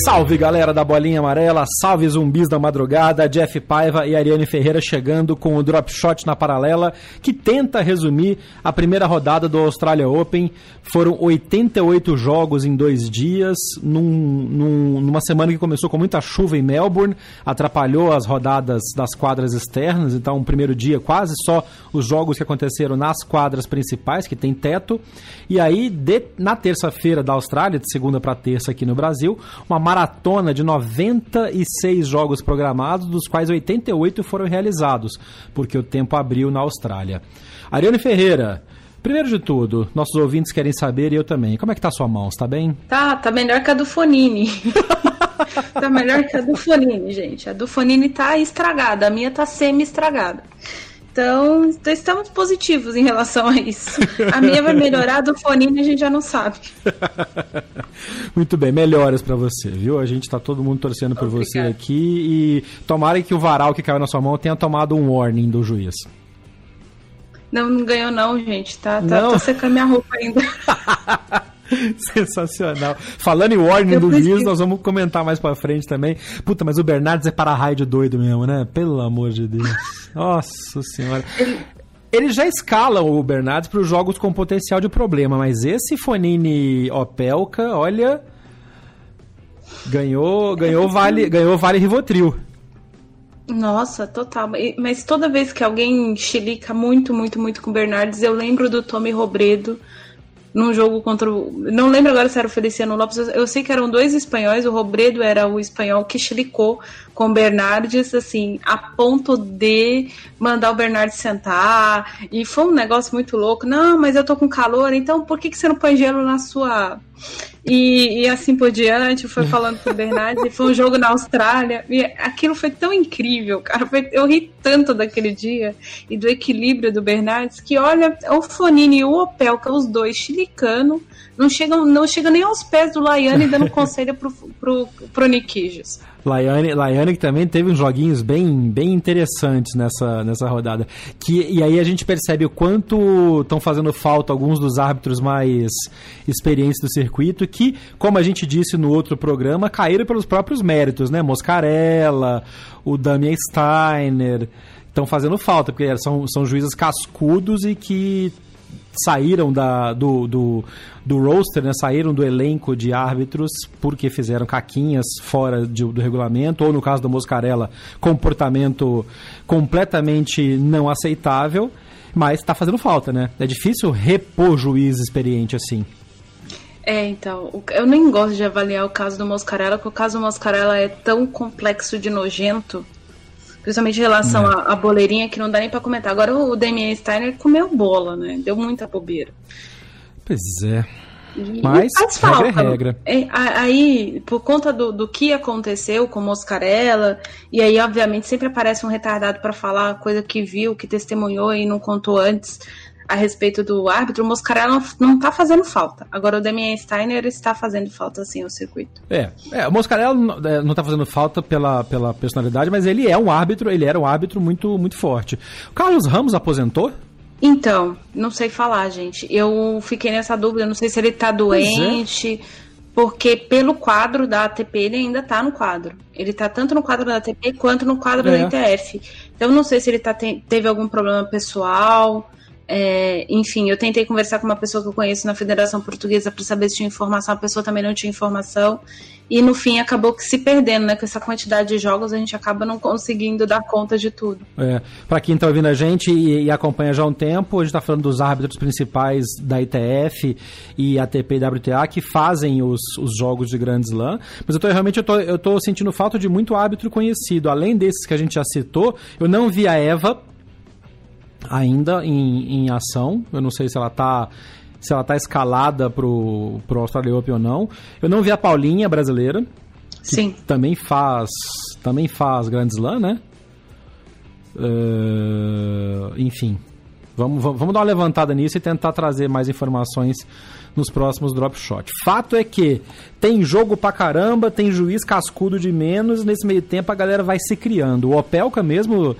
Salve galera da bolinha amarela, salve zumbis da madrugada, Jeff Paiva e Ariane Ferreira chegando com o Drop Shot na paralela, que tenta resumir a primeira rodada do Australia Open. Foram 88 jogos em dois dias, num, num, numa semana que começou com muita chuva em Melbourne, atrapalhou as rodadas das quadras externas, então o primeiro dia quase só os jogos que aconteceram nas quadras principais, que tem teto. E aí, de, na terça-feira da Austrália, de segunda para terça aqui no Brasil, uma maratona de 96 jogos programados, dos quais 88 foram realizados, porque o tempo abriu na Austrália. Ariane Ferreira, Primeiro de tudo, nossos ouvintes querem saber e eu também. Como é que tá sua mão? Está bem? Tá, tá melhor que a do Fonini. tá melhor que a do Fonini, gente. A do Fonini tá estragada, a minha tá semi-estragada. Então, estamos positivos em relação a isso. A minha vai melhorar, do Fonini a gente já não sabe. Muito bem, melhoras para você, viu? A gente tá todo mundo torcendo por Obrigado. você aqui e tomara que o varal que caiu na sua mão tenha tomado um warning do juiz. Não, não ganhou não, gente. Tá, tá, tá secando minha roupa ainda. Sensacional. Falando em warning do juiz, nós vamos comentar mais pra frente também. Puta, mas o Bernardes é para-raio doido mesmo, né? Pelo amor de Deus. Nossa senhora. Ele... Ele já escala o Bernardes para os jogos com potencial de problema, mas esse Fonini Opelka, olha, ganhou, ganhou vale, ganhou vale Rivotril. Nossa, total. Mas toda vez que alguém chilica muito, muito, muito com o Bernardes, eu lembro do Tommy Robredo num jogo contra o. Não lembro agora se era o Feliciano Lopes. Eu sei que eram dois espanhóis. O Robredo era o espanhol que chilicou com o Bernardes, assim, a ponto de mandar o Bernardes sentar. E foi um negócio muito louco. Não, mas eu tô com calor, então por que, que você não põe gelo na sua e, e, assim por diante, foi falando com o Bernardes, e foi um jogo na Austrália, e aquilo foi tão incrível, cara. Foi, eu ri tanto daquele dia e do equilíbrio do Bernardes que, olha, o Fonini e o Opelka, os dois chilicano, não chegam, não chega nem aos pés do Laiane dando conselho pro, pro, pro Nikijos. Laiane, Laiane que também teve uns joguinhos bem, bem interessantes nessa, nessa rodada. Que, e aí a gente percebe o quanto estão fazendo falta alguns dos árbitros mais experientes do circuito, que, como a gente disse no outro programa, caíram pelos próprios méritos, né? Moscarella, o Damien Steiner estão fazendo falta, porque são, são juízes cascudos e que saíram da, do, do, do roster, né, saíram do elenco de árbitros porque fizeram caquinhas fora de, do regulamento, ou no caso da Moscarella, comportamento completamente não aceitável, mas está fazendo falta, né? É difícil repor juiz experiente assim. É, então, eu nem gosto de avaliar o caso do Moscarella, porque o caso do Moscarella é tão complexo de nojento Principalmente em relação é. à, boleirinha, que não dá nem pra comentar. Agora o Damien Steiner comeu bola, né? Deu muita bobeira. Pois é. Mas faz falta. regra é regra. É, aí, por conta do, do que aconteceu com Moscarella, e aí, obviamente, sempre aparece um retardado para falar coisa que viu, que testemunhou e não contou antes a respeito do árbitro, o Moscarella não está fazendo falta. Agora o Damien Steiner está fazendo falta sim ao circuito. É, é o Moscarella não está é, fazendo falta pela, pela personalidade, mas ele é um árbitro, ele era um árbitro muito, muito forte. O Carlos Ramos aposentou? Então, não sei falar, gente. Eu fiquei nessa dúvida, não sei se ele está é. doente. Porque pelo quadro da ATP ele ainda está no quadro. Ele está tanto no quadro da ATP quanto no quadro é. da ITF. Então não sei se ele tá, teve algum problema pessoal. É, enfim, eu tentei conversar com uma pessoa que eu conheço na Federação Portuguesa para saber se tinha informação, a pessoa também não tinha informação. E no fim acabou que se perdendo, né? Com essa quantidade de jogos, a gente acaba não conseguindo dar conta de tudo. É, para quem está ouvindo a gente e, e, acompanha já há um tempo, a gente está falando dos árbitros principais da ITF e ATP e WTA que fazem os, os jogos de Grand Slam. Mas eu tô, realmente eu tô, eu tô sentindo falta de muito árbitro conhecido. Além desses que a gente já citou, eu não vi a Eva ainda em, em ação. Eu não sei se ela está se ela tá escalada pro, pro Australia Open ou não. Eu não vi a Paulinha brasileira. Sim. Também faz. Também faz Grand Slam, né? Uh, enfim. Vamos, vamos dar uma levantada nisso e tentar trazer mais informações nos próximos drop shot. Fato é que tem jogo pra caramba, tem juiz cascudo de menos, nesse meio tempo a galera vai se criando. O Opelka mesmo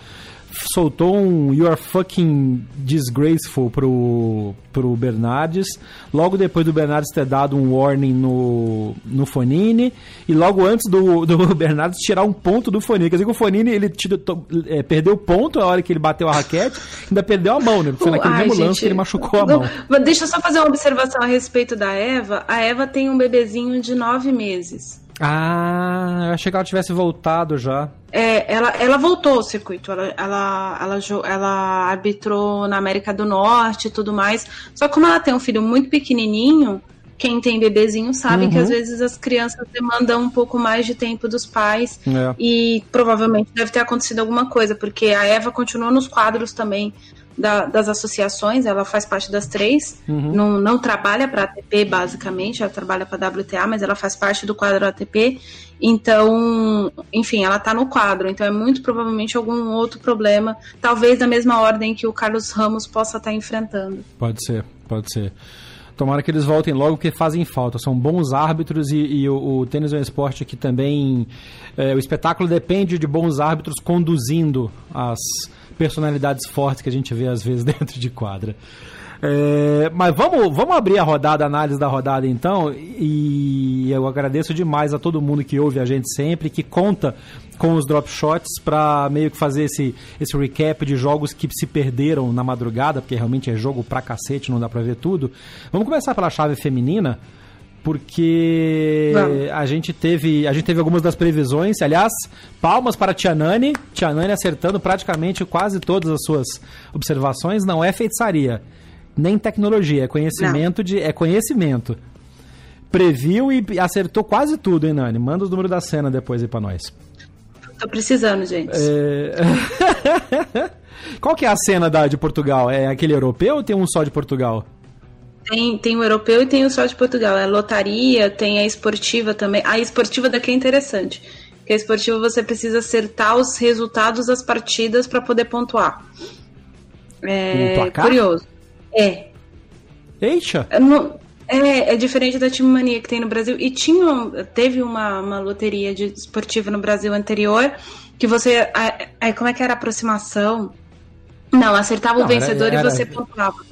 soltou um You are fucking disgraceful pro, pro Bernardes. Logo depois do Bernardes ter dado um warning no, no Fonini. E logo antes do, do Bernardes tirar um ponto do Fonini. Quer dizer que o Fonini ele tira, é, perdeu ponto a hora que ele bateu a raquete, ainda perdeu a mão, né? Foi naquele Ai, mesmo gente, lance que ele machucou a mão. Deixa eu só fazer uma observação a respeito da Eva. A Eva tem um bebezinho de nove meses. Ah, eu achei que ela tivesse voltado já. É, ela, ela voltou ao circuito, ela, ela, ela, ela arbitrou na América do Norte e tudo mais. Só que como ela tem um filho muito pequenininho, quem tem bebezinho sabe uhum. que às vezes as crianças demandam um pouco mais de tempo dos pais. É. E provavelmente deve ter acontecido alguma coisa, porque a Eva continua nos quadros também da, das associações, ela faz parte das três, uhum. não, não trabalha para a ATP basicamente, ela trabalha para a WTA, mas ela faz parte do quadro ATP, então, enfim, ela está no quadro, então é muito provavelmente algum outro problema, talvez da mesma ordem que o Carlos Ramos possa estar tá enfrentando. Pode ser, pode ser. Tomara que eles voltem logo, porque fazem falta. São bons árbitros e, e o, o, tênis é um esporte que também. É, o espetáculo depende de bons árbitros conduzindo as, personalidades fortes que a gente vê às vezes dentro de quadra. É, mas vamos, vamos abrir a rodada, a análise da rodada então. E eu agradeço demais a todo mundo que ouve a gente sempre, que conta com os drop shots para meio que fazer esse, esse recap de jogos que se perderam na madrugada, porque realmente é jogo pra cacete, não dá pra ver tudo. Vamos começar pela chave feminina porque a gente teve a gente teve algumas das previsões. Aliás, palmas para Tianani, Tianani acertando praticamente quase todas as suas observações. Não é feitiçaria, nem tecnologia, é conhecimento Não. de é conhecimento. Previu e acertou quase tudo, hein, Nani? Manda os números da cena depois aí para nós. Tô precisando, gente. É... Qual que é a cena da de Portugal? É aquele europeu ou tem um só de Portugal? Tem, tem o europeu e tem o só de Portugal. É lotaria, tem a esportiva também. A esportiva daqui é interessante. Porque a esportiva você precisa acertar os resultados das partidas para poder pontuar. É curioso. É. Eixa! É, é diferente da Time Mania que tem no Brasil. E tinha, teve uma, uma loteria de esportiva no Brasil anterior que você. Aí, como é que era a aproximação? Não, acertava Não, o vencedor era, era, e você pontuava.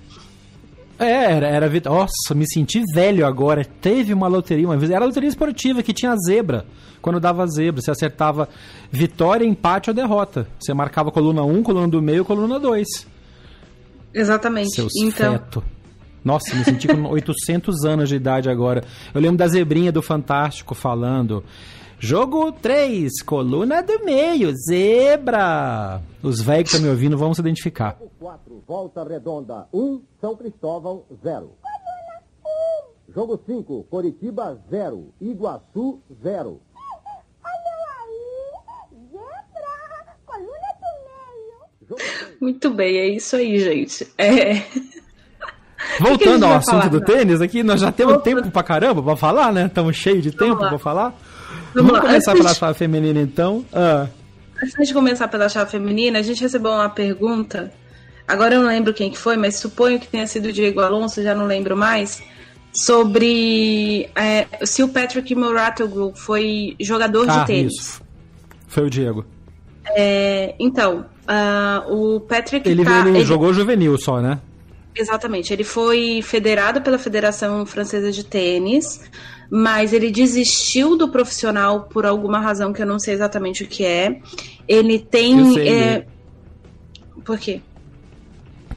É, era, era. Nossa, me senti velho agora. Teve uma loteria uma vez. Era a loteria esportiva que tinha zebra. Quando dava zebra, você acertava vitória, empate ou derrota. Você marcava coluna 1, coluna do meio, coluna 2. Exatamente. Seus então... feto. Nossa, me senti com 800 anos de idade agora. Eu lembro da zebrinha do Fantástico falando. Jogo 3, coluna do meio, zebra. Os velhos que estão me ouvindo vão se identificar. 4, volta redonda 1, São Cristóvão 0. Jogo 5, Coritiba 0, Iguaçu 0. Muito bem, é isso aí, gente. É... Voltando ao assunto falar, do não? tênis, aqui nós já temos Voltando. tempo pra caramba pra falar, né? Estamos cheios de tempo pra falar. Vamos, Vamos começar pela chave feminina, então. Ah. Antes de começar pela chave feminina, a gente recebeu uma pergunta. Agora eu não lembro quem que foi, mas suponho que tenha sido o Diego Alonso, já não lembro mais. Sobre é, se o Patrick Moratoglu foi jogador ah, de tênis. Isso. Foi o Diego. É, então, uh, o Patrick. Ele, tá, ele, ele jogou juvenil só, né? Exatamente. Ele foi federado pela Federação Francesa de Tênis mas ele desistiu do profissional por alguma razão que eu não sei exatamente o que é. Ele tem. É... Por quê?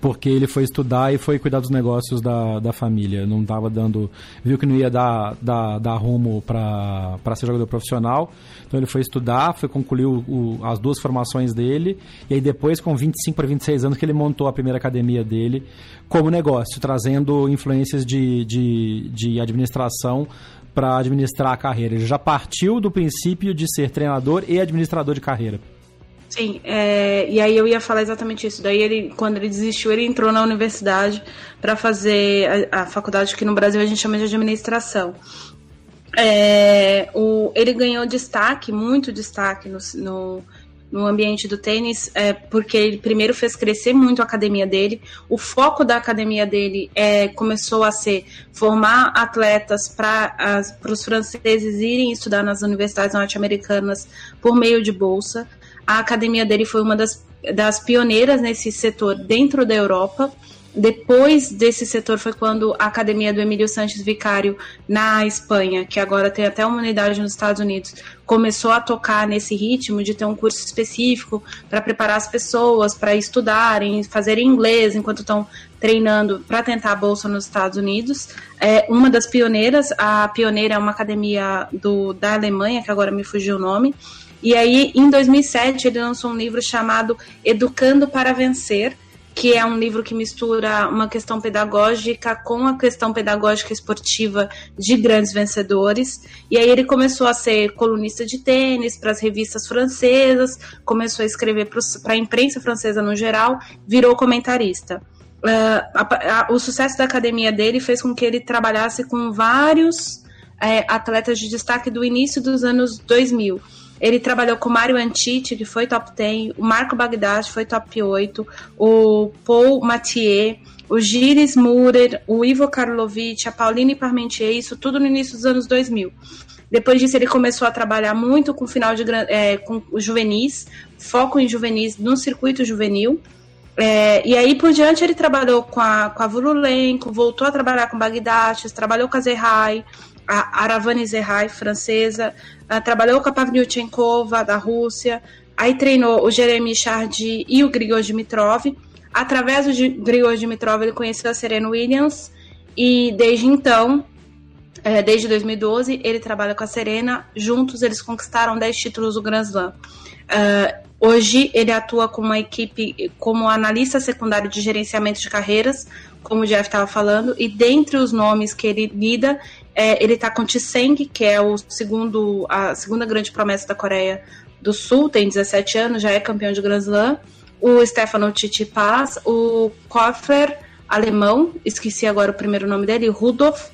porque ele foi estudar e foi cuidar dos negócios da, da família. Não estava dando. Viu que não ia dar, dar, dar rumo para ser jogador profissional. Então ele foi estudar, foi concluir o, o, as duas formações dele. E aí depois, com 25 para 26 anos, que ele montou a primeira academia dele como negócio, trazendo influências de, de, de administração para administrar a carreira. Ele já partiu do princípio de ser treinador e administrador de carreira. Sim, é, e aí eu ia falar exatamente isso. Daí ele, quando ele desistiu, ele entrou na universidade para fazer a, a, faculdade que no Brasil a gente chama de administração. É, o, ele ganhou destaque, muito destaque no, no, no ambiente do tênis, é, porque ele primeiro fez crescer muito a academia dele. O foco da academia dele é, começou a ser formar atletas para os franceses irem estudar nas universidades norte-americanas por meio de bolsa. A academia dele foi uma das, das pioneiras nesse setor dentro da Europa. Depois desse setor foi quando a academia do Emílio Sanches Vicário na Espanha, que agora tem até uma unidade nos Estados Unidos, começou a tocar nesse ritmo de ter um curso específico para preparar as pessoas para estudarem, fazerem inglês enquanto estão treinando para tentar a bolsa nos Estados Unidos. É uma das pioneiras, a pioneira é uma academia do, da Alemanha, que agora me fugiu o nome, e aí, em 2007, ele lançou um livro chamado Educando para Vencer, que é um livro que mistura uma questão pedagógica com a questão pedagógica esportiva de grandes vencedores. E aí ele começou a ser colunista de tênis para as revistas francesas, começou a escrever para a imprensa francesa no geral, virou comentarista. Uh, a, a, o sucesso da academia dele fez com que ele trabalhasse com vários é, atletas de destaque do início dos anos 2000. Ele trabalhou com o Mário Antiti, que foi top 10, o Marco Bagdash foi top 8, o Paul Mathieu, o Gilles Murer, o Ivo Karlovic, a Pauline Parmentier, isso tudo no início dos anos 2000. Depois disso, ele começou a trabalhar muito com final de é, com juvenis, foco em juvenis no circuito juvenil. É, e aí por diante ele trabalhou com a, com a Vululenko, voltou a trabalhar com Bagdaches, trabalhou com a Zerrai, a Aravani Zerrai, francesa, trabalhou com a Pavlyuchenkova, da Rússia, aí treinou o Jeremy Chardy e o Grigor Dimitrov. Através do Grigor Dimitrov, ele conheceu a Serena Williams e desde então, é, desde 2012, ele trabalha com a Serena. Juntos, eles conquistaram 10 títulos do Grand Slam. Uh, hoje, ele atua com uma equipe como analista secundário de gerenciamento de carreiras, como o Jeff estava falando, e dentre os nomes que ele lida, é, ele está com Tseng, que é o segundo, a segunda grande promessa da Coreia do Sul, tem 17 anos, já é campeão de Grand Slam. O Stefano Tsitsipas, o Koffer, alemão, esqueci agora o primeiro nome dele, Rudolf.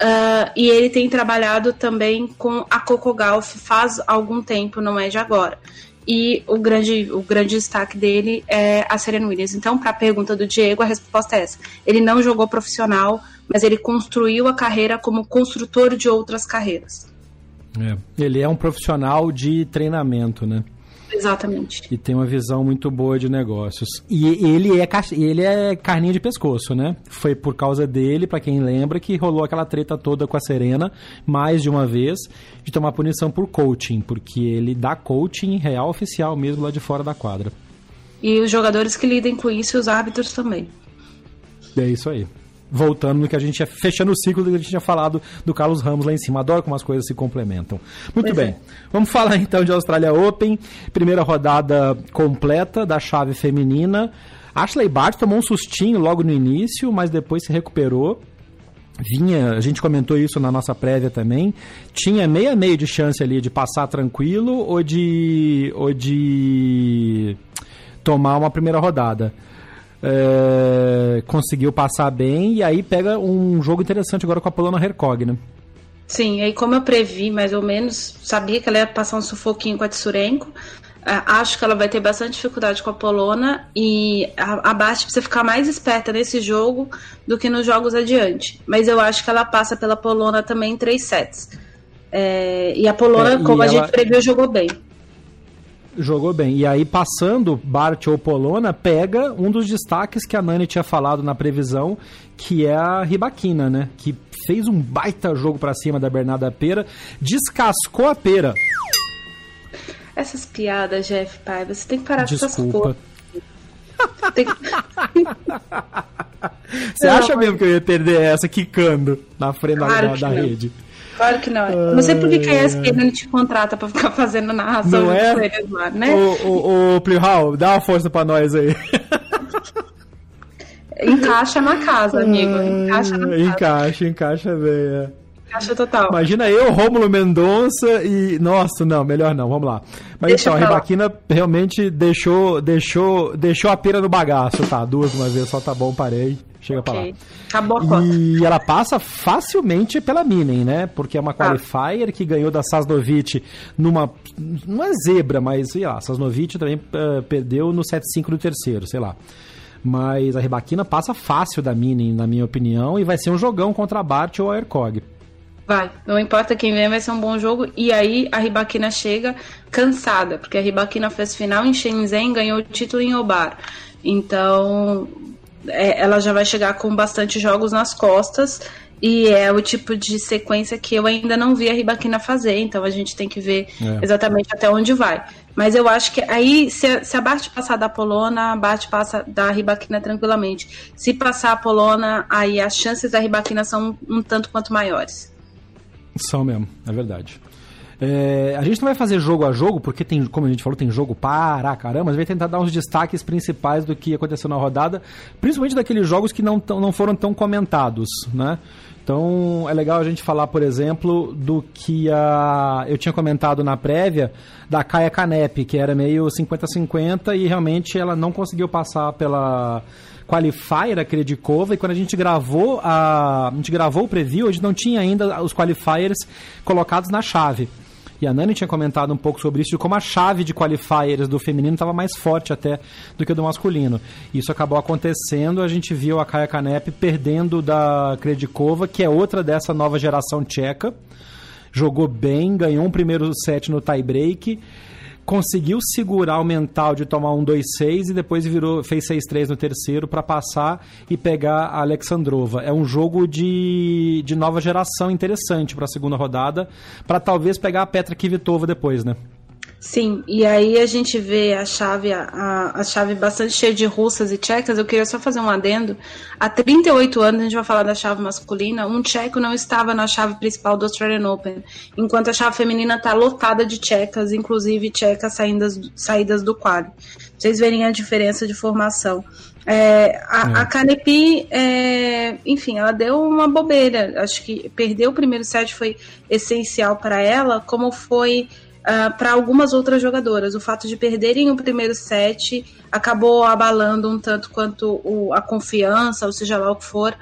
Uh, e ele tem trabalhado também com a Coco Golf faz algum tempo, não é de agora. E o grande, o grande destaque dele é a Serena Williams. Então, para a pergunta do Diego, a resposta é essa. Ele não jogou profissional, mas ele construiu a carreira como construtor de outras carreiras. É. Ele é um profissional de treinamento, né? Exatamente. E tem uma visão muito boa de negócios. E ele é, ele é carninha de pescoço, né? Foi por causa dele, para quem lembra, que rolou aquela treta toda com a Serena, mais de uma vez, de tomar punição por coaching, porque ele dá coaching real oficial mesmo lá de fora da quadra. E os jogadores que lidem com isso e os árbitros também. É isso aí voltando no que a gente ia fechando o ciclo do que a gente tinha falado do Carlos Ramos lá em cima. Adoro como as coisas se complementam. Muito pois bem. É. Vamos falar então de Australia Open. Primeira rodada completa da chave feminina. Ashley Bart tomou um sustinho logo no início, mas depois se recuperou. Vinha, a gente comentou isso na nossa prévia também. Tinha meia meio de chance ali de passar tranquilo ou de ou de tomar uma primeira rodada é, conseguiu passar bem e aí pega um jogo interessante agora com a Polona Hercog, né? Sim, aí como eu previ mais ou menos, sabia que ela ia passar um sufoquinho com a Tsurenko, é, acho que ela vai ter bastante dificuldade com a Polona e a, a Basti precisa ficar mais esperta nesse jogo do que nos jogos adiante. Mas eu acho que ela passa pela Polona também em três sets. É, e a Polona, é, como a ela... gente previu, jogou bem jogou bem. E aí, passando Bart ou Polona, pega um dos destaques que a Nani tinha falado na previsão, que é a Ribaquina, né? Que fez um baita jogo para cima da Bernarda Pera, descascou a pera. Essas piadas, Jeff Pai, você tem que parar com essas coisas. Tem... Você não, acha mesmo que eu ia perder essa quicando na frente claro da, da rede? Claro que não. Não sei por que a ESPN não te contrata pra ficar fazendo narração não é? eles lá, né? Ô, ô, Plihal, dá uma força pra nós aí. Encaixa na casa, amigo. Encaixa na casa. Encaixa, encaixa bem, é. Encaixa total. Imagina eu, Rômulo Mendonça e. Nossa, não, melhor não, vamos lá. Mas Deixa então, a Ribaquina realmente deixou, deixou, deixou a pera no bagaço, tá? Duas uma vez só tá bom, parei. Chega okay. pra lá. Acabou a E ela passa facilmente pela Minen, né? Porque é uma tá. qualifier ah. que ganhou da Sasnovic numa. Não é zebra, mas sei lá, Sasnovic também uh, perdeu no 7-5 do terceiro, sei lá. Mas a Ribaquina passa fácil da Minen, na minha opinião, e vai ser um jogão contra a Bart ou a Ercog. Vai, não importa quem vem, vai ser um bom jogo. E aí a Ribaquina chega cansada, porque a Ribaquina fez final em Shenzhen, ganhou o título em Obar. Então, é, ela já vai chegar com bastante jogos nas costas. E é o tipo de sequência que eu ainda não vi a Ribaquina fazer, então a gente tem que ver é. exatamente até onde vai. Mas eu acho que aí, se a, se a Bart passar da Polona, a Bart passa da Ribaquina tranquilamente. Se passar a Polona, aí as chances da Ribaquina são um tanto quanto maiores. São mesmo, é verdade. É, a gente não vai fazer jogo a jogo, porque tem, como a gente falou, tem jogo para caramba, mas vai tentar dar uns destaques principais do que aconteceu na rodada, principalmente daqueles jogos que não, não foram tão comentados, né? Então é legal a gente falar, por exemplo, do que a, eu tinha comentado na prévia da Kaia Canep, que era meio 50-50 e realmente ela não conseguiu passar pela qualifier, a Kredikova, e quando a gente gravou a, a gente gravou o preview, a gente não tinha ainda os qualifiers colocados na chave. E a Nani tinha comentado um pouco sobre isso, de como a chave de qualifiers do feminino estava mais forte até do que do masculino. Isso acabou acontecendo, a gente viu a Kaya Kanep perdendo da Kredikova, que é outra dessa nova geração tcheca. Jogou bem, ganhou um primeiro set no tie-break conseguiu segurar o mental de tomar um 2-6 e depois virou, fez 6-3 no terceiro para passar e pegar a Alexandrova. É um jogo de, de nova geração interessante para a segunda rodada, para talvez pegar a Petra Kvitova depois, né? Sim, e aí a gente vê a chave, a, a chave bastante cheia de russas e tchecas. Eu queria só fazer um adendo. Há 38 anos, a gente vai falar da chave masculina, um tcheco não estava na chave principal do Australian Open, enquanto a chave feminina está lotada de tchecas, inclusive tchecas saídas, saídas do quadro. Vocês verem a diferença de formação. É, a, é. a Canepi, é, enfim, ela deu uma bobeira. Acho que perder o primeiro set foi essencial para ela, como foi uh, ah, para algumas outras jogadoras. O fato de perderem o primeiro set acabou abalando um tanto quanto o, a confiança, ou seja lá o que for,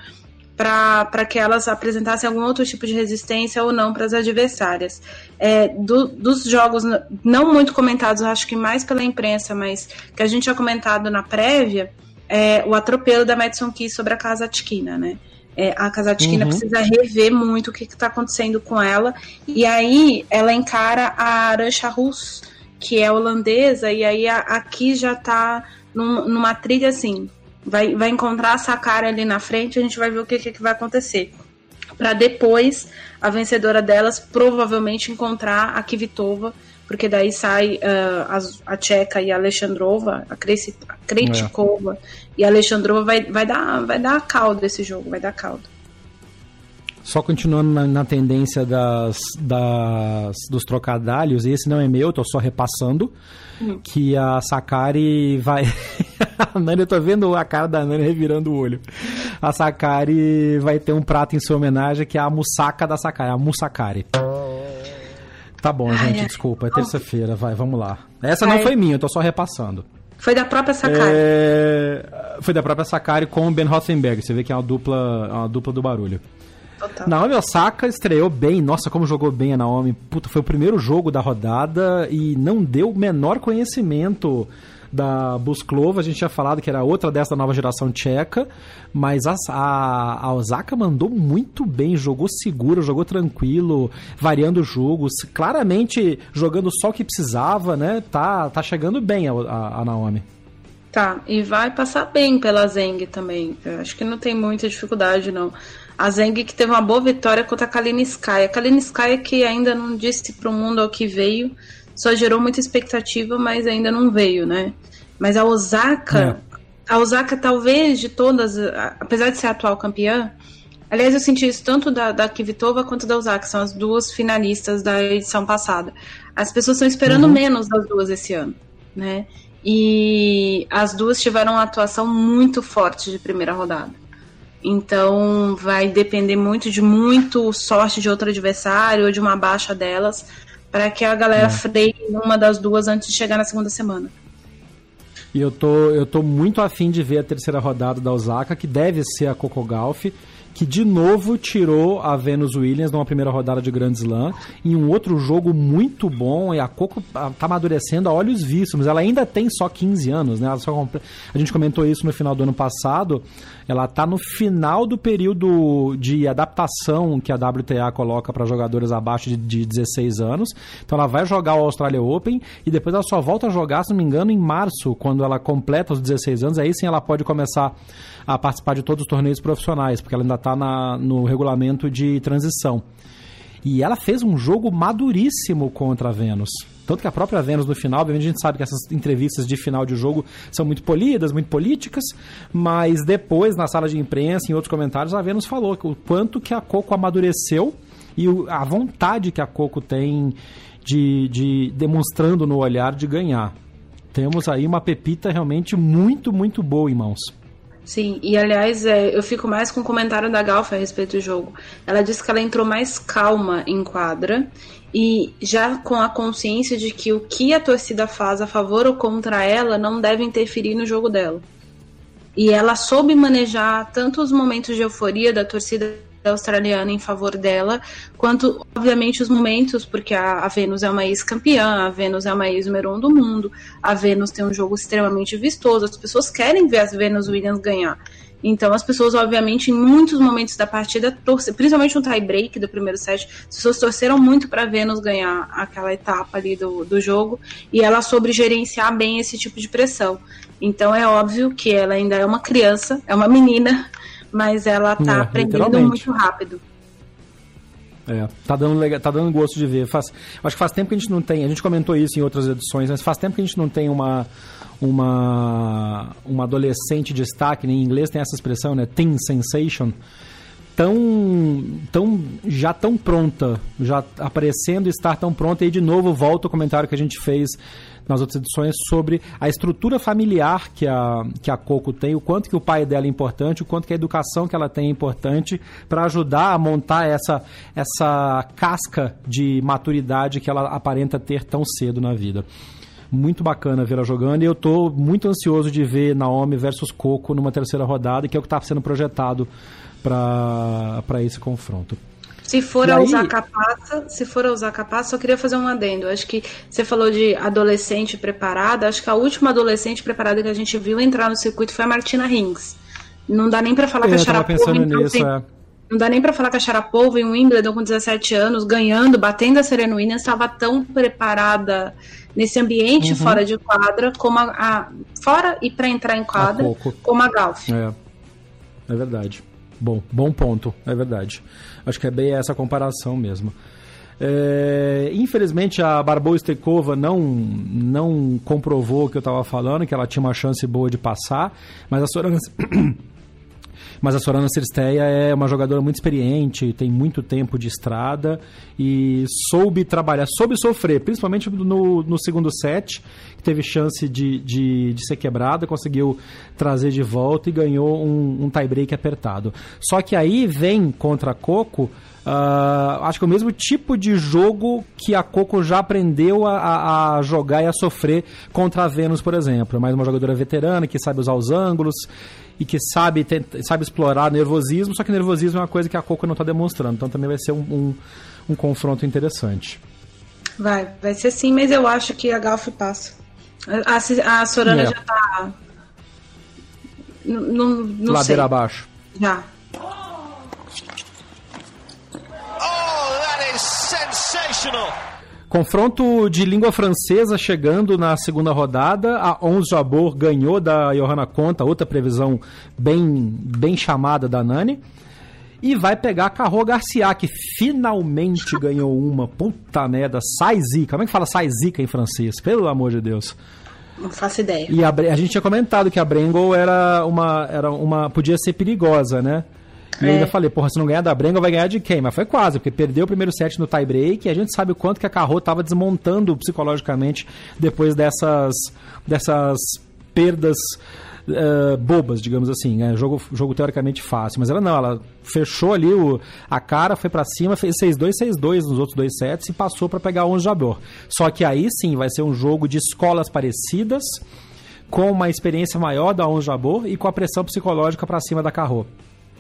para que elas apresentassem algum outro tipo de resistência ou não para as adversárias. É, do, dos jogos não muito comentados, acho que mais pela imprensa, mas que a gente tinha comentado na prévia, é, o atropelo da Madison Key sobre a Casa Tiquina, né? É, a Kazatkina uhum. precisa rever muito o que está acontecendo com ela. E aí ela encara a Arancha Rus, que é holandesa, e aí a, aqui já está num, numa trilha assim. Vai, vai encontrar a Sakara ali na frente, a gente vai ver o que, que vai acontecer. Para depois a vencedora delas provavelmente encontrar a Kvitova porque daí sai uh, a, a Tcheca e a Alexandrova, a Krejcikova é. E a Alexandrova vai, vai, dar, vai dar caldo esse jogo, vai dar caldo. Só continuando na, na tendência das, das, dos trocadalhos, esse não é meu, tô só repassando, hum. que a Sakari vai... a Nani, eu tô vendo a cara da Nani revirando o olho. A Sakari vai ter um prato em sua homenagem que é a Musaka da Sakari, a Musakari. Tá bom, Ai, gente, é. desculpa, é terça-feira, vai, vamos lá. Essa Ai. não foi minha, eu tô só repassando. Foi da própria Sakari. É... Foi da própria Sakari com o Ben Rothenberg. Você vê que é uma dupla, uma dupla do barulho. Total. Naomi Osaka estreou bem. Nossa, como jogou bem a Naomi. Puta, foi o primeiro jogo da rodada e não deu o menor conhecimento da Busklova, a gente tinha falado que era outra dessa nova geração tcheca, mas a, a, a Osaka mandou muito bem, jogou seguro, jogou tranquilo, variando jogos, claramente jogando só o que precisava, né? Tá, tá chegando bem a, a, a Naomi. Tá, e vai passar bem pela Zeng também. Eu acho que não tem muita dificuldade, não. A Zeng que teve uma boa vitória contra a Kalinskaya. A Kalinskaya que ainda não disse para o mundo ao que veio, só gerou muita expectativa, mas ainda não veio, né? Mas a Osaka, a Osaka, talvez, de todas, apesar de ser a atual campeã, aliás, eu senti isso tanto da, da Kvitova quanto da Osaka, que são as duas finalistas da edição passada. As pessoas estão esperando uhum. menos das duas esse ano, né? E as duas tiveram uma atuação muito forte de primeira rodada. Então vai depender muito de muito sorte de outro adversário ou de uma baixa delas para que a galera é. freie uma das duas antes de chegar na segunda semana. E eu tô, eu tô muito afim de ver a terceira rodada da Osaka, que deve ser a Coco Golf, que de novo tirou a Venus Williams numa primeira rodada de Grand Slam, em um outro jogo muito bom, e a Coco tá amadurecendo a olhos vistos, ela ainda tem só 15 anos, né? Só... A gente comentou isso no final do ano passado, ela está no final do período de adaptação que a WTA coloca para jogadores abaixo de, de 16 anos. Então ela vai jogar o Australia Open e depois ela só volta a jogar, se não me engano, em março, quando ela completa os 16 anos. Aí sim ela pode começar a participar de todos os torneios profissionais, porque ela ainda está no regulamento de transição. E ela fez um jogo maduríssimo contra a Vênus. Tanto que a própria Vênus no final, obviamente a gente sabe que essas entrevistas de final de jogo são muito polidas, muito políticas, mas depois, na sala de imprensa, em outros comentários, a Vênus falou o quanto que a Coco amadureceu e a vontade que a Coco tem de, de demonstrando no olhar de ganhar. Temos aí uma pepita realmente muito, muito boa em mãos. Sim, e aliás, é, eu fico mais com o comentário da Galfa a respeito do jogo. Ela disse que ela entrou mais calma em quadra e já com a consciência de que o que a torcida faz a favor ou contra ela não deve interferir no jogo dela. E ela soube manejar tanto os momentos de euforia da torcida australiana em favor dela, quanto, obviamente, os momentos, porque a, a Vênus é uma ex-campeã, a Vênus é uma ex-número um do mundo, a Vênus tem um jogo extremamente vistoso, as pessoas querem ver as Vênus Williams ganhar. Então as pessoas, obviamente, em muitos momentos da partida, torce, principalmente no tie-break do primeiro set, as pessoas torceram muito para Vênus ganhar aquela etapa ali do, do jogo e ela soube gerenciar bem esse tipo de pressão. Então é óbvio que ela ainda é uma criança, é uma menina, mas ela tá é, aprendendo muito rápido. É, tá dando, tá dando gosto de ver. Faz, acho que faz tempo que a gente não tem, a gente comentou isso em outras edições, mas faz tempo que a gente não tem uma, uma, uma adolescente de destaque, né? em inglês tem essa expressão, né? Teen Sensation, tão, tão, já tão pronta, já aparecendo estar tão pronta, e de novo volta o comentário que a gente fez nas outras edições sobre a estrutura familiar que a, que a Coco tem, o quanto que o pai dela é importante, o quanto que a educação que ela tem é importante para ajudar a montar essa, essa casca de maturidade que ela aparenta ter tão cedo na vida muito bacana ver ela jogando e eu estou muito ansioso de ver Naomi versus Coco numa terceira rodada, que é o que está sendo projetado para esse confronto. Se for e a aí... usar capaça, se for a usar capaça, só queria fazer um adendo. Acho que você falou de adolescente preparada, acho que a última adolescente preparada que a gente viu entrar no circuito foi a Martina Rings. Não dá nem para falar eu que a Sharapova nisso, tem... é. Não dá nem para falar que a Sharapova em Wimbledon com 17 anos, ganhando, batendo a Serena Williams, estava tão preparada nesse ambiente uhum. fora de quadra, como a, a fora e para entrar em quadra, como a Golf. É. É verdade. Bom, bom ponto, é verdade. Acho que é bem essa comparação mesmo. É, infelizmente a Barbosa Stekova não, não comprovou o que eu estava falando, que ela tinha uma chance boa de passar, mas a Sorana mas a Sorana Cirsteia é uma jogadora muito experiente, tem muito tempo de estrada e soube trabalhar, soube sofrer, principalmente no, no segundo set, que teve chance de, de, de, ser quebrada, conseguiu trazer de volta e ganhou um, um tie-break apertado. Só que aí vem contra a Coco. Uh, acho que é o mesmo tipo de jogo que a Coco já aprendeu a, a, jogar e a sofrer contra a Vênus, por exemplo. É mais uma jogadora veterana que sabe usar os ângulos e que sabe, tenta, sabe explorar nervosismo, só que nervosismo é uma coisa que a Coco não está demonstrando. Então também vai ser um, um, um, confronto interessante. Vai, vai ser sim, mas eu acho que a Galf passa. A, a Sorana é. já está Não, não Ladeira sei. abaixo. Já. Oh, that is sensational! Confronto de língua francesa chegando na segunda rodada. A Ons Jabor ganhou da Johanna Conta, outra previsão bem, bem chamada da Nani. E vai pegar a Carro Garcia, que finalmente ganhou uma. Puta merda, sai zica. Como é que fala sai zica em francês? Pelo amor de Deus. Não faço ideia. E a, a gente tinha comentado que a Brengle era uma, era uma. podia ser perigosa, né? E é. eu ainda falei, porra, se não ganhar da Brengle, vai ganhar de quem? Mas foi quase, porque perdeu o primeiro set no tie-break e a gente sabe o quanto que a Carro estava desmontando psicologicamente depois dessas, dessas perdas uh, bobas, digamos assim. Né? Jogo, jogo teoricamente fácil. Mas ela não, ela fechou ali o, a cara, foi para cima, fez 6-2, 6-2 nos outros dois sets e passou para pegar 11 Jabor. Só que aí sim vai ser um jogo de escolas parecidas, com uma experiência maior da 11 Jabor e com a pressão psicológica para cima da Carro.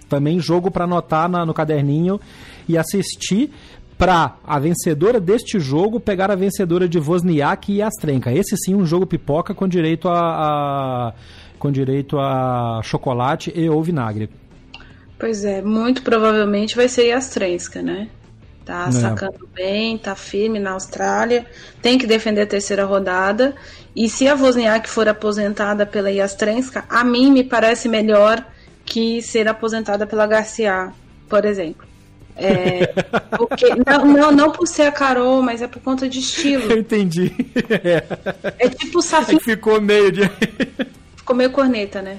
Também jogo para anotar na, no caderninho e assistir para a vencedora deste jogo pegar a vencedora de Wozniak e Astrenka. Esse sim um jogo pipoca com direito a, a com direito a chocolate e ou vinagre. Pois é, muito provavelmente vai ser Yastrenska, né? Tá é. sacando bem, tá firme na Austrália, tem que defender a terceira rodada. E se a Wozniak for aposentada pela Yastrenska, a mim me parece melhor que ser aposentada pela Garcia, por exemplo. É, porque, não, não, não por ser a Carol, mas é por conta de estilo. Eu entendi. É, é tipo o Safin. É ficou meio de. Ficou meio corneta, né?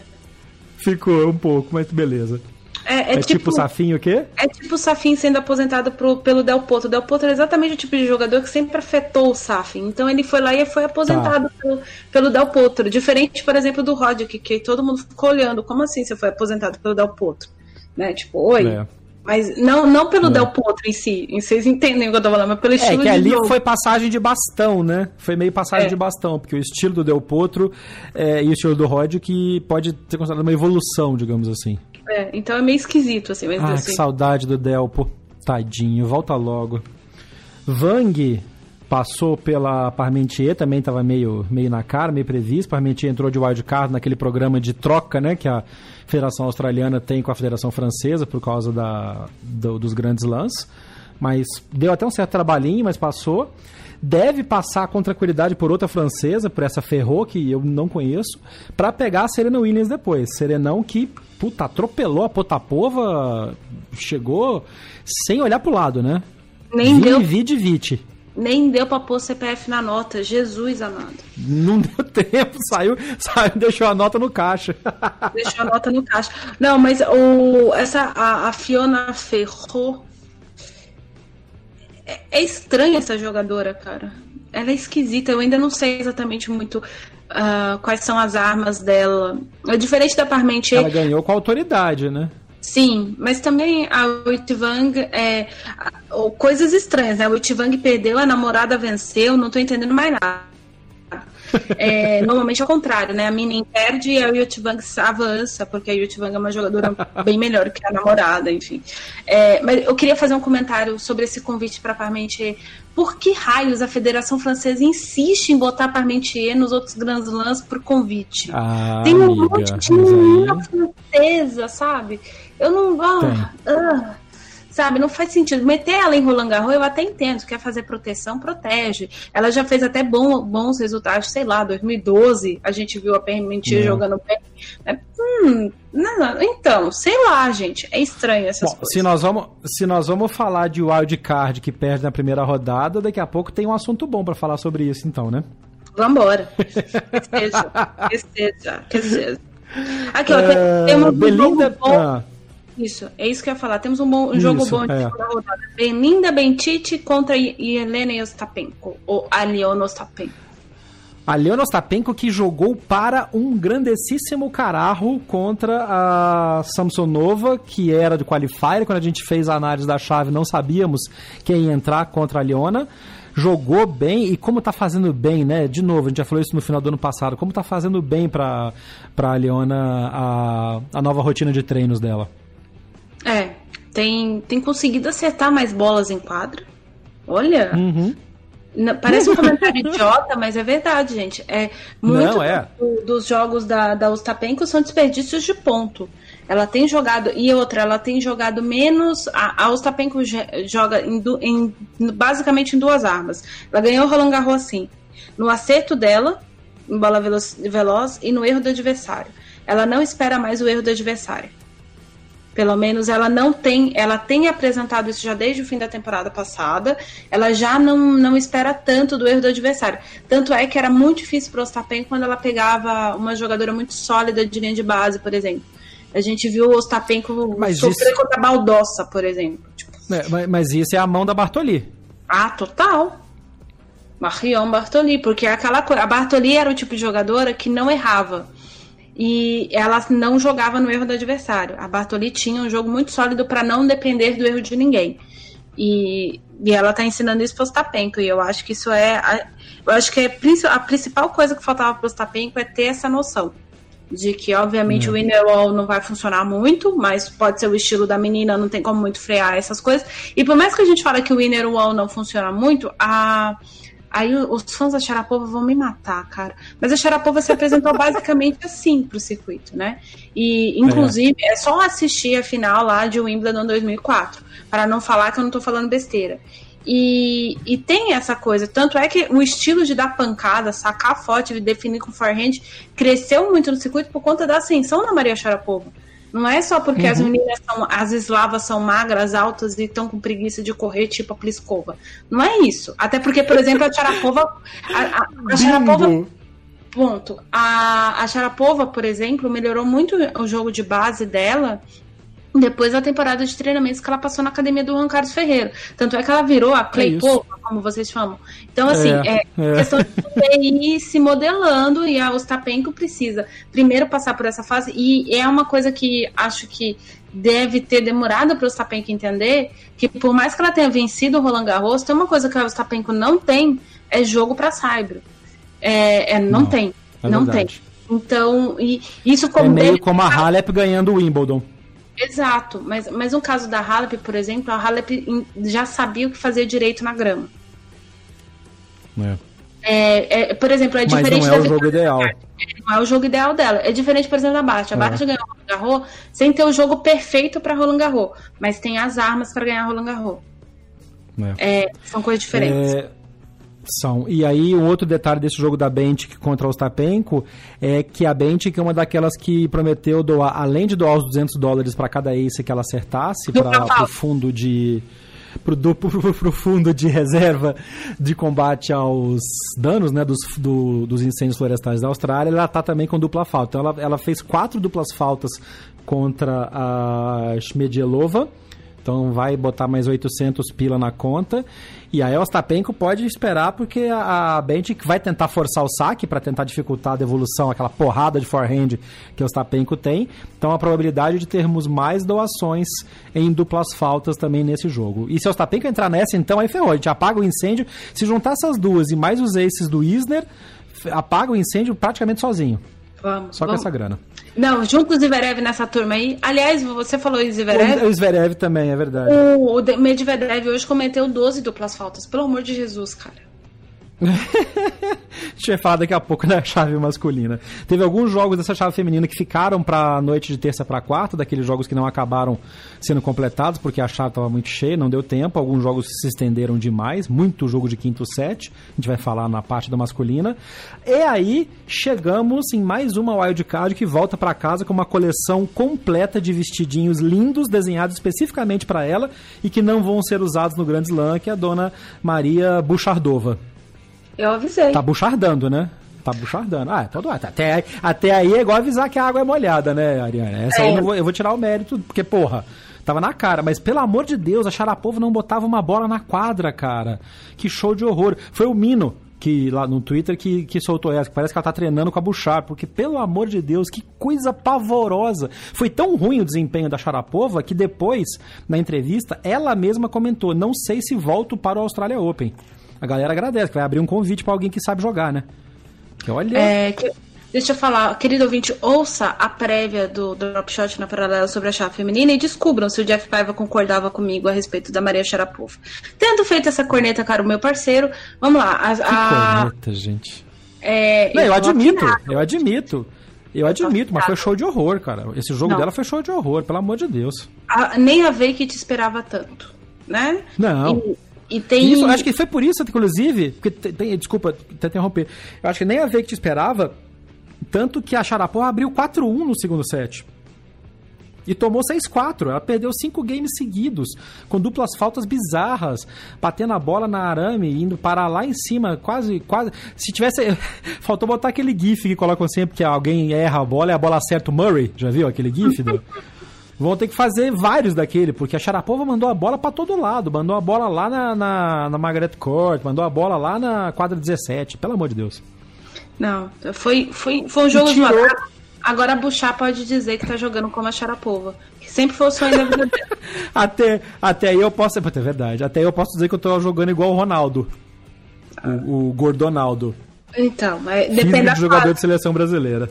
Ficou um pouco, mas beleza. É, é, é tipo, tipo Safin o quê? É tipo o Safin sendo aposentado pro, pelo Del Potro. O Del Potro é exatamente o tipo de jogador que sempre afetou o Safin. Então ele foi lá e foi aposentado tá. pelo, pelo Del Potro. Diferente, por exemplo, do Roddick, que todo mundo ficou olhando. Como assim você foi aposentado pelo Del Potro? Né? Tipo, oi. É. Mas não, não pelo é. Del Potro em si, vocês entendem o que eu tô falando, mas pelo é, estilo É que ali jogo. foi passagem de bastão, né? Foi meio passagem é. de bastão, porque o estilo do Del Potro é, e o estilo do Rod que pode ser considerado uma evolução, digamos assim. É, então é meio esquisito, assim. Mas ah, assim. que saudade do Delpo. Tadinho, volta logo. Vang passou pela Parmentier, também estava meio, meio na cara, meio previsto. Parmentier entrou de wildcard naquele programa de troca, né, que a Federação Australiana tem com a Federação Francesa por causa da, do, dos grandes lãs. Mas deu até um certo trabalhinho, mas passou. Deve passar com tranquilidade por outra francesa, por essa Ferro, que eu não conheço, para pegar a Serena Williams depois. Serenão que, puta, atropelou a Potapova, chegou sem olhar pro lado, né? Nem deu. Vide, vite. Nem deu pra pôr CPF na nota. Jesus amado. Não deu tempo, saiu, saiu deixou a nota no caixa. Deixou a nota no caixa. Não, mas o, essa, a, a Fiona Ferro. É, é estranha essa jogadora, cara. Ela é esquisita. Eu ainda não sei exatamente muito uh, quais são as armas dela. É diferente da Parmentier. Ela ganhou com autoridade, né? Sim, mas também a Witvang é coisas estranhas, né? O Witvang perdeu, a namorada venceu, não tô entendendo mais nada. É, normalmente é o contrário, né? A Minin perde e a Yutvang avança, porque a Yutvang é uma jogadora bem melhor que a namorada, enfim. É, mas eu queria fazer um comentário sobre esse convite para Parmentier. Por que raios a Federação Francesa insiste em botar Parmentier nos outros Grand Slams por convite? Ah, Tem um monte de menina francesa, sabe? Eu não. Ah, sabe, não faz sentido. Meter ela em Roland Garros, eu até entendo. Quer fazer proteção, protege. Ela já fez até bom, bons resultados, sei lá, 2012, a gente viu a Permentir jogando bem. É, hum, não, então, sei lá, gente. É estranho essas bom, coisas. Se nós, vamos, se nós vamos falar de wild card que perde na primeira rodada, daqui a pouco tem um assunto bom para falar sobre isso, então, né? Vambora. que seja, que seja, que seja. Aqui, ó, é... tem uma Belinda... Bom, ah. Isso, é isso que eu ia falar. Temos um, bom, um jogo bom de é. rodada. Belinda Bentite contra Helena Ostapenko, ou Aliona Ostapenko. A Leona Ostapenko que jogou para um grandessíssimo cararro contra a Samsonova, que era de qualifier. Quando a gente fez a análise da chave, não sabíamos quem ia entrar contra a Leona. Jogou bem e como tá fazendo bem, né? De novo, a gente já falou isso no final do ano passado. Como tá fazendo bem para a Leona a, a nova rotina de treinos dela. É, tem, tem conseguido acertar mais bolas em quadra. Olha, uhum. parece um comentário idiota, mas é verdade, gente. É muito Não, é. Do, dos jogos da, da Ostapenko são desperdícios de ponto. Ela tem jogado, e outra, ela tem jogado menos. A, a Ostapenko joga em, em, basicamente em duas armas. Ela ganhou o Roland Garros assim: no acerto dela, em bola veloz, veloz, e no erro do adversário. Ela não espera mais o erro do adversário. Pelo menos ela não tem, ela tem apresentado isso já desde o fim da temporada passada. Ela já não, não espera tanto do erro do adversário. Tanto é que era muito difícil para o Ostapenko quando ela pegava uma jogadora muito sólida de linha de base, por exemplo. A gente viu o Ostapenko Mas sofrer isso- contra a Baldossa, por exemplo. Tipo, É, mas, mas isso é a mão da Bartoli. ah, total. Marion Bartoli, porque é aquela coisa. A Bartoli era o tipo de jogadora que não errava. E ela não jogava no erro do adversário. A Bartoli tinha um jogo muito sólido para não depender do erro de ninguém. E, e ela tá ensinando isso pro Ostapenko. E eu acho que isso é. A, eu acho que é a principal coisa que faltava pro Ostapenko é ter essa noção. De que, obviamente, o winner wall não vai funcionar muito, mas pode ser o estilo da menina, não tem como muito frear essas coisas. E por mais que a gente fale que o winner wall não funciona muito, a. Aí os fãs da Sharapova vão me matar, cara. Mas a Sharapova se apresentou basicamente assim pro circuito, né? E, inclusive, é. só assistir a final lá de Wimbledon 2004, para não falar que eu não tô falando besteira. E, e tem essa coisa, tanto é que o estilo de dar pancada, sacar forte e definir com forehand cresceu muito no circuito por conta da ascensão da Maria Sharapova. Não é só porque as meninas são, as eslavas são magras, altas e estão com preguiça de correr, tipo a Pliskova. Não é isso. Até porque, por exemplo, a Sharapova. A, a, a Sharapova Ponto. A, a Sharapova, por exemplo, melhorou muito o jogo de base dela depois da temporada de treinamentos que ela passou na academia do Juan Carlos Ferreira. Tanto é que ela virou a Claypova, como vocês chamam. Então, assim, é, É, é. questão de ir se modelando e a Ostapenko precisa primeiro passar por essa fase. E é uma coisa que acho que deve ter demorado para o Ostapenko entender que por mais que ela tenha vencido o Roland Garros, tem uma coisa que a Ostapenko não tem, é jogo para Saibro. É, é, não, Não, tem. é não verdade. tem. Então, e isso É como meio dele- como a Halep ganhando o Wimbledon. Exato, mas, mas no caso da Halep, por exemplo, a Halep já sabia o que fazer direito na grama. É. É, é, por exemplo, é Mas diferente não é da o jogo ideal. não é o jogo ideal dela. É diferente, por exemplo, da Bart. A É. Bart ganhou Roland Garros sem ter o jogo perfeito para Roland Garros, mas tem as armas para ganhar Roland Garros. É. É, são coisas diferentes. São. E aí, um outro detalhe desse jogo da Bentic contra o Ostapenko é que a Bentic é uma daquelas que prometeu doar, além de doar os 200 dólares para cada ace que ela acertasse, para o fundo de. Pro, do, pro, pro fundo de reserva de combate aos danos né, dos, do- dos incêndios florestais da Austrália, ela tá também com dupla falta. Então ela, ela fez quatro duplas faltas contra a Shmedielova. Então vai botar mais 800 pila na conta. E aí o Ostapenko pode esperar porque a, a vai tentar forçar o saque para tentar dificultar a devolução, aquela porrada de forehand que o Ostapenko tem. Então a probabilidade de termos mais doações em duplas faltas também nesse jogo. E se o Ostapenko entrar nessa, então aí ferrou. A gente apaga o incêndio. Se juntar essas duas e mais os aces do Isner, apaga o incêndio praticamente sozinho. Vamos. Só com vamos. essa grana. Não, junto com o Zverev nessa turma aí. Aliás, você falou em Zverev. O, o Zverev também, é verdade. O, o De- Medvedev hoje cometeu 12 duplas faltas. Pelo amor de Jesus, cara. A gente vai falar daqui a pouco da chave masculina. Teve alguns jogos dessa chave feminina que ficaram pra noite de terça pra quarta, daqueles jogos que não acabaram sendo completados porque a chave estava muito cheia, não deu tempo. Alguns jogos se estenderam demais, muito jogo de quinto set. A gente vai falar na parte da masculina. E aí chegamos em mais uma wildcard que volta pra casa com uma coleção completa de vestidinhos lindos desenhados especificamente pra ela e que não vão ser usados no Grand Slam, que é a dona Maria Buchardova. Eu avisei. Tá buchardando, né? Tá buchardando. Ah, todo até, aí- até aí é igual avisar que a água é molhada, né, Ariana? Essa aí É. eu, não vou, eu vou tirar o mérito, porque, porra, tava na cara. Mas, pelo amor de Deus, a Sharapova não botava uma bola na quadra, cara. Que show de horror. Foi o Mino, que lá no Twitter, que, que soltou essa, que parece que ela tá treinando com a Bouchard, porque, pelo amor de Deus, que coisa pavorosa. Foi tão ruim o desempenho da Sharapova que depois, na entrevista, ela mesma comentou, não sei se volto para o Australia Open. A galera agradece, que vai abrir um convite pra alguém que sabe jogar, né? Que olha... É, que- deixa eu falar, querido ouvinte, ouça a prévia do, do Drop Shot na paralela sobre a chave feminina e descubram se o Jeff Paiva concordava comigo a respeito da Maria Sharapova. Tendo feito essa corneta, cara, o meu parceiro, vamos lá. A, a- corneta, gente. é, Não, eu tô admito, eu admito. Eu admito, mas foi show de horror, cara. Esse jogo Não. dela foi show de horror, pelo amor de Deus. A- nem a Vei que te esperava tanto, né? Não. E, e tem. Isso, acho que foi por isso, inclusive, porque tem, desculpa te interromper. Eu acho que nem a ver que te esperava, tanto que a Sharapova abriu 4-1 no segundo set. E tomou 6-4. Ela perdeu cinco games seguidos, com duplas faltas bizarras, batendo a bola na arame, indo parar lá em cima, quase, quase. Se tivesse. Faltou botar aquele GIF que colocam sempre que alguém erra a bola e a bola acerta o Murray. Já viu aquele GIF? Do... Vão ter que fazer vários daquele, porque a Sharapova mandou a bola para todo lado. Mandou a bola lá na, na, na Margaret Court, mandou a bola lá na quadra 17, pelo amor de Deus. Não, foi, foi, foi um jogo tirou... de Agora a Buchá pode dizer que tá jogando como a Sharapova. Que sempre foi o sonho da vida dela. até, até aí eu posso. É verdade. Até aí eu posso dizer que eu tô jogando igual o Ronaldo. O, o Gordonaldo. Então, mas depende da jogador fase. de seleção brasileira.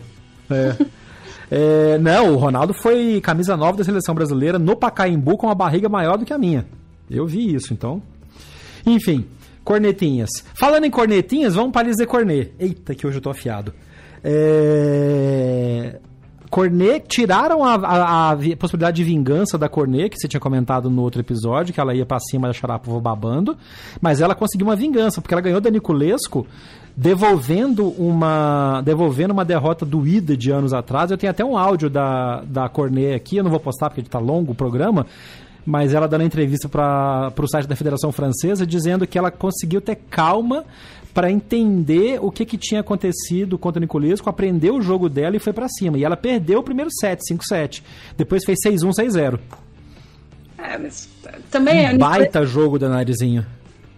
É. é, não, o Ronaldo foi camisa nova da seleção brasileira no Pacaembu com uma barriga maior do que a minha. Eu vi isso, então. Enfim, cornetinhas. Falando em cornetinhas, vamos para Lise Cornet. Eita, que hoje eu tô afiado. É... Cornet, tiraram a, a, a, possibilidade de vingança da Cornet, que você tinha comentado no outro episódio, que ela ia para cima da Sharapova babando, mas ela conseguiu uma vingança, porque ela ganhou da Niculesco devolvendo uma devolvendo uma derrota doída de anos atrás. Eu tenho até um áudio da, da Cornet aqui, eu não vou postar porque está longo o programa, mas ela dando entrevista para o site da Federação Francesa dizendo que ela conseguiu ter calma para entender o que, que tinha acontecido contra o Nicolesco, aprendeu o jogo dela e foi para cima. E ela perdeu o primeiro set, 5-7. Depois fez 6-1, 6-0. É, mas também um baita jogo da Narizinho.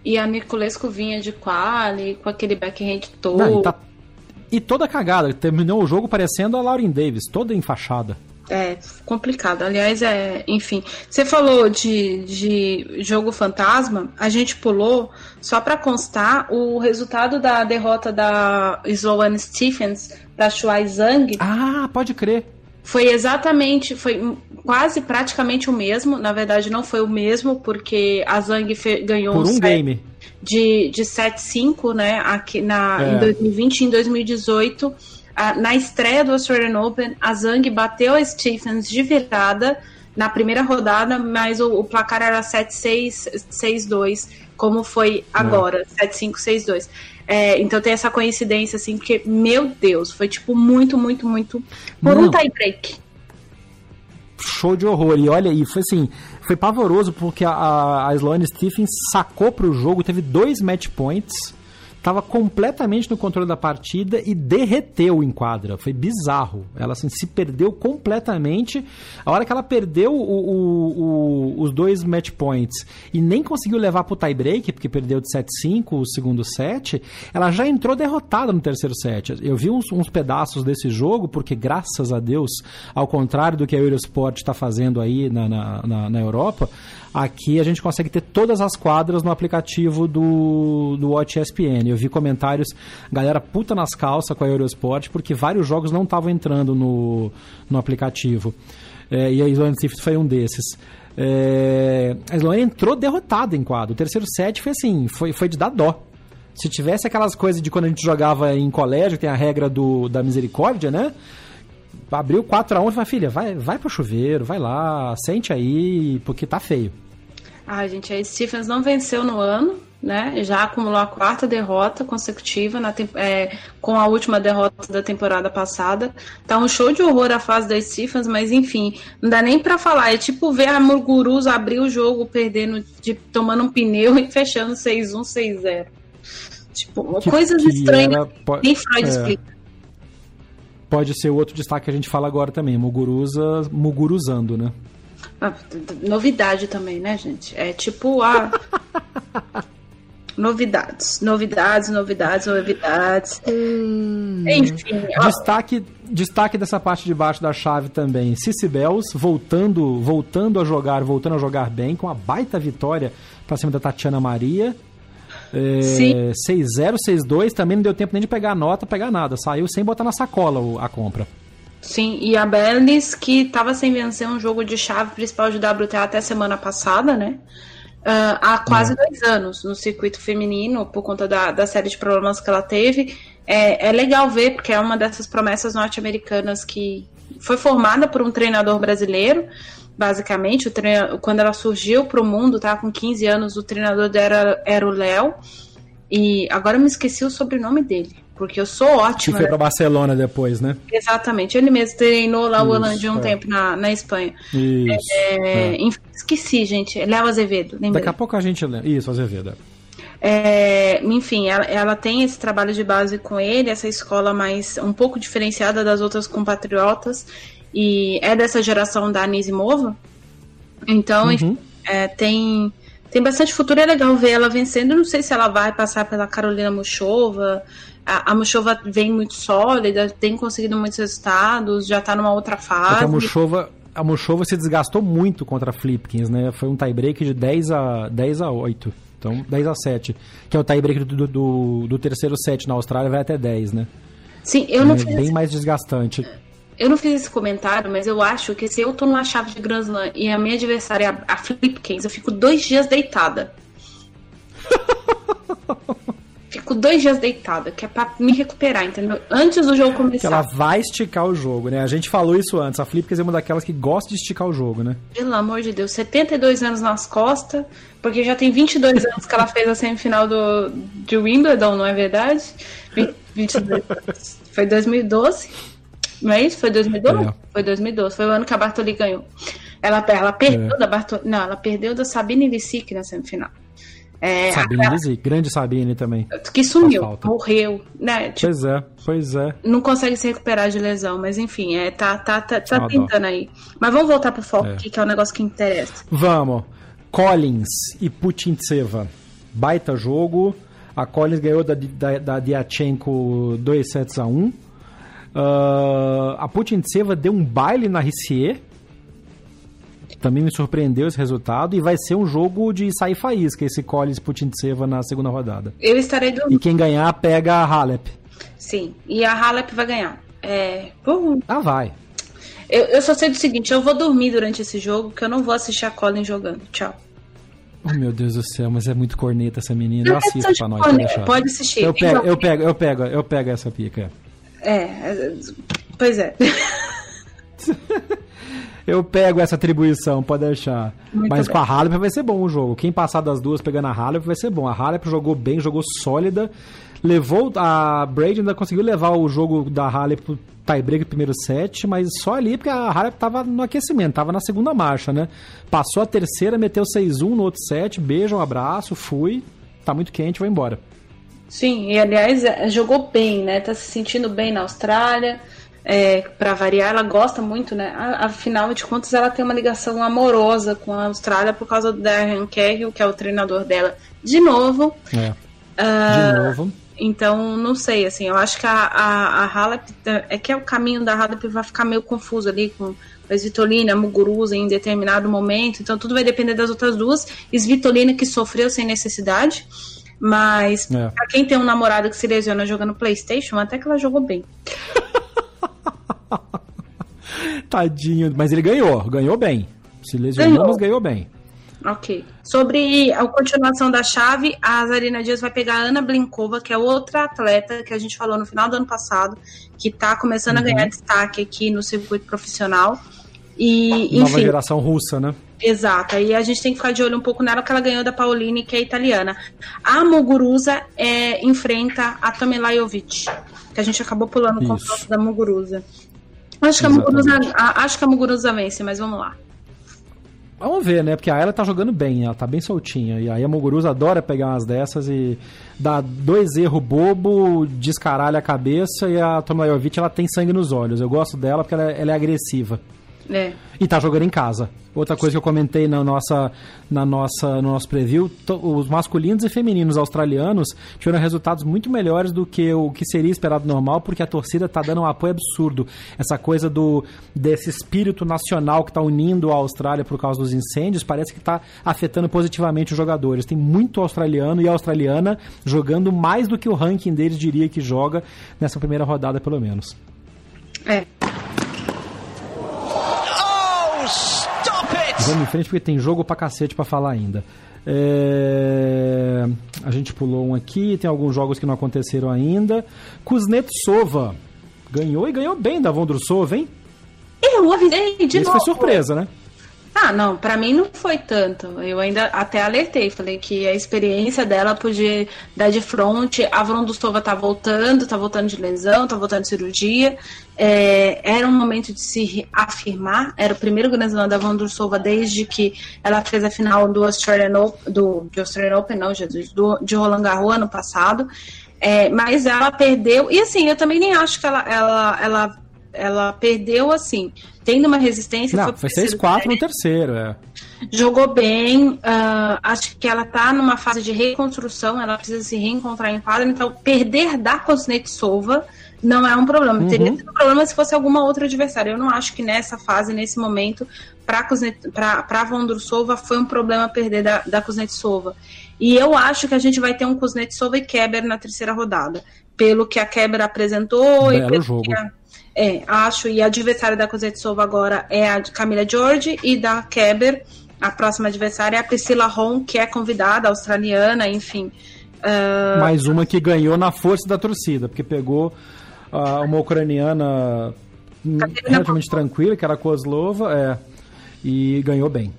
E a Nicolesco vinha de quali, com aquele backhand todo. Não, e, tá... e toda cagada. Terminou o jogo parecendo a Lauren Davis, toda enfaixada. É complicado. Aliás, é, enfim, você falou de, de jogo fantasma, a gente pulou só para constar o resultado da derrota da Sloane Stephens para Shuai Zhang. Ah, pode crer. Foi exatamente, foi quase praticamente o mesmo. Na verdade, não foi o mesmo, porque a Zhang ganhou Por um, um game de, de 7-5, né? Aqui na, é. em 2020 e em 2018 na estreia do Australian Open, a Zhang bateu a Stephens de virada na primeira rodada, mas o, o placar era 7-6, 6-2, como foi agora, é. 7-5, 6-2. É, então tem essa coincidência, assim, porque, meu Deus, foi tipo muito, muito, muito. Por Não. um tie break. Show de horror. E olha aí, foi assim, foi pavoroso porque a, a Sloane Stephens sacou pro jogo, teve dois match points estava completamente no controle da partida e derreteu em quadra. Foi bizarro. Ela assim, se perdeu completamente. A hora que ela perdeu o, o, o, os dois match points e nem conseguiu levar para o tie break, porque perdeu de 7-5 o segundo set, ela já entrou derrotada no terceiro set. Eu vi uns, uns pedaços desse jogo, porque graças a Deus, ao contrário do que a Eurosport está fazendo aí na, na, na, na Europa, Aqui a gente consegue ter todas as quadras no aplicativo do, do Watch ESPN. Eu vi comentários, galera puta nas calças com a Eurosport, porque vários jogos não estavam entrando no, no aplicativo. É, e a Sloane Swift foi um desses. É, a Sloane entrou derrotada em quadro. O terceiro set foi assim, foi, foi de dar dó. Se tivesse aquelas coisas de quando a gente jogava em colégio, tem a regra do, da misericórdia, né? Abriu 4 a 1 e falou, filha, vai, vai pro chuveiro, vai lá, sente aí, porque tá feio. Ah, gente, a Stephens não venceu no ano, né? Já acumulou a quarta derrota consecutiva na, é, com a última derrota da temporada passada. Tá um show de horror a fase da Stephens, mas enfim, não dá nem para falar. É tipo ver a Muguruza abrir o jogo perdendo, de, tomando um pneu e fechando 6-1, 6-0. Tipo, que, coisas que estranhas. Era, nem Freud é. explica pode ser o outro destaque que a gente fala agora também, Muguruza, Muguruzando, né? Ah, novidade também, né, gente? É tipo a. novidades, novidades, novidades, novidades. Hum. Enfim. Destaque, destaque dessa parte de baixo da chave também. Cici Bells voltando, voltando a jogar, voltando a jogar bem, com a baita vitória para cima da Tatiana Maria. É, 6-0, 6-2, também não deu tempo nem de pegar a nota, pegar nada. Saiu sem botar na sacola a compra. Sim, e a Bellis, que estava sem vencer um jogo de chave principal de WTA até semana passada, né? Uh, há quase é. dois anos no circuito feminino, por conta da, da série de problemas que ela teve. É, é legal ver, porque é uma dessas promessas norte-americanas que foi formada por um treinador brasileiro, basicamente. O quando ela surgiu para o mundo, tá com 15 anos, o treinador dela era o Léo. E agora eu me esqueci o sobrenome dele, porque eu sou ótima. Que foi para Barcelona depois, né? Exatamente, ele mesmo treinou lá o Holandinho um é. tempo na, na Espanha. Isso. É, é. Esqueci, gente. Léo Azevedo, lembrei. Daqui a pouco a gente lembra. Isso, Azevedo. É, enfim, ela, ela, tem esse trabalho de base com ele, essa escola mais um pouco diferenciada das outras compatriotas, e é dessa geração da Anisimova. Então, uhum. é, tem, tem bastante futuro, é legal ver ela vencendo. Não sei se ela vai passar pela Carolina Muchova. A, a Muchova vem muito sólida, tem conseguido muitos resultados, já tá numa outra fase. a Muchova, a Muchova se desgastou muito contra a Flipkins, né? Foi um tie-break de 10 a, 10 a 8. Então, 10 a 7. Que é o tie-break do, do, do, terceiro set na Austrália, vai até 10, né? Sim, eu não é fiz. Bem mais desgastante. Eu não fiz esse comentário, mas eu acho que se eu tô numa chave de Grand Slam e a minha adversária é a Flipkins, eu fico dois dias deitada. Fico dois dias deitada, que é pra me recuperar, entendeu? Antes do jogo começar. Que ela vai esticar o jogo, né? A gente falou isso antes. A Flipkins é uma daquelas que gosta de esticar o jogo, né? Pelo amor de Deus, 72 anos nas costas, porque já tem 22 anos que ela fez a semifinal do, de Wimbledon, não é verdade? 22 anos. Foi 2012? Não é isso? Foi 2012? É. Foi 2012. Foi o ano que a Bartoli ganhou. Ela, ela perdeu é. da Bartoli. Não, ela perdeu da Sabine Lisic na semifinal. É, Sabine a... grande Sabine também. Que sumiu, morreu, né? Tipo, pois é, pois é. Não consegue se recuperar de lesão, mas enfim, é, tá, tá, tá, tá tentando aí. Mas vamos voltar pro foco é. aqui, que é o um negócio que interessa. Vamos. Collins e Putintseva. Baita jogo. A Collins ganhou da, da, da Diachenko 2 sets a 1. Uh, a Putintseva deu um baile na Rissier também me surpreendeu esse resultado e vai ser um jogo de sair faísca esse Collins Putintseva na segunda rodada. Eu estarei do... E quem ganhar pega a Halep. Sim, e a Halep vai ganhar. É... Uhum. Ah, vai. Eu, eu só sei do seguinte, eu vou dormir durante esse jogo, que eu não vou assistir a Collins jogando. Tchau. Oh, meu Deus do céu, mas é muito corneta essa menina. Não assista pra nós, pode, pode assistir. Eu pego, eu pego, eu pego, eu pego essa pica. É, pois é. eu pego essa atribuição, pode deixar. Muito Mas bem. com a Halep vai ser bom o jogo. Quem passar das duas pegando a Halep vai ser bom. A Halep jogou bem, jogou sólida. Levou a Brady ainda conseguiu levar o jogo da Halep pro tiebreak primeiro set, mas só ali porque a Halep tava no aquecimento, tava na segunda marcha, né? Passou a terceira, meteu 6-1 no outro set, beijo, um abraço, fui. Tá muito quente, vou embora. Sim, e aliás, é, jogou bem, né? Tá se sentindo bem na Austrália é, para variar, ela gosta muito, né? Afinal de contas, ela tem uma ligação amorosa com a Austrália por causa do Darren Cahill, que é o treinador dela, de novo. É. Uh, de novo. Então, não sei, assim, eu acho que a, a, a Halep, é que é o caminho da Halep vai ficar meio confuso ali com a Svitolina, a Muguruza em determinado momento, então tudo vai depender das outras duas. Svitolina que sofreu sem necessidade, mas é. pra quem tem um namorado que se lesiona jogando Playstation, até que ela jogou bem. Tadinho. Mas ele ganhou, ganhou bem. Se lesionou, ganhou. mas ganhou bem. Ok. Sobre a continuação da chave, a Zarina Dias vai pegar a Ana Blinkova, que é outra atleta que a gente falou no final do ano passado, que está começando uhum. a ganhar destaque aqui no circuito profissional. E, Nova enfim, geração russa, né? Exato, e a gente tem que ficar de olho um pouco nela, que ela ganhou da Pauline, que é italiana. A Muguruza é, enfrenta a Tomelajovic, que a gente acabou pulando o confronto da Muguruza. Acho que, a Muguruza, acho que a Muguruza vence, mas vamos lá. Vamos ver, né? Porque a ela tá jogando bem, ela tá bem soltinha. E aí a Muguruza adora pegar umas dessas e dá dois erros bobo, descaralha a cabeça e a Tomajovic ela tem sangue nos olhos. Eu gosto dela porque ela, é, ela é agressiva. É. E tá jogando em casa. Outra coisa que eu comentei na nossa, na nossa, no nosso preview, os masculinos e femininos australianos tiveram resultados muito melhores do que o que seria esperado normal, porque a torcida tá dando um apoio absurdo. Essa coisa do desse espírito nacional que tá unindo a Austrália por causa dos incêndios, parece que tá afetando positivamente os jogadores. Tem muito australiano e australiana jogando mais do que o ranking deles diria que joga nessa primeira rodada, pelo menos. É. Vamos em frente porque tem jogo pra cacete pra falar ainda. É... A gente pulou um aqui, tem alguns jogos que não aconteceram ainda. Kuznetsova ganhou e ganhou bem da Vondrusova, hein? Eu avisei de Isso novo. foi surpresa, né? Ah, não, para mim não foi tanto. Eu ainda até alertei, falei que a experiência dela podia dar de frente. A Vrondustova tá voltando, tá voltando de lesão, tá voltando de cirurgia. É, era um momento de se afirmar. Era o primeiro grande Slam da Vrondustova desde que ela fez a final do Australian Open, do, de Australian Open, não, Jesus, do, de Roland Garros ano passado. É, mas ela perdeu. E assim, eu também nem acho que ela, ela, ela ela perdeu assim, tendo uma resistência. Não, foi 6-4 no terceiro, é. Jogou bem, uh, acho que ela tá numa fase de reconstrução, ela precisa se reencontrar em quadra, então perder da Kuznetsova não é um problema. Uhum. Teria sido um problema se fosse alguma outra adversária. Eu não acho que nessa fase, nesse momento, para Vondrusova foi um problema perder da, da Kuznetsova. E eu acho que a gente vai ter um Kuznetsova e Keber na terceira rodada. Pelo que a Keber apresentou Belo e pelo jogo. que a, é, acho. E a adversária da Kuznetsova agora é a Camila George e da Keber, a próxima adversária é a Priscila Ron, que é convidada, australiana, enfim. Uh... Mais uma que ganhou na força da torcida, porque pegou uh, uma ucraniana relativamente tranquila, que era a Kozlova, é, e ganhou bem.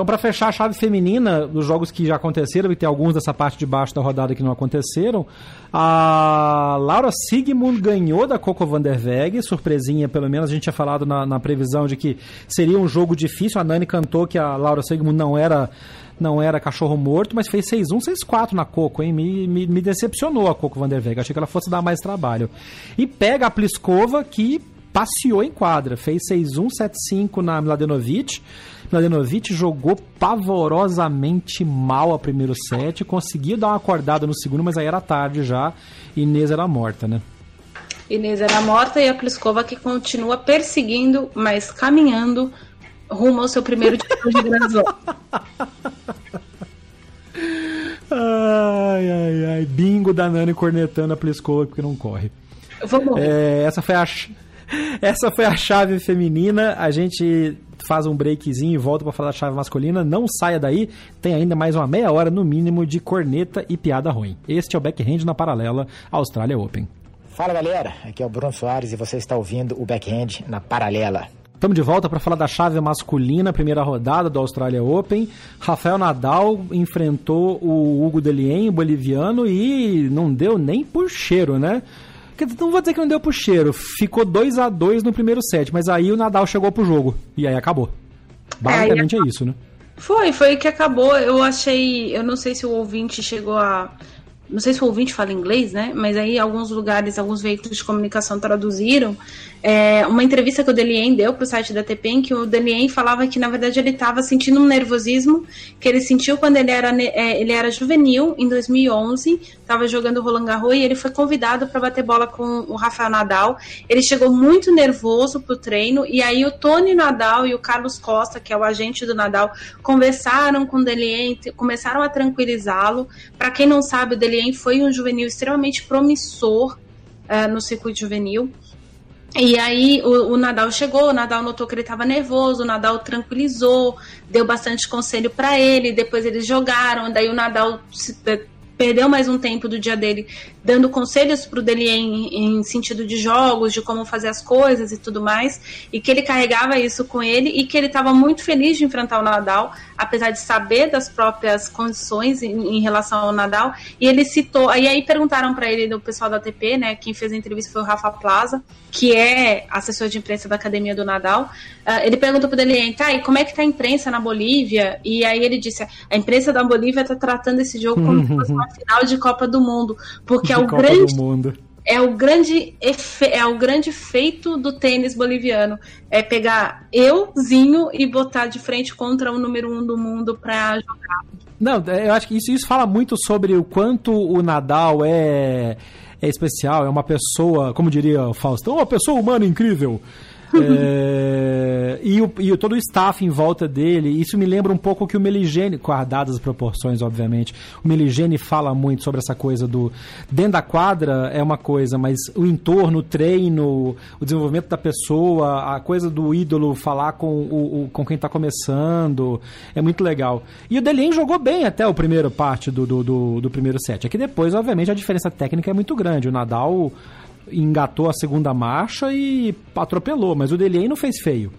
Então, para fechar a chave feminina dos jogos que já aconteceram, e tem alguns dessa parte de baixo da rodada que não aconteceram, a Laura Sigmund ganhou da Coco van der Weg, surpresinha, pelo menos a gente tinha falado na, na previsão de que seria um jogo difícil. A Nani cantou que a Laura Sigmund não era não era cachorro morto, mas fez 6-1, 6-4 na Coco, hein? Me, me, me, decepcionou a Coco van der Weg. Achei que ela fosse dar mais trabalho. E pega a Pliskova, que passeou em quadra. Fez 6-1, 7-5 na Mladenovic. Mladenovic jogou pavorosamente mal a primeiro set, conseguiu dar uma acordada no segundo, mas aí era tarde já. Inês era morta, né? Inês era morta e a Pliskova que continua perseguindo, mas caminhando rumo ao seu primeiro título de Grand Slam. Ai, ai, ai. Bingo da Nani cornetando a Pliskova porque não corre. Vamos é, essa foi a essa foi a chave feminina. A gente faz um breakzinho e volta para falar da chave masculina. Não saia daí, tem ainda mais uma meia hora no mínimo de corneta e piada ruim. Este é o Backhand na paralela Austrália Open. Fala galera, aqui é o Bruno Soares e você está ouvindo o Backhand na paralela. Estamos de volta para falar da chave masculina, primeira rodada do Australia Open. Rafael Nadal enfrentou o Hugo Delien, o boliviano, e não deu nem por cheiro, né? Não vou dizer que não deu pro cheiro. Ficou 2 a 2 no primeiro set, mas aí o Nadal chegou pro jogo. E aí acabou. Basicamente é, é isso, né? Foi, foi que acabou. Eu achei. Eu não sei se o ouvinte chegou a não sei se o ouvinte fala inglês, né? Mas aí alguns lugares, alguns veículos de comunicação traduziram é, uma entrevista que o Delien deu para o site da TP, em que o Delien falava que na verdade ele estava sentindo um nervosismo que ele sentiu quando ele era, é, ele era juvenil, em 2011, estava jogando Roland Garros e ele foi convidado para bater bola com o Rafael Nadal. Ele chegou muito nervoso para o treino e aí o Tony Nadal e o Carlos Costa, que é o agente do Nadal, conversaram com o Delien, começaram a tranquilizá-lo. Para quem não sabe, o Delien foi um juvenil extremamente promissor uh, no circuito juvenil. E aí o, o, Nadal chegou, o Nadal notou que ele estava nervoso, o Nadal tranquilizou, deu bastante conselho para ele, depois eles jogaram, daí o Nadal se, perdeu mais um tempo do dia dele dando conselhos para o dele em, em, sentido de jogos, de como fazer as coisas e tudo mais, e que ele carregava isso com ele e que ele estava muito feliz de enfrentar o Nadal, apesar de saber das próprias condições em, em relação ao Nadal. E ele citou, e aí perguntaram para ele do pessoal da ATP, né? Quem fez a entrevista foi o Rafa Plaza, que é assessor de imprensa da Academia do Nadal. Uh, ele perguntou para ele, tá, e como é que tá a imprensa na Bolívia? E aí ele disse, a imprensa da Bolívia está tratando esse jogo como se fosse uma final de Copa do Mundo, porque é o Copa grande. É o grande efe, é o grande feito do tênis boliviano. É pegar euzinho e botar de frente contra o número um do mundo para jogar. Não, eu acho que isso, isso fala muito sobre o quanto o Nadal é, é especial, é uma pessoa, como diria o Faustão, uma pessoa humana incrível. É, e, o, e todo o staff em volta dele, isso me lembra um pouco que o Meligene, guardadas as proporções, obviamente, o Meligene fala muito sobre essa coisa do. Dentro da quadra é uma coisa, mas o entorno, o treino, o desenvolvimento da pessoa, a coisa do ídolo falar com, o, o com quem está começando, é muito legal. E o Delien jogou bem até o primeiro parte do, do, do, do primeiro set. É que depois, obviamente, a diferença técnica é muito grande. O Nadal engatou a segunda marcha e atropelou, mas o Delien não fez feio.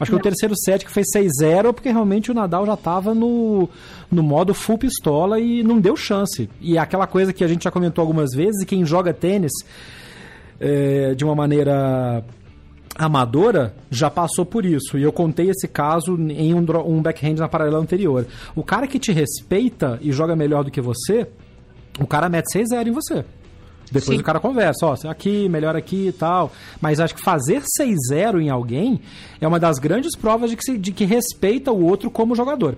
Acho que o terceiro set que foi 6-0, porque realmente o Nadal já estava no, no modo full pistola e não deu chance. E é aquela coisa que a gente já comentou algumas vezes, e quem joga tênis é, de uma maneira amadora já passou por isso. E eu contei esse caso em um, um backhand na paralela anterior. O cara que te respeita e joga melhor do que você, o cara mete 6-0 em você. Depois Sim. o cara conversa, ó, aqui, melhor aqui e tal. Mas acho que fazer 6-0 em alguém é uma das grandes provas de que, se, de que respeita o outro como jogador.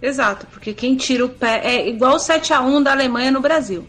Exato, porque quem tira o pé é igual o 7x1 da Alemanha no Brasil.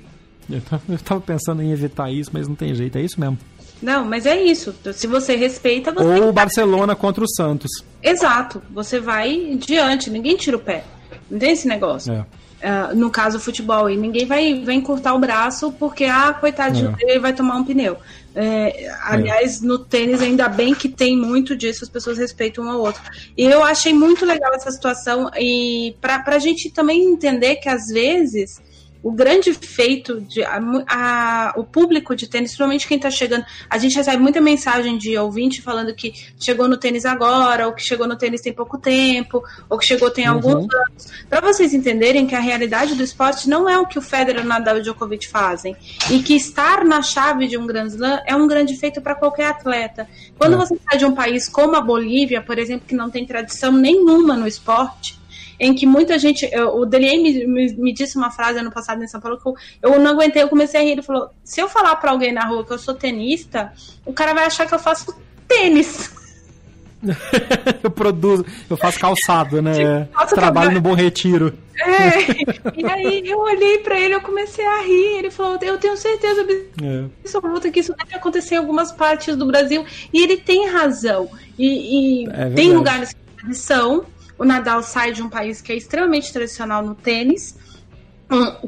Eu tava pensando em evitar isso, mas não tem jeito, é isso mesmo. Não, mas é isso. Se você respeita, você. Ou o Barcelona contra o Santos. Exato. Você vai diante, ninguém tira o pé. Não tem esse negócio. É. Uh, no caso, futebol, e ninguém vai, vai encurtar o braço porque, ah, coitadinho é. dele, vai tomar um pneu. É, aliás, no tênis, ainda bem que tem muito disso, as pessoas respeitam um ao outro. E eu achei muito legal essa situação, e para a gente também entender que, às vezes, o grande feito de a, a, o público de tênis, principalmente quem está chegando, a gente recebe muita mensagem de ouvinte falando que chegou no tênis agora, ou que chegou no tênis tem pouco tempo, ou que chegou tem uhum. alguns anos. Para vocês entenderem que a realidade do esporte não é o que o Federer, Nadal e Djokovic fazem, e que estar na chave de um Grand Slam é um grande feito para qualquer atleta. Quando é. você sai de um país como a Bolívia, por exemplo, que não tem tradição nenhuma no esporte, em que muita gente. Eu, o Delier me, me, me, disse uma frase ano passado em São Paulo que eu, eu não aguentei, eu comecei a rir. Ele falou: se eu falar para alguém na rua que eu sou tenista, o cara vai achar que eu faço tênis. eu produzo, eu faço calçado, né? Tipo, Trabalho no Bom Retiro. É, e aí eu olhei para ele, eu comecei a rir. Ele falou: Eu tenho certeza é. absoluta que isso deve acontecer em algumas partes do Brasil. E ele tem razão. E, e é tem lugares que tradição, o Nadal sai de um país que é extremamente tradicional no tênis,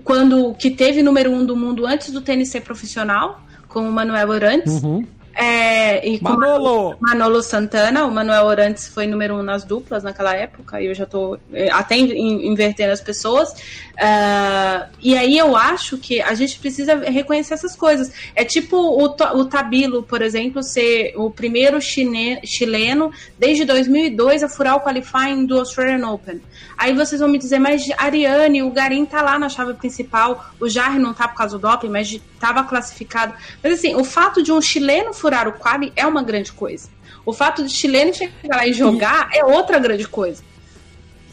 quando que teve número um do mundo antes do tênis ser profissional, com o Manuel Orantes. Uhum. É, e Manolo. Manolo Santana, o Manuel Orantes foi número um nas duplas naquela época, e eu já estou é, até invertendo as pessoas. Uh, e aí eu acho que a gente precisa reconhecer essas coisas. É tipo o, o Tabilo, por exemplo, ser o primeiro chine, chileno desde 2002 a furar o qualifying do Australian Open. Aí vocês vão me dizer, mas Ariane, o Garim tá lá na chave principal, o Jarre não tá por causa do doping, mas estava classificado. Mas assim, o fato de um chileno furar o quali é uma grande coisa. O fato de chileno chegar lá e jogar e... é outra grande coisa.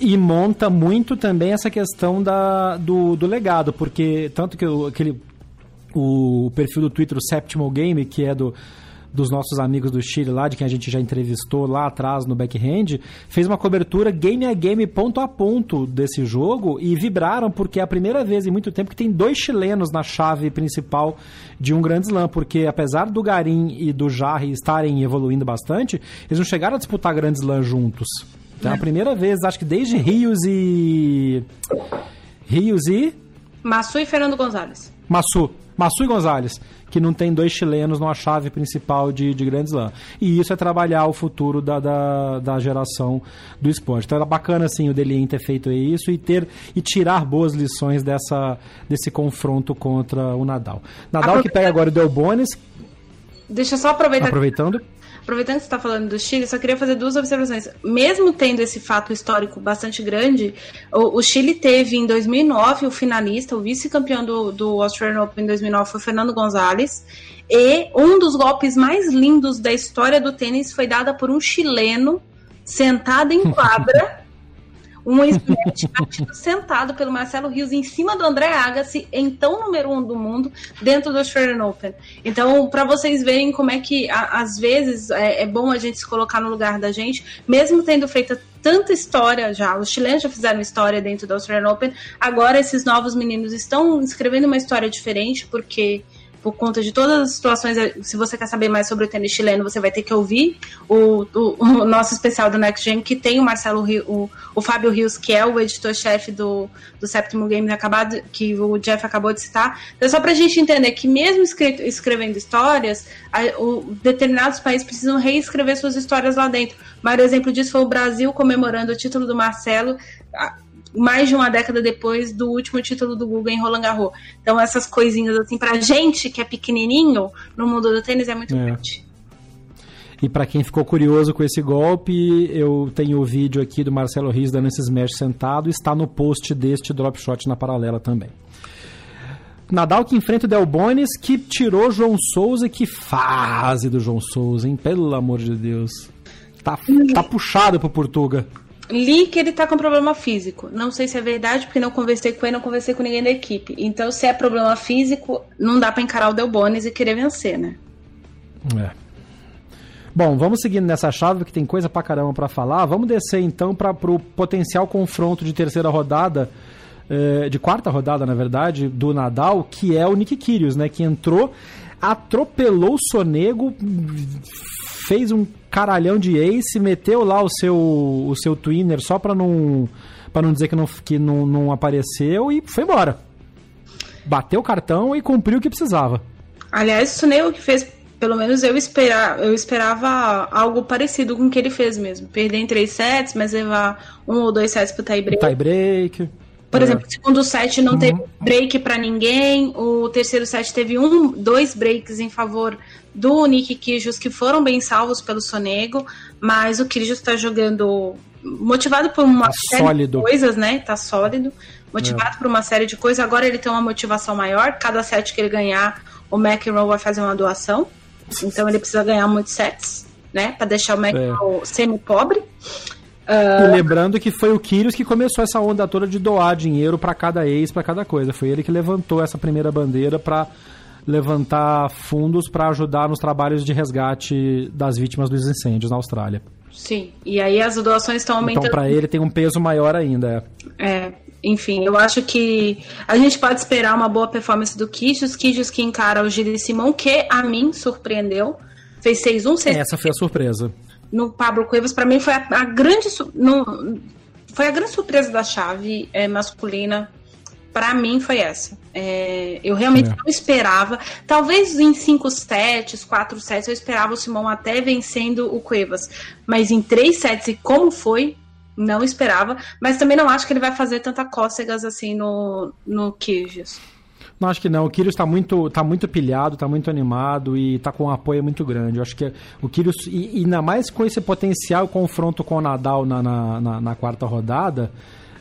E monta muito também essa questão da, do, do legado, porque tanto que o, aquele, o perfil do Twitter, o Septimal Game, que é do dos nossos amigos do Chile lá, de quem a gente já entrevistou lá atrás no backhand, fez uma cobertura game a game, ponto a ponto desse jogo e vibraram porque é a primeira vez em muito tempo que tem dois chilenos na chave principal de um grande slam, porque apesar do Garim e do Jarre estarem evoluindo bastante, eles não chegaram a disputar grandes slam juntos. Então é a primeira vez, acho que desde Rios e... Rios e... Massu e Fernando Gonzalez. Massu. Massu e Gonzalez que não tem dois chilenos numa chave principal de, de Grand Slam. E isso é trabalhar o futuro da, da, da geração do esporte. Então é bacana assim o Delien ter feito isso e ter e tirar boas lições dessa, desse confronto contra o Nadal. Nadal que pega agora o Delbonis. Deixa eu só aproveitar. Aproveitando. Aproveitando que você está falando do Chile, só queria fazer duas observações. Mesmo tendo esse fato histórico bastante grande, o, o Chile teve em 2009 o finalista, o vice-campeão do, do Australian Open em 2009 foi Fernando Gonzalez. E um dos golpes mais lindos da história do tênis foi dada por um chileno sentado em quadra. um smash sentado pelo Marcelo Rios em cima do André Agassi, então número um do mundo, dentro do Australian Open. Então, para vocês verem como é que, a, às vezes, é, é, bom a gente se colocar no lugar da gente, mesmo tendo feito tanta história já, os chilenos já fizeram história dentro do Australian Open, agora esses novos meninos estão escrevendo uma história diferente, porque por conta de todas as situações. Eh, se você quer saber mais sobre o tênis chileno, você vai ter que ouvir o, o, o nosso especial do Next Gen, que tem o Marcelo o, o Fábio Rios, que é o editor-chefe do, do Sétimo Games, acabado, que o Jeff acabou de citar. Então, só para a gente entender que, mesmo escrevendo histórias, a, o, determinados países precisam reescrever suas histórias lá dentro. O maior exemplo disso foi o Brasil comemorando o título do Marcelo mais de uma década depois do último título do Google em Roland Garros. Então essas coisinhas assim pra gente que é pequenininho no mundo do tênis é muito é. grande. E para quem ficou curioso com esse golpe, eu tenho o vídeo aqui do Marcelo Rios dando esse smash sentado, está no post deste drop shot na paralela também. Nadal que enfrenta o Del Bonis, que tirou João Souza. Que fase do João Souza, hein? Pelo amor de Deus. Tá, tá puxado pro Portuga. Li que ele tá com problema físico. Não sei se é verdade, porque não conversei com ele, não conversei com ninguém da equipe. Então, se é problema físico, não dá para encarar o Del Bonis e querer vencer, né? É. Bom, vamos seguindo nessa chave que tem coisa pra caramba pra falar. Vamos descer então para pro potencial confronto de terceira rodada eh, de quarta rodada, na verdade, do Nadal, que é o Nick Kyrgios, né? Que entrou, atropelou o Sonego, fez um caralhão de ace, meteu lá o seu, o seu twinner só para não para não dizer que não, que não, não apareceu e foi embora. Bateu o cartão e cumpriu o que precisava. Aliás, o Sonego que fez pelo menos eu, espera, eu esperava algo parecido com o que ele fez mesmo. Perder em três sets, mas levar um ou dois sets pro tie break. Tie break. Por é. exemplo, o segundo set não uhum. teve break para ninguém, o terceiro set teve um, dois breaks em favor do Nick Kyrgios que foram bem salvos pelo Sonego, mas o Kyrgios está jogando motivado por uma tá série sólido. de coisas, né? Tá sólido, motivado é. por uma série de coisas. Agora ele tem uma motivação maior. Cada set que ele ganhar, o McEnroe vai fazer uma doação. Então ele precisa ganhar muitos sets, né? Para deixar o McEnroe é. semi-pobre. Uh... E lembrando que foi o Kyrgios que começou essa onda toda de doar dinheiro para cada ex, para cada coisa. Foi ele que levantou essa primeira bandeira para levantar fundos para ajudar nos trabalhos de resgate das vítimas dos incêndios na Austrália. Sim, e aí as doações estão aumentando. Então, para ele tem um peso maior ainda. É. é, enfim, eu acho que a gente pode esperar uma boa performance do Kyrgios, Kyrgios que encara o Gilles Simão, que a mim surpreendeu. Fez 6-1, 6 Essa foi a surpresa no Pablo Cuevas, para mim foi a, a grande no, foi a grande surpresa da chave é, masculina. Para mim foi essa. É, eu realmente é. não esperava. Talvez em cinco sets, quatro sets, eu esperava o Simão até vencendo o Cuevas. Mas em três sets, e como foi, não esperava. Mas também não acho que ele vai fazer tanta cócegas assim no, no Kyrgios. Não, acho que não. O Kyrgios está muito, tá muito pilhado, está muito animado e está com um apoio muito grande. Eu acho que o Kyrgios, e, e ainda mais com esse potencial confronto com o Nadal na, na, na, na quarta rodada,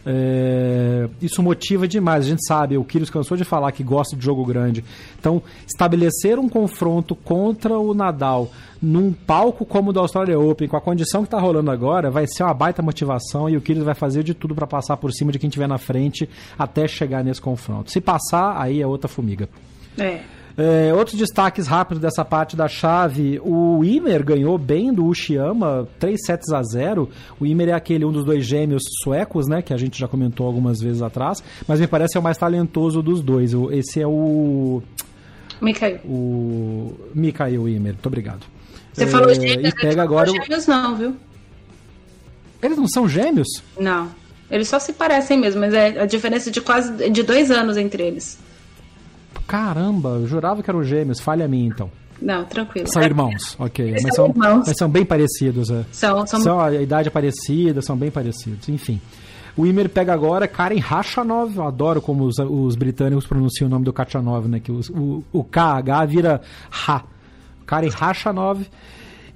é, isso motiva demais. A gente sabe, o Kyrgios cansou de falar que gosta de jogo grande. Então, estabelecer um confronto contra o Nadal num palco como o da Australia Open, com a condição que está rolando agora, vai ser uma baita motivação e o Kyrgios vai fazer de tudo para passar por cima de quem estiver na frente até chegar nesse confronto. Se passar, aí é outra formiga. É. É, outros destaques rápidos dessa parte da chave: o Imer ganhou bem do Ushiyama, 3 sets a 0. O Imer é aquele um dos dois gêmeos suecos, né? Que a gente já comentou algumas vezes atrás, mas me parece é o mais talentoso dos dois. Esse é o. Mikhail. O Mikhail Imer, muito obrigado. Você é, falou gêmeos, e pega agora gêmeos não, viu? Eles não são gêmeos? Não. Eles só se parecem mesmo, mas é a diferença de quase de dois anos entre eles. Caramba, eu jurava que eram gêmeos. Falha a mim, então. Não, tranquilo. São irmãos, ok. mas são, irmãos. mas são bem parecidos. É. São, são... são a idade é parecida, são bem parecidos. Enfim. O Imer pega agora Karen Rachanov. Eu adoro como os, os britânicos pronunciam o nome do Kachanov, né? Que os, o, o KH vira Ra. Karen Rachanov.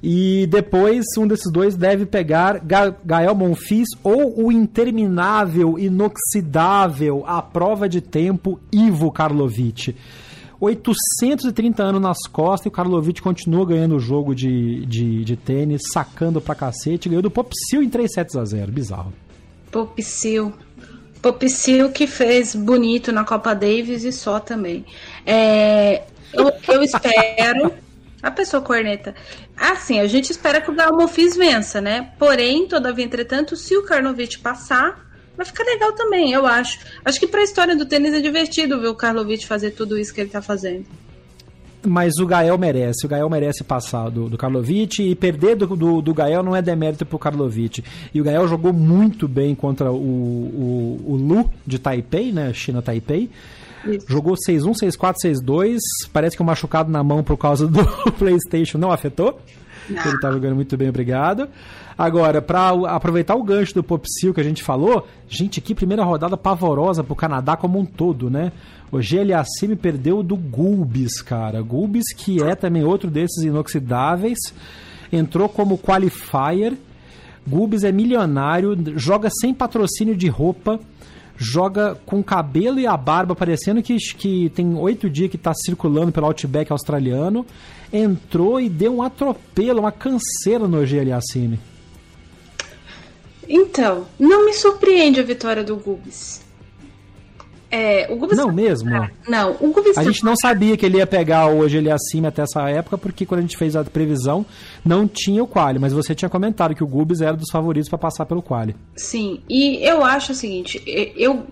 E depois um desses dois deve pegar Ga Gael Monfils ou o interminável, inoxidável, a prova de tempo Ivo Karlovic. 830 anos nas costas e o Karlovic continua ganhando o jogo de, de, de tênis, sacando pra cacete. Ganhou do Popsil em 3 sets a 0. Bizarro. Popsil. Popsil que fez bonito na Copa Davis e só também. É, eu, eu espero a pessoa corneta. Assim, a gente espera que o Galmofis vença, né? Porém, todavia, entretanto, se o Karlovic passar, vai ficar legal também, eu acho. Acho que para a história do tênis é divertido ver o Karlovic fazer tudo isso que ele tá fazendo. Mas o Gael merece, o Gael merece passar do, do Karlovic e perder do, do, do Gael não é demérito pro Karlovic. E o Gael jogou muito bem contra o, o, o Lu de Taipei, né? China Taipei. Isso. Jogou 6-1, 6-4, 6-2. Parece que o machucado na mão por causa do PlayStation não afetou. Não. Ele tá jogando muito bem, obrigado. Agora, para aproveitar o gancho do Popsil que a gente falou, gente, que primeira rodada pavorosa pro Canadá como um todo, né? O GLAC me perdeu do Gulbis, cara. Gulbis, que é também outro desses inoxidáveis. entrou como qualifier. Gubis é milionário, joga sem patrocínio de roupa, joga com o cabelo e a barba parecendo que, que tem oito dias que está circulando pelo Outback australiano. Entrou e deu um atropelo, uma canseira no G. Aliassime. Então, não me surpreende a vitória do Gubis. É, o Gubis não mesmo? Não, o Gubis A gente não sabia que ele ia pegar hoje ele acima até essa época, porque quando a gente fez a previsão, não tinha o quali, mas você tinha comentado que o Gubis era dos favoritos para passar pelo quali. Sim, e eu acho o seguinte, eu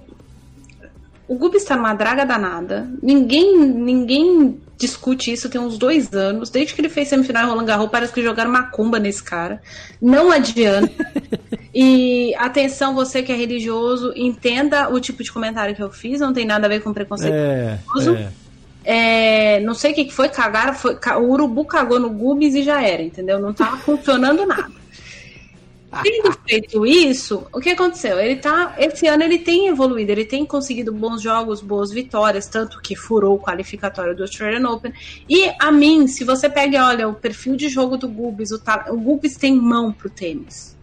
o Gubis está numa draga danada. Ninguém, ninguém discute isso tem uns dois anos. Desde que ele fez semifinal em Roland Garros, parece que jogaram macumba nesse cara. Não adianta. e atenção, você que é religioso, entenda o tipo de comentário que eu fiz. Não tem nada a ver com preconceito é, religioso. É. É, não sei o que, que foi, cagaram, foi, o urubu cagou no Gubis e já era, entendeu? Não tava funcionando nada. Tendo feito isso, o que aconteceu? Ele tá. Esse ano ele tem evoluído, ele tem conseguido bons jogos, boas vitórias, tanto que furou o qualificatório do Australian Open. E a mim, se você pega olha o perfil de jogo do Gubis, o, o Gubis tem mão pro tênis.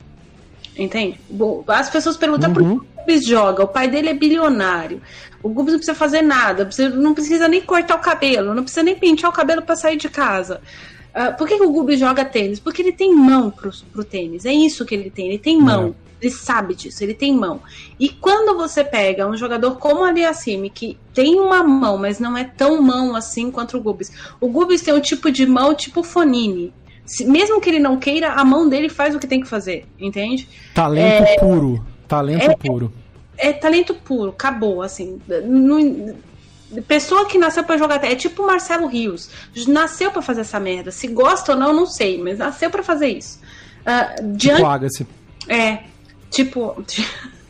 Entende? As pessoas perguntam uhum. por que o Gubis joga. O pai dele é bilionário. O Gubis não precisa fazer nada, não precisa nem cortar o cabelo, não precisa nem pentear o cabelo para sair de casa. Uh, por que, que o Gubi joga tênis? Porque ele tem mão pro, pro tênis. É isso que ele tem. Ele tem mão. É. Ele sabe disso, ele tem mão. E quando você pega um jogador como o Aliassime, que tem uma mão, mas não é tão mão assim quanto o Gubis. O Gubis tem um tipo de mão tipo Fonini. Se, mesmo que ele não queira, a mão dele faz o que tem que fazer, entende? Talento é, puro. Talento é, puro. É, é, talento puro, acabou, assim. Não, Pessoa que nasceu para jogar é tipo o Marcelo Rios. Nasceu para fazer essa merda. Se gosta ou não, não sei, mas nasceu para fazer isso. Uh, diante... Tipo Agassi. É, tipo.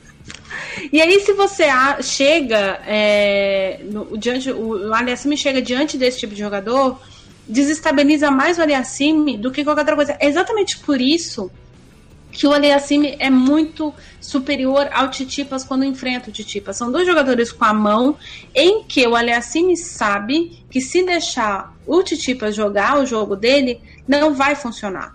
e aí, se você chega é, no, diante, o Aliassime chega diante desse tipo de jogador, desestabiliza mais o Aliassime do que qualquer outra coisa. É exatamente por isso que o Aliassime é muito superior ao Titipas quando enfrenta o Titipas. São dois jogadores com a mão em que o Aliassime sabe que se deixar o Titipas jogar o jogo dele, não vai funcionar.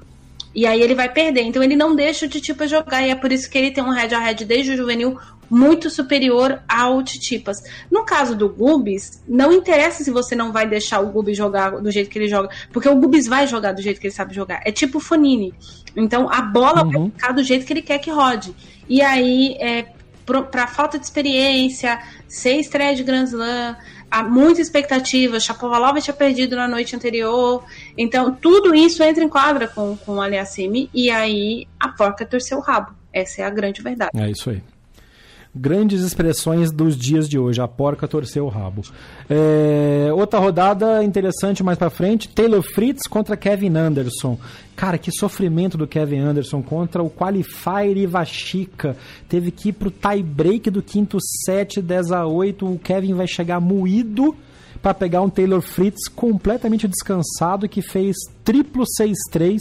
E aí ele vai perder. Então ele não deixa o Titipas jogar e é por isso que ele tem um head a head desde o juvenil muito superior ao Titipas. No caso do Gubis, não interessa se você não vai deixar o Gubis jogar do jeito que ele joga, porque o Gubis vai jogar do jeito que ele sabe jogar. É tipo o Fonini. Então a bola uhum. vai ficar do jeito que ele quer que rode. E aí, é, para falta de experiência, ser estreia de Grand Slam, há muita expectativa. Chapovalov tinha perdido na noite anterior. Então, tudo isso entra em quadra com, com o Aliassime. E aí, a porca torceu o rabo. Essa é a grande verdade. É isso aí grandes expressões dos dias de hoje. A porca torceu o rabo. É, outra rodada interessante mais para frente: Taylor Fritz contra Kevin Anderson. Cara, que sofrimento do Kevin Anderson contra o Qualifier Ivashika. Teve que ir pro tie break do quinto set, 10 a 8. O Kevin vai chegar moído para pegar um Taylor Fritz completamente descansado que fez triplo 6-3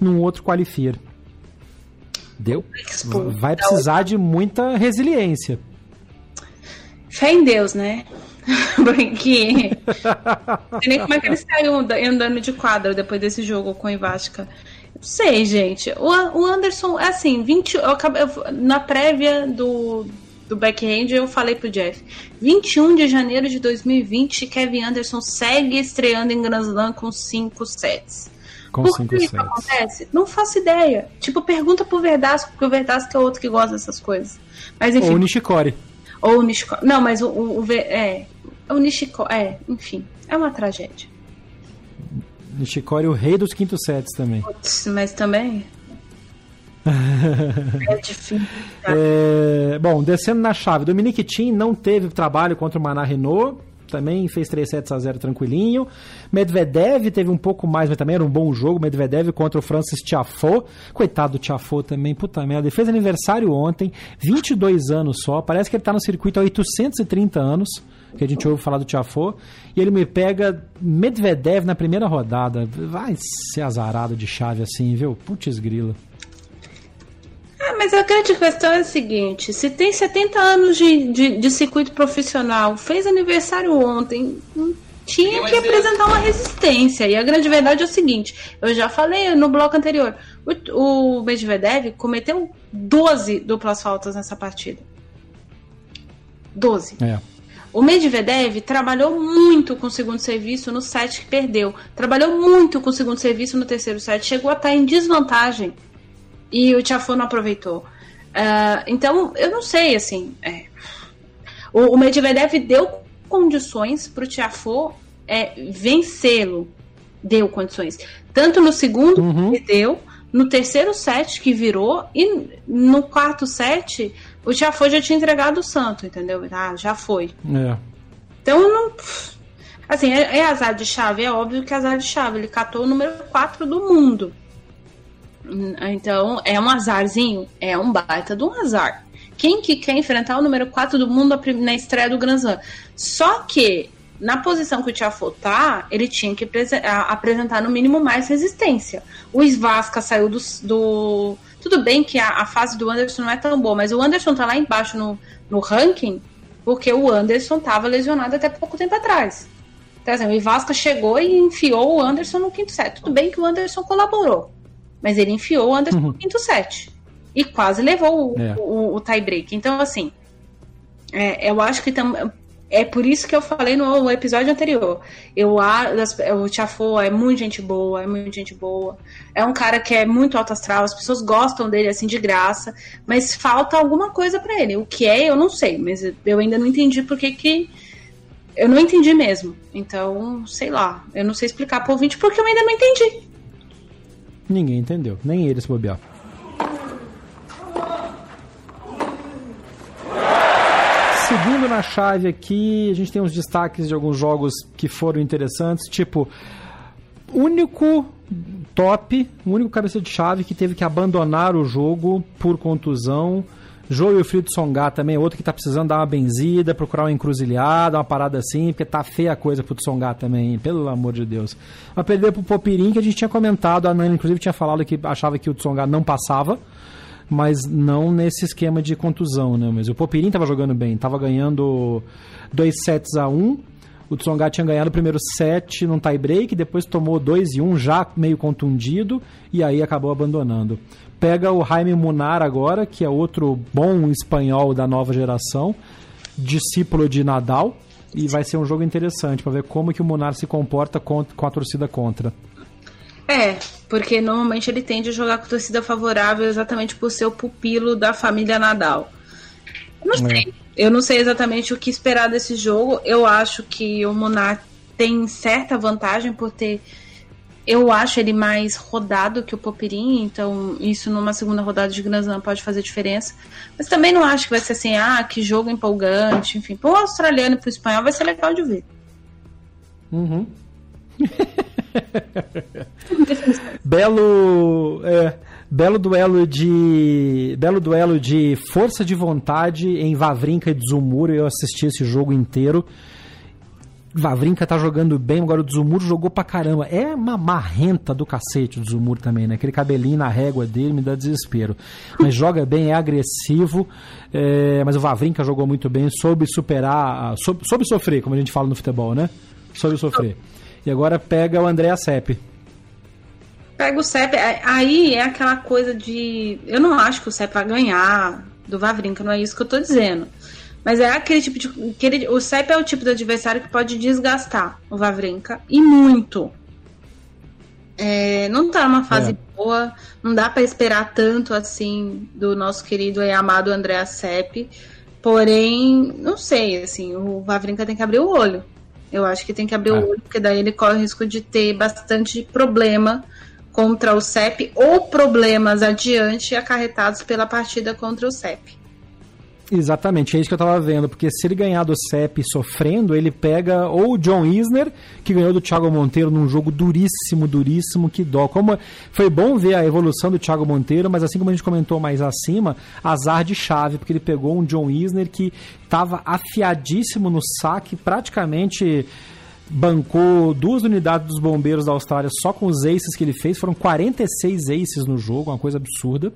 num outro qualifier. Deu? Vai precisar de muita resiliência. Fé em Deus, né? Porque. Não sei nem como é que ele saiu andando de quadra depois desse jogo com o Ivasca. Não sei, gente. O, o Anderson, é assim, 20, eu acabei, eu, na prévia do, do backhand, eu falei pro Jeff: 21 de janeiro de 2020, Kevin Anderson segue estreando em Grand Slam com 5 sets. Com Por que isso acontece? Não faço ideia. Tipo, pergunta pro Verdasco, porque o Verdasco é outro que gosta dessas coisas. Mas enfim. Ou o Nishikori. Ou o Nishikori. Não, mas o, o, o é, o Nishikori, é, enfim, é uma tragédia. Nishikori, o rei dos quintos sets também. Putz, mas também é difícil. É, bom, descendo na chave, Dominique Thiem não teve trabalho contra o Maná Renault também fez 3 sets a 0 tranquilinho. Medvedev teve um pouco mais, mas também era um bom jogo. Medvedev contra o Francis Tiafoe. Coitado do Tiafoe também, puta merda. Ele fez aniversário ontem, 22 anos só. Parece que ele tá no circuito há 830 anos, que a gente ouve falar do Tiafoe. E ele me pega Medvedev na primeira rodada. Vai ser azarado de chave assim, viu? Putz grila. Ah, mas a grande questão é a seguinte: se tem 70 anos de, de, de circuito profissional, fez aniversário ontem, hum, tinha que apresentar uma resistência. E a grande verdade é o seguinte: eu já falei no bloco anterior, o, o Medvedev cometeu 12 duplas faltas nessa partida. 12. É. O Medvedev trabalhou muito com o segundo serviço no set que perdeu. Trabalhou muito com o segundo serviço no terceiro set. Chegou a estar em desvantagem. E o Tiafoe não aproveitou. Uh, então, eu não sei, assim. É. O, o, Medvedev deu condições para o Tiafoe é, vencê-lo. Deu condições. Tanto no segundo, uhum. que deu, no terceiro set que virou, e no quarto set o foi, já tinha entregado o santo, entendeu? Ah, já foi. É. Então não. Assim, é, é, azar de chave, é óbvio que é azar de chave. Ele catou o número 4 do mundo. Então, é um azarzinho? É um baita de um azar. Quem que quer enfrentar o número 4 do mundo na estreia do Grand Slam? Só que, na posição que o Tiafoe tá, ele tinha que apresentar no mínimo mais resistência. O Svasca saiu do, do tudo bem que a, a, fase do Anderson não é tão boa, mas o Anderson tá lá embaixo no, no ranking porque o Anderson tava lesionado até pouco tempo atrás. Então, assim, o Ivasca chegou e enfiou o Anderson no quinto set. Tudo bem que o Anderson colaborou, mas ele enfiou o Anderson uhum. no quinto set. E quase levou o, é. o, o, tie break. Então, assim, é, eu acho que tam, é por isso que eu falei no episódio anterior. Eu, o Tiafo é muito gente boa, é muito gente boa. É um cara que é muito alto astral, as pessoas gostam dele assim de graça, mas falta alguma coisa para ele. O que é, eu não sei, mas eu ainda não entendi porque que. Eu não entendi mesmo. Então, sei lá. Eu não sei explicar pro ouvinte porque eu ainda não entendi. Ninguém entendeu, nem ele se bobear. Seguindo na chave aqui, a gente tem uns destaques de alguns jogos que foram interessantes, tipo, único top, único cabeça de chave que teve que abandonar o jogo por contusão. Joio Frito Songar também outro que tá precisando dar uma benzida, procurar uma encruzilhada, uma parada assim, porque tá feia a coisa pro Tsongar também, pelo amor de Deus. Vai perder pro Popirim, que a gente tinha comentado, a Nani inclusive tinha falado que achava que o Tsongar não passava mas não nesse esquema de contusão, né? Mas o Popirin estava jogando bem, estava ganhando 2 sets a 1. Um, o Tsonga tinha ganhado o primeiro set num tie break, depois tomou 2 e 1 um, já meio contundido e aí acabou abandonando. Pega o Jaime Munar agora, que é outro bom espanhol da nova geração, discípulo de Nadal, e vai ser um jogo interessante para ver como que o Munar se comporta com, com a torcida contra. É, porque normalmente ele tende a jogar com torcida favorável exatamente por ser o pupilo da família Nadal. Eu não é. sei. Eu não sei exatamente o que esperar desse jogo. Eu acho que o Monark tem certa vantagem por ter. Eu acho ele mais rodado que o Popirin, então isso numa segunda rodada de Grand Slam pode fazer diferença. Mas também não acho que vai ser assim, ah, que jogo empolgante, enfim. Para o australiano e para o espanhol vai ser legal de ver. Uhum. belo, é, belo duelo de belo duelo de força de vontade em Vavrinka e Dzumur. Eu assisti esse jogo inteiro. Vavrinka tá jogando bem, agora o Dzumur jogou pra caramba. É uma marrenta do cacete o Dzumur também, né? Aquele cabelinho na régua dele me dá desespero. Mas joga bem, é agressivo. É, mas o Vavrinka jogou muito bem, soube superar, soube, soube sofrer, como a gente fala no futebol, né? Soube sofrer. E agora pega o André Sepp. Pega o Sepp, é, aí é aquela coisa de. Eu não acho que o Sepp vai ganhar do Vavrinka, não é isso que eu tô dizendo. Mas é aquele tipo de. Aquele, o Sepp é o tipo de adversário que pode desgastar o Vavrinka e muito. É, não tá numa fase é. boa, não dá para esperar tanto assim do nosso querido e amado André Sepp. Porém, não sei, assim, o Vavrinka tem que abrir o olho. Eu acho que tem que abrir é. o olho, porque daí ele corre o risco de ter bastante problema contra o CEP ou problemas adiante acarretados pela partida contra o CEP. Exatamente, é isso que eu tava vendo, porque se ele ganhar do CEP sofrendo, ele pega ou o John Isner, que ganhou do Thiago Monteiro num jogo duríssimo, duríssimo, que dó. Como foi bom ver a evolução do Thiago Monteiro, mas assim como a gente comentou mais acima, azar de chave, porque ele pegou um John Isner que tava afiadíssimo no saque, praticamente bancou duas unidades dos bombeiros da Austrália só com os aces que ele fez, foram 46 aces no jogo, uma coisa absurda.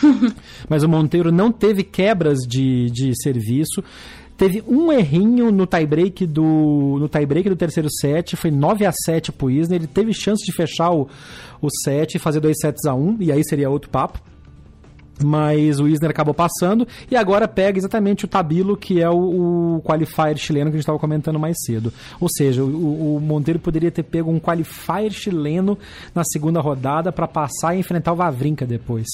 Mas o Monteiro não teve quebras de, de serviço. Teve um errinho no tie-break do, no tie do terceiro set, foi 9 a 7 pro Isner. Ele teve chance de fechar o, o set e fazer 2 sets a 1, e aí seria outro papo mas o Isner acabou passando e agora pega exatamente o Tabilo, que é o, o qualifier chileno que a gente estava comentando mais cedo. Ou seja, o, o, Monteiro poderia ter pego um qualifier chileno na segunda rodada para passar e enfrentar o Vavrinca depois.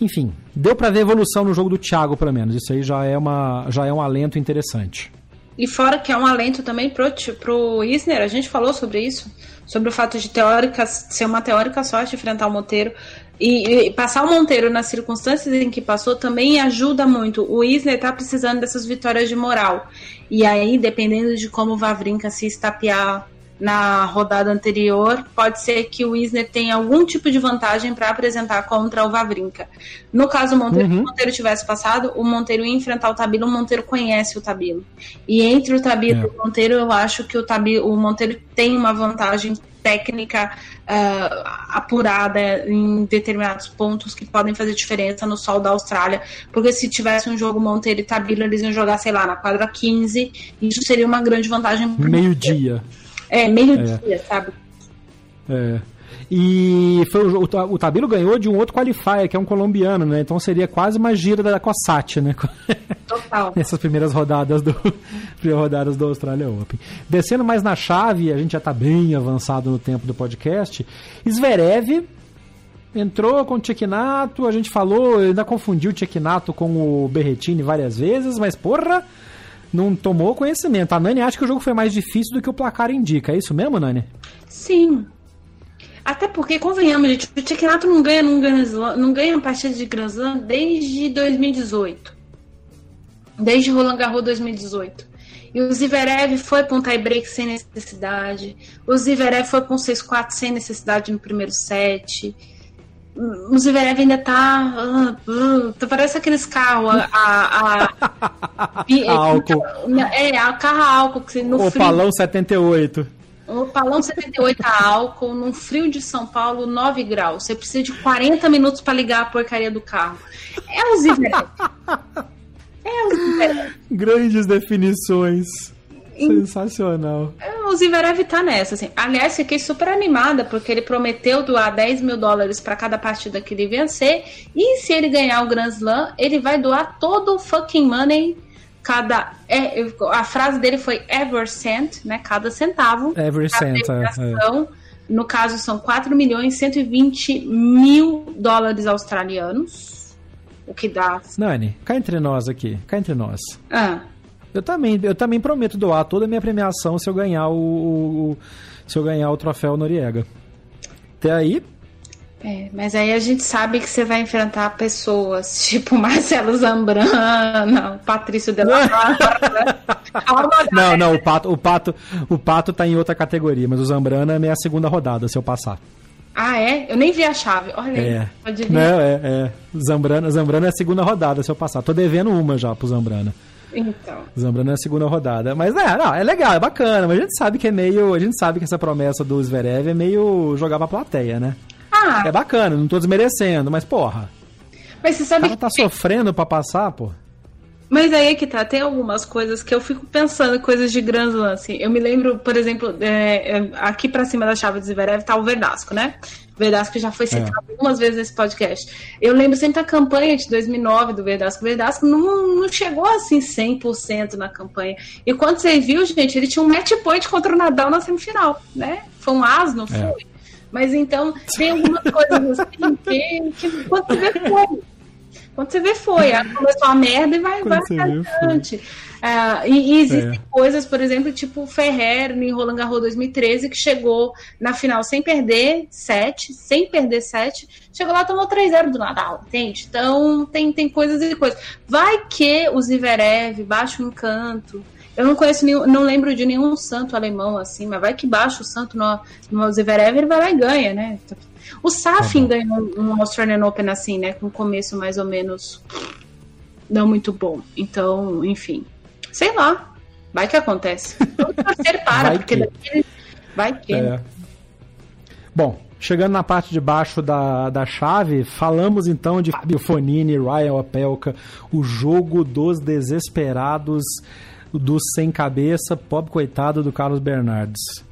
Enfim, deu para ver evolução no jogo do Thiago, pelo menos. Isso aí já é, uma, já é um alento interessante. E fora que é um alento também pro, pro Isner, a gente falou sobre isso, sobre o fato de teórica, ser uma teórica sorte enfrentar o Monteiro. E, e, passar o Monteiro nas circunstâncias em que passou também ajuda muito. O Isner tá precisando dessas vitórias de moral. E aí, dependendo de como o Vavrinca se estapear na rodada anterior, pode ser que o Isner tenha algum tipo de vantagem para apresentar contra o Vavrinca. No caso, o Monteiro, uhum. se o Monteiro tivesse passado, o Monteiro ia enfrentar o Tabilo, o Monteiro conhece o Tabilo. E entre o Tabilo é. e o Monteiro, eu acho que o, Tabilo, o Monteiro tem uma vantagem técnica uh, apurada em determinados pontos que podem fazer diferença no sol da Austrália, porque se tivesse um jogo Monteiro e Tabilo, eles iam jogar, sei lá, na quadra 15, isso seria uma grande vantagem. Meio-dia. É, meio-dia, é. sabe? É. E foi o, o, o Tabilo ganhou de um outro qualifier, que é um colombiano, né? Então seria quase uma gira da Cossat, né? Total. Nessas primeiras rodadas do primeiras rodadas do Australia Open. Descendo mais na chave, a gente já está bem avançado no tempo do podcast. Zverev entrou com o Tchekinato, a gente falou, ainda confundiu o Tchekinato com o Berretini várias vezes, mas porra, não tomou conhecimento. A Nani acha que o jogo foi mais difícil do que o placar indica. É isso mesmo, Nani? Sim, até porque, convenhamos, gente, o Tchekinato não ganha Grand Slam, não ganha partida de Grand Slam desde 2018. Desde Roland Garros 2018. E o Zverev foi para um tie-break sem necessidade. O Zverev foi para um 6-4 sem necessidade no primeiro set. O Zverev ainda tá. Uh, uh, parece aqueles carros. A, a, a, álcool. É, a carro álcool. Que no o frio, Palão 78. O Palão 78 a álcool, num frio de São Paulo, 9 graus. Você precisa de 40 minutos para ligar a porcaria do carro. É o Zverev. É o Zverev. Grandes definições. Sensacional. É, o Zverev tá nessa, assim. Aliás, fiquei super animada, porque ele prometeu doar 10 mil dólares para cada partida que ele vencer. E se ele ganhar o Grand Slam, ele vai doar todo o fucking money cada é, a frase dele foi ever cent, né? Cada centavo. Ever cent, é, é. No caso, são 4 milhões 120 mil dólares australianos. O que dá. Nani, cá entre nós aqui. Cá entre nós. Ah. Eu também, eu também prometo doar toda a minha premiação se eu ganhar o, o se eu ganhar o troféu Noriega. Até aí, é, mas aí a gente sabe que você vai enfrentar pessoas tipo Marcelo Zambrana, Patrício de la Não, não, o Pato, o Pato, o Pato tá em outra categoria, mas o Zambrana é minha segunda rodada, se eu passar. Ah, é? Eu nem vi a chave. Olha é. aí. Não, é, é. Zambrana, Zambrana é a segunda rodada, se eu passar. Tô devendo uma já pro Zambrana. Então. Zambrana é a segunda rodada. Mas é, não, é legal, é bacana, mas a gente sabe que é meio. A gente sabe que essa promessa do Zverev é meio jogar pra plateia, né? Ah. É bacana, não tô desmerecendo, mas porra. Mas você sabe o cara tá que... sofrendo pra passar, pô. Mas aí é que tá, tem algumas coisas que eu fico pensando, coisas de Grand Slam, assim. Eu me lembro, por exemplo, é, é, aqui pra cima da chave de Zverev tá o Verdasco, né? O Verdasco já foi citado é. algumas vezes nesse podcast. Eu lembro sempre da campanha de 2009 do Verdasco. O Verdasco não, não chegou assim 100% na campanha. E quando você viu, gente, ele tinha um match point contra o Nadal na semifinal, né? Foi um as, não é. foi? Mas então, tem algumas coisas assim que, que quando você vê foi. Quando você vê foi, começou a merda e vai, vai adiante. Uh, e, e, existem é. coisas, por exemplo, tipo o Ferrer no Roland Garros 2013, que chegou na final sem perder 7, sem perder 7, chegou lá e tomou 3-0 do Nadal, entende? Então tem, tem coisas e coisas. Vai que o Zverev baixa o encanto, eu não conheço nenhum, não lembro de nenhum santo alemão assim, mas vai que baixa o santo no, no Zverev, ele vai lá e ganha, né? O Safin uhum. ganhou um Australian Open assim, né? Com um começo mais ou menos não muito bom. Então, enfim. Sei lá. Vai que acontece. Torcer para, vai porque que. daqui vai que. É. Bom, Chegando na parte de baixo da, da chave, falamos então de Fabio Fonini, Ryan Opelka, o jogo dos desesperados, dos sem cabeça, pobre coitado do Carlos Bernardes.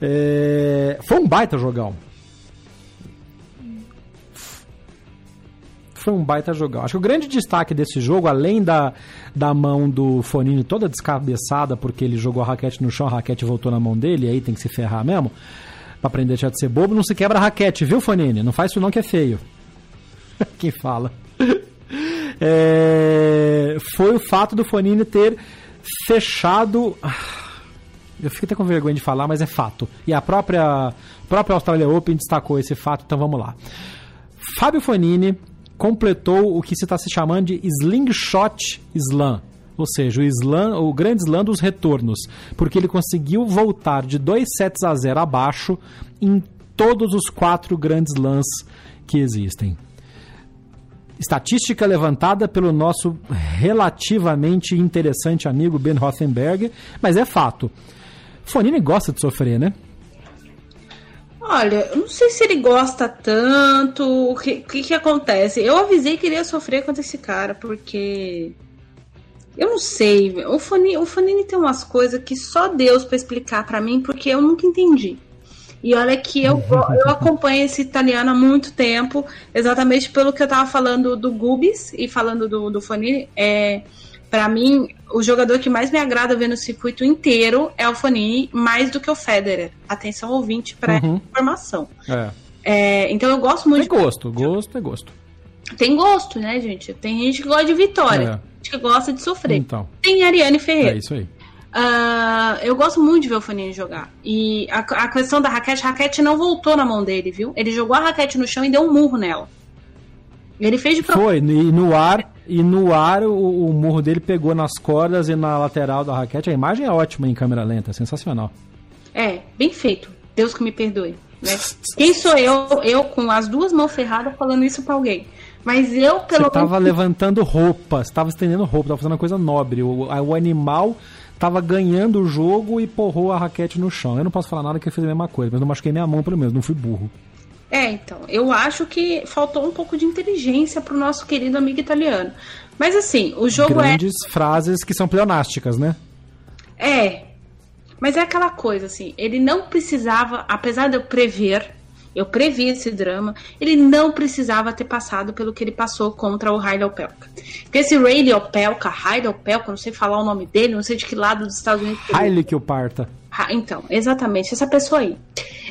É, foi um baita jogão. Foi um baita jogão. Acho que o grande destaque desse jogo, além da, da mão do Fonini toda descabeçada, porque ele jogou a raquete no chão, a raquete voltou na mão dele, aí tem que se ferrar mesmo Pra aprender a de ser bobo, não se quebra raquete, viu, Fonini? Não faz isso não que é feio. Quem fala? É... Foi o fato do Fonini ter fechado. Eu fico até com vergonha de falar, mas é fato. E a própria, a própria Australia Open destacou esse fato, então vamos lá. Fábio Fonini completou o que se está se chamando de Slingshot Slam ou seja, o slam, o grande slam dos retornos, porque ele conseguiu voltar de 2 sets a 0 abaixo em todos os quatro grandes slams que existem. Estatística levantada pelo nosso relativamente interessante amigo Ben Rothenberg, mas é fato. Fonini gosta de sofrer, né? Olha, eu não sei se ele gosta tanto. O que, que, que acontece? Eu avisei que ele ia sofrer contra esse cara, porque eu não sei. O Fonini, o Fonini tem umas coisas que só Deus para explicar para mim, porque eu nunca entendi. E olha que eu, eu acompanho esse italiano há muito tempo, exatamente pelo que eu tava falando do Gubis e falando do, do Fonini. É, para mim, o jogador que mais me agrada ver no circuito inteiro é o Fonini, mais do que o Federer. Atenção ouvinte para uhum. informação. É. É, então eu gosto muito. É gosto, de... gosto é gosto. Tem gosto, né, gente? Tem gente que gosta de vitória. É que gosta de sofrer. Então. Tem Ariane Ferreira. É isso aí. Uh, eu gosto muito de ver o Fanini jogar. E a, a, questão da raquete, a raquete não voltou na mão dele, viu? Ele jogou a raquete no chão e deu um murro nela. Ele fez de Foi, e no ar, e no ar o, o, murro dele pegou nas cordas e na lateral da raquete. A imagem é ótima em câmera lenta, sensacional. É, bem feito. Deus que me perdoe. Né? Quem sou eu, eu com as duas mãos ferradas falando isso pra alguém? Mas eu, pelo Você tava menos... levantando roupa, você tava estendendo roupa, tava fazendo uma coisa nobre. O, o animal tava ganhando o jogo e porrou a raquete no chão. Eu não posso falar nada que eu fiz a mesma coisa, mas eu machuquei minha mão pelo menos, não fui burro. É, então, eu acho que faltou um pouco de inteligência pro nosso querido amigo italiano. Mas assim, o jogo Grandes é. Grandes frases que são pleonásticas, né? É. Mas é aquela coisa, assim, ele não precisava, apesar de eu prever eu previ esse drama. Ele não precisava ter passado pelo que ele passou contra o Haile Opelka. Porque esse Ray Opelka, Haile Opelka, não sei falar o nome dele, não sei de que lado dos Estados Unidos. Haile que o parta. Então, exatamente, essa pessoa aí.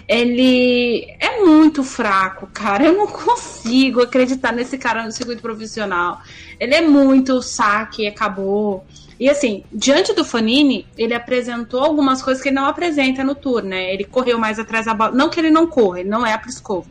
Ele é muito fraco, cara. Eu não consigo acreditar nesse cara no circuito profissional. Ele é muito saque e acabou. E assim, diante do Fanini, ele apresentou algumas coisas que ele não apresenta no tour, né? Ele correu mais atrás da bola. Não que ele não corra, ele não é a Pliskova.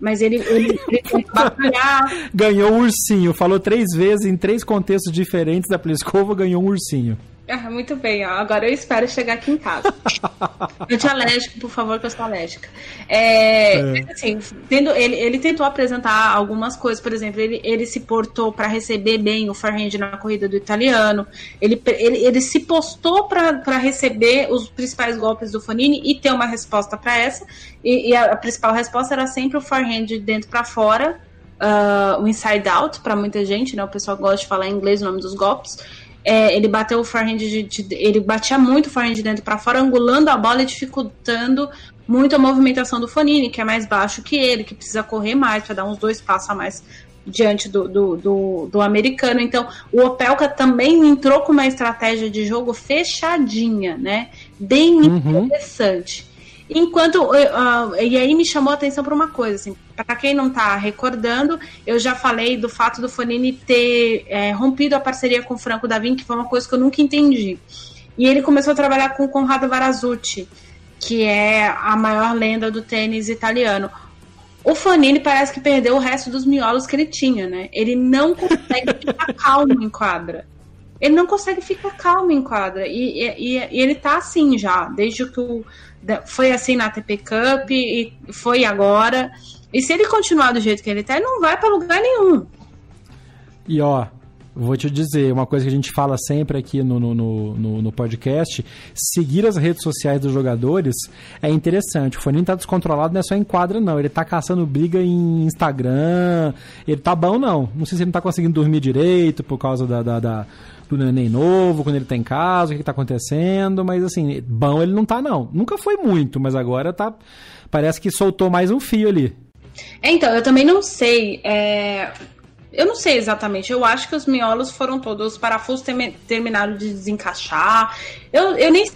Mas ele, ele, ele batalhar. ganhou um ursinho. Falou três vezes em três contextos diferentes da Pliskova, ganhou um ursinho. Ah, muito bem, ó. agora eu espero chegar aqui em casa. Anti-alérgico, por favor, que eu sou alérgica. É, é. Assim, tendo, ele, ele tentou apresentar algumas coisas, por exemplo, ele, ele se portou para receber bem o forehand na corrida do italiano, ele, ele, ele se postou para receber os principais golpes do Fonini e ter uma resposta para essa, e, e a, a, principal resposta era sempre o forehand de dentro para fora, uh, o inside out, para muita gente, né? o pessoal gosta de falar em inglês o nome dos golpes, é, ele bateu o forehand de, de, ele batia muito o forehand de dentro para fora, angulando a bola e dificultando muito a movimentação do Fonini, que é mais baixo que ele, que precisa correr mais para dar uns dois passos a mais diante do, do, do, do, americano. Então, o Opelka também entrou com uma estratégia de jogo fechadinha, né? Bem uhum. interessante. Enquanto. Uh, e aí me chamou a atenção para uma coisa, assim, para quem não está recordando, eu já falei do fato do Fonini ter é, rompido a parceria com o Franco Davin, que foi uma coisa que eu nunca entendi. E ele começou a trabalhar com o Conrado Varazucci, que é a maior lenda do tênis italiano. O Fonini parece que perdeu o resto dos miolos que ele tinha, né? Ele não consegue ficar calmo em quadra. Ele não consegue ficar calmo em quadra. E, e, e ele tá assim já, desde que o foi assim na ATP Cup e foi agora. E se ele continuar do jeito que ele tá, ele não vai para lugar nenhum. E ó, Vou te dizer, uma coisa que a gente fala sempre aqui no, no, no, no podcast, seguir as redes sociais dos jogadores é interessante. O Foninho tá descontrolado, não é só em quadra, não. Ele tá caçando briga em Instagram. Ele tá bom, não. Não sei se ele não tá conseguindo dormir direito por causa da, da, da do neném novo, quando ele tá em casa, o que, que tá acontecendo, mas assim, bom ele não tá, não. Nunca foi muito, mas agora tá. Parece que soltou mais um fio ali. Então, eu também não sei. É... Eu não sei exatamente. Eu acho que os miolos foram todos, os parafusos termi terminaram de desencaixar. Eu, eu nem.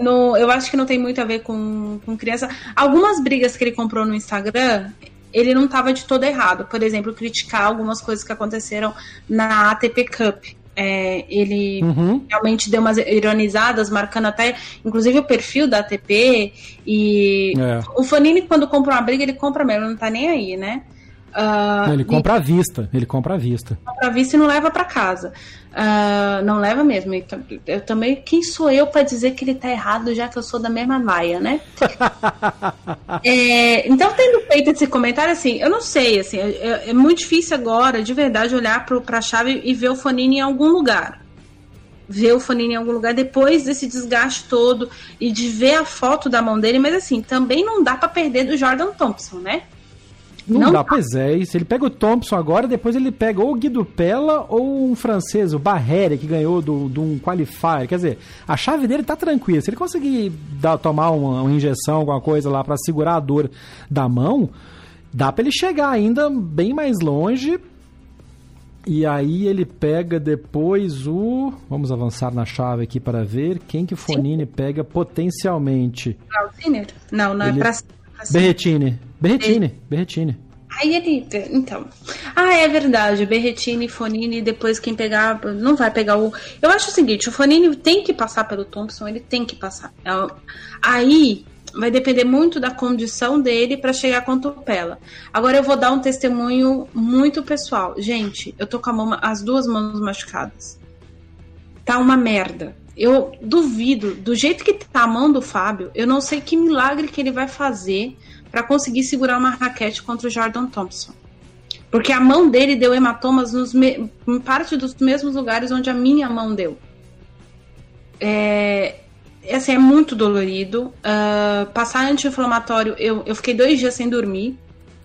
no, eu acho que não tem muito a ver com, com criança. Algumas brigas que ele comprou no Instagram, ele não estava de todo errado. Por exemplo, criticar algumas coisas que aconteceram na ATP Cup. É, ele uhum. realmente deu umas ironizadas, marcando até, inclusive, o perfil da ATP. E é. o Fanini, quando compra uma briga, ele compra mesmo, não tá nem aí, né? Uh, ele compra e... à vista, ele compra à vista. Compra à vista e não leva para casa. Uh, não leva mesmo. Eu também, quem sou eu para dizer que ele tá errado, já que eu sou da mesma vaia, né? é, então, tendo feito esse comentário, assim, eu não sei, assim, é, é muito difícil agora, de verdade, olhar pro, pra chave e ver o Fonini em algum lugar ver o Fonini em algum lugar depois desse desgaste todo e de ver a foto da mão dele, mas assim, também não dá para perder do Jordan Thompson, né? Não, não dá, pois é. Se ele pega o Thompson agora, depois ele pega ou o Guido Pella ou um francês, o Barrere, que ganhou de do, do um qualifier. Quer dizer, a chave dele tá tranquila. Se ele conseguir dar, tomar uma, uma injeção, alguma coisa lá para segurar a dor da mão, dá para ele chegar ainda bem mais longe. E aí ele pega depois o. Vamos avançar na chave aqui para ver quem que Fonini Sim. pega potencialmente. Não, não é ele... é pra Assim. Berretini. Berretini. Berretini. Aí ele. Então. Ah, é verdade. Berretini, Fonini, depois quem pegar. Não vai pegar o. Eu acho o seguinte: o Fonini tem que passar pelo Thompson, ele tem que passar. É aí vai depender muito da condição dele para chegar com a tupela. Agora eu vou dar um testemunho muito pessoal. Gente, eu tô com mão, as duas mãos machucadas. Tá uma merda. Eu duvido, do jeito que tá a mão do Fábio, eu não sei que milagre que ele vai fazer para conseguir segurar uma raquete contra o Jordan Thompson. Porque a mão dele deu hematomas nos em parte dos mesmos lugares onde a minha mão deu. É, assim, é muito dolorido. Uh, passar anti-inflamatório, eu, eu fiquei dois dias sem dormir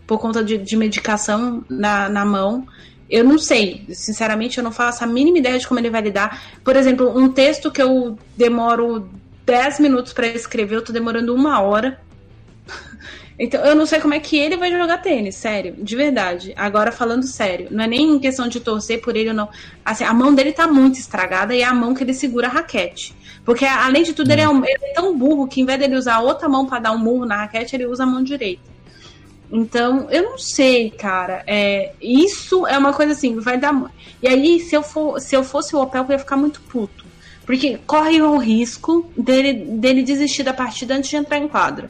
por conta de, de medicação na, na mão. Eu não sei, sinceramente, eu não faço a mínima ideia de como ele vai lidar. Por exemplo, um texto que eu demoro 10 minutos para escrever, eu tô demorando uma hora. Então, eu não sei como é que ele vai jogar tênis, sério, de verdade. Agora, falando sério, não é nem em questão de torcer por ele ou não. Assim, a mão dele tá muito estragada e é a mão que ele segura a raquete. Porque, além de tudo, ele é, um, ele é tão burro que, em vez dele usar a outra mão para dar um murro na raquete, ele usa a mão direita. Então, eu não sei, cara. É, isso é uma coisa assim, vai dar. E aí, se eu, for, se eu fosse o Opel, eu ia ficar muito puto. Porque corre o risco dele, dele desistir da partida antes de entrar em quadra.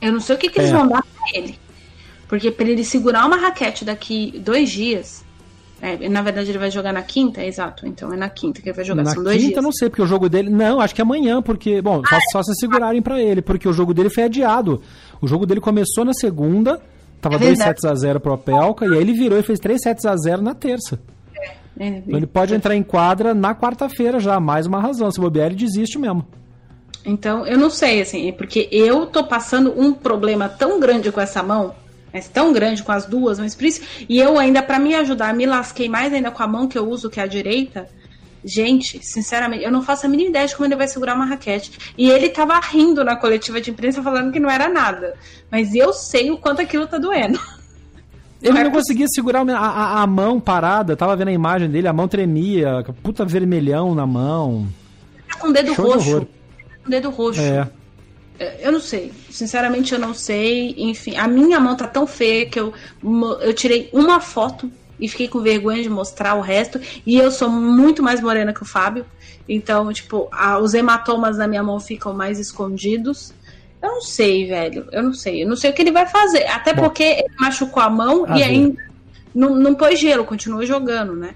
Eu não sei o que, que eles é. vão dar pra ele. Porque para ele segurar uma raquete daqui dois dias. É, na verdade, ele vai jogar na quinta, exato. Então é na quinta que ele vai jogar. Na São dois quinta, dias. não sei, porque o jogo dele. Não, acho que é amanhã, porque. Bom, ah, só, só se segurarem para ele, porque o jogo dele foi adiado. O jogo dele começou na segunda, tava é 2 sets a 0 pro Opelka, e aí ele virou e fez 3 sets a 0 na terça. É, é, então ele pode entrar em quadra na quarta-feira já, mais uma razão. Se bobear, ele desiste mesmo. Então, eu não sei, assim, porque eu tô passando um problema tão grande com essa mão, mas tão grande com as duas, mas por isso, e eu ainda, para me ajudar, me lasquei mais ainda com a mão que eu uso, que é a direita, Gente, sinceramente, eu não faço a mínima ideia de como ele vai segurar uma raquete. E ele tava rindo na coletiva de imprensa falando que não era nada. Mas eu sei o quanto aquilo tá doendo. Ele não conseguia segurar a, a, a, mão parada, tava vendo a imagem dele, a mão tremia, puta vermelhão na mão. Tá com o dedo Show roxo. Com o dedo roxo. É. é. Eu não sei. Sinceramente, eu não sei. Enfim, a minha mão tá tão feia que eu, eu tirei uma foto e fiquei com vergonha de mostrar o resto. E eu sou muito mais morena que o Fábio. Então, tipo, a, os hematomas na minha mão ficam mais escondidos. Eu não sei, velho. Eu não sei. Eu não sei o que ele vai fazer. Até Bom, porque ele machucou a mão a e ver. ainda não, não pôs gelo, continuou jogando, né?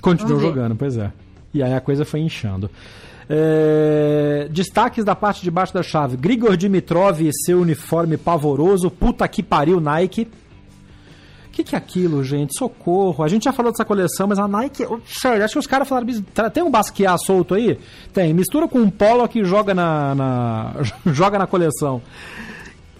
Continuou jogando, pois é. E aí a coisa foi inchando. É... Destaques da parte de baixo da chave: Grigor Dimitrov e seu uniforme pavoroso. Puta que pariu, Nike que, que é aquilo, gente? Socorro. A gente já falou dessa coleção, mas a Nike. Sério, acho que os caras falaram. Tem um Basquiat solto aí? Tem. Mistura com um polo que joga na. na joga na coleção.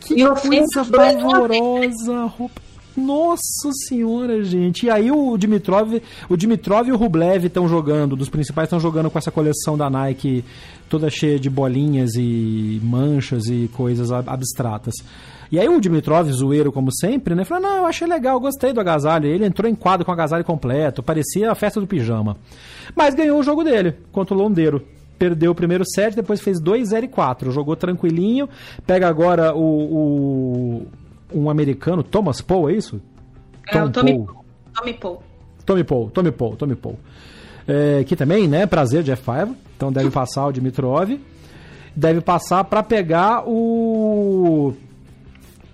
Que E o coisa pavorosa. Roupa. Nossa senhora, gente. E aí o Dimitrov, o Dimitrov e o Rublev estão jogando, dos principais estão jogando com essa coleção da Nike toda cheia de bolinhas e manchas e coisas ab- abstratas. E aí o Dimitrov, zoeiro como sempre, né, falou: "Não, eu achei legal, gostei do agasalho". Ele entrou em quadro com o agasalho completo, parecia a festa do pijama. Mas ganhou o jogo dele contra o Londeiro. Perdeu o primeiro set, depois fez 2-0 e 4. Jogou tranquilinho. Pega agora o, o- um americano, Thomas Paul, é isso? É o Tom Tommy Paul. Paul. Tommy Paul. Tommy Paul, Tommy Paul, Tommy Paul. É, que também, né, prazer de F5, então deve passar o Dimitrov. Deve passar para pegar o.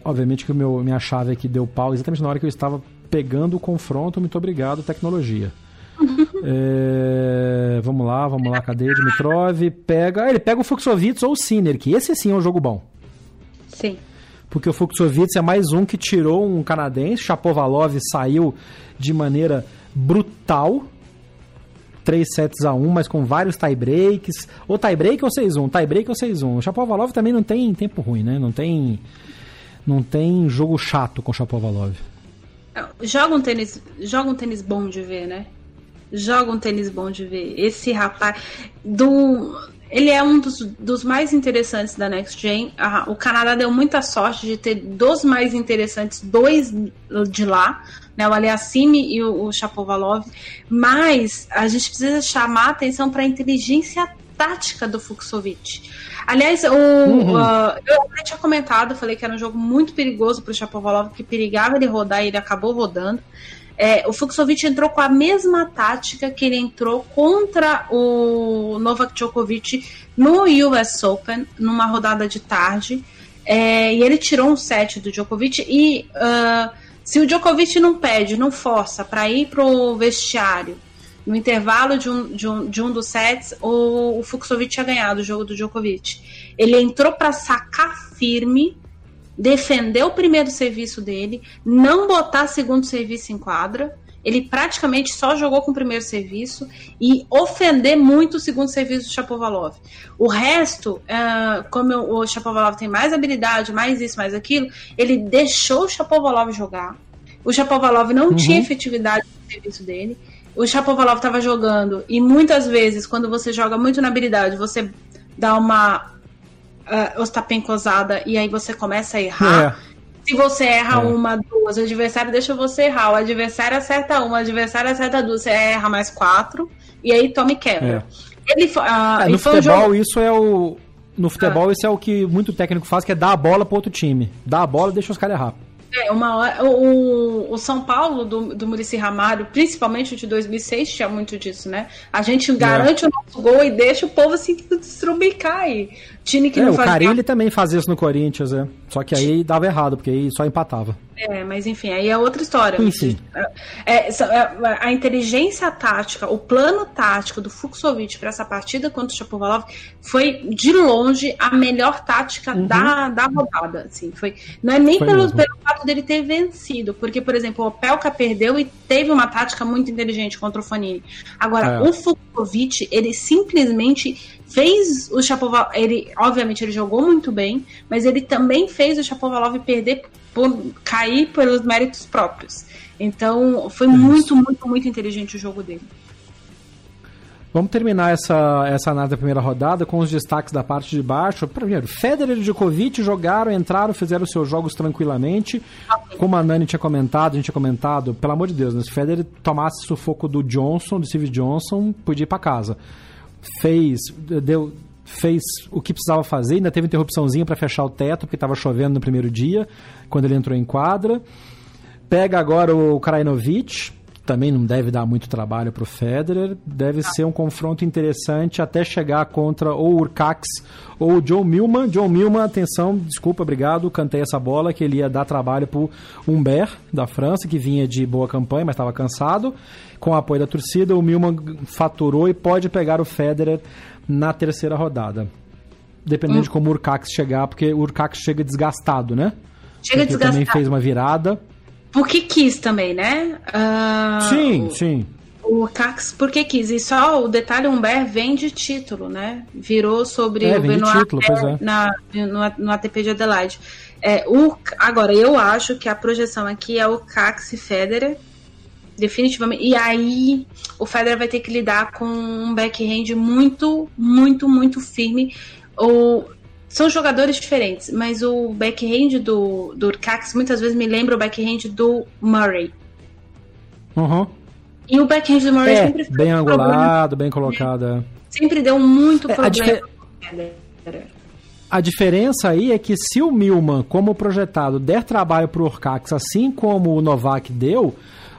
Obviamente que o meu, minha chave aqui deu pau exatamente na hora que eu estava pegando o confronto. Muito obrigado, tecnologia. É, vamos lá, vamos lá, cadê Dimitrov? Pega. Ele pega o Fuxovitz ou o Sinner, que esse sim é um jogo bom. Sim. Porque o Fuxovitz é mais um que tirou um canadense. Chapovalov saiu de maneira brutal. 3 sets a 1, mas com vários tie-breaks. Ou tie-break ou 6-1, tie-break ou 6-1. O Chapovalov também não tem tempo ruim, né? Não tem, não tem jogo chato com o Chapovalov. Joga um tênis, joga um tênis bom de ver, né? Joga um tênis bom de ver. Esse rapaz do ele é um dos, dos mais interessantes da Next Gen. O Canadá deu muita sorte de ter dos mais interessantes, dois de lá, né? O Aliassime e o, o Chapovalov. Mas a gente precisa chamar a atenção para a inteligência tática do Fuxovic. Aliás, o, Uhum. ah, eu até tinha comentado, falei que era um jogo muito perigoso para o Chapovalov, que perigava ele rodar e ele acabou rodando. É, o Fuxovic entrou com a mesma tática que ele entrou contra o Novak Djokovic no US Open, numa rodada de tarde. É, e ele tirou um set do Djokovic. E ah, se o Djokovic não pede, não força para ir pro vestiário no intervalo de um, de um, de um dos sets, o, o Fuxovic tinha ganhado o jogo do Djokovic. Ele entrou para sacar firme, defender o primeiro serviço dele, não botar segundo serviço em quadra. Ele praticamente só jogou com o primeiro serviço e ofender muito o segundo serviço do Chapovalov. O resto, ah, como o Chapovalov tem mais habilidade, mais isso, mais aquilo, ele deixou o Chapovalov jogar. O Chapovalov não tinha efetividade no serviço dele. O Chapovalov estava jogando e muitas vezes, quando você joga muito na habilidade, você dá uma uh, ostapencosada e aí você começa a errar. É. Se você erra É. uma, duas, o adversário deixa você errar. O adversário acerta uma, o adversário acerta duas, você erra mais quatro e aí toma e quebra. Ele, fo- ah, É, no futebol, jogo- isso é o. No futebol, isso é o que muito técnico faz, que é dar a bola pro outro time. Dá a bola e deixa os caras errar. É, uma hora, o, o São Paulo do, do Murici Ramalho, principalmente o de 2006, tinha muito disso, né? A É. gente garante o nosso gol e deixa o povo se destrubicar aí. Time que É, não o faz Carilli também fazia isso no Corinthians, é. Só que aí dava errado, porque aí só empatava. É, mas enfim, aí é outra história. Enfim. É, só- é, a inteligência tática, o plano tático do Fuxovic para essa partida contra o Chapovalov foi de longe a melhor tática da, da rodada. Assim, foi, não é nem Uhum. Foi pelo, mesmo. pelo fato dele ter vencido, porque, por exemplo, o Opelka perdeu e teve uma tática muito inteligente contra o Fanini. Agora, É. o Fuxovic, ele simplesmente fez o Chapovalov, ele obviamente ele jogou muito bem, mas ele também fez o Chapovalov perder por cair pelos méritos próprios. Então, foi muito, muito, muito inteligente o jogo dele. Vamos terminar essa, essa análise da primeira rodada com os destaques da parte de baixo. Primeiro, Federer e Djokovic jogaram, entraram, fizeram seus jogos tranquilamente. Como a Nani tinha comentado, a gente tinha comentado, pelo amor de Deus, né? se Federer tomasse sufoco do Johnson, do Steve Johnson, podia ir para casa. Fez, deu, fez o que precisava fazer, ainda teve interrupçãozinha para fechar o teto, porque estava chovendo no primeiro dia, quando ele entrou em quadra. Pega agora o Krajinovic, também não deve dar muito trabalho para o Federer. Deve ser um confronto interessante até chegar contra ou o Urcax ou o John Milman. John Milman, atenção, desculpa, obrigado, cantei essa bola, que ele ia dar trabalho para o Humbert, da França, que vinha de boa campanha, mas estava cansado. Com o apoio da torcida, o Milman faturou e pode pegar o Federer na terceira rodada. Dependendo de como o Urcax chegar, porque o Urcax chega desgastado, né? Chega porque também desgastado. fez uma virada. Porque quis também, né? Uh, sim, o, sim. O Cax porque quis. E só o detalhe, o Humber vem de título, né? Virou sobre é, o Benoit título, é. na, no, no ATP de Adelaide. É, o, agora, eu acho que a projeção aqui é o Cax e Federer. Definitivamente. E aí, o Federer vai ter que lidar com um backhand muito, muito, muito firme. Ou são jogadores diferentes, mas o backhand do, do Urcax muitas vezes me lembra o backhand do Murray. Uhum. E o backhand do Murray é, sempre foi bem um angulado, bem colocado. É. Sempre deu muito é, problema. A, a diferença aí é que se o Milman, como projetado, der trabalho pro Urcax, assim como o Novak deu,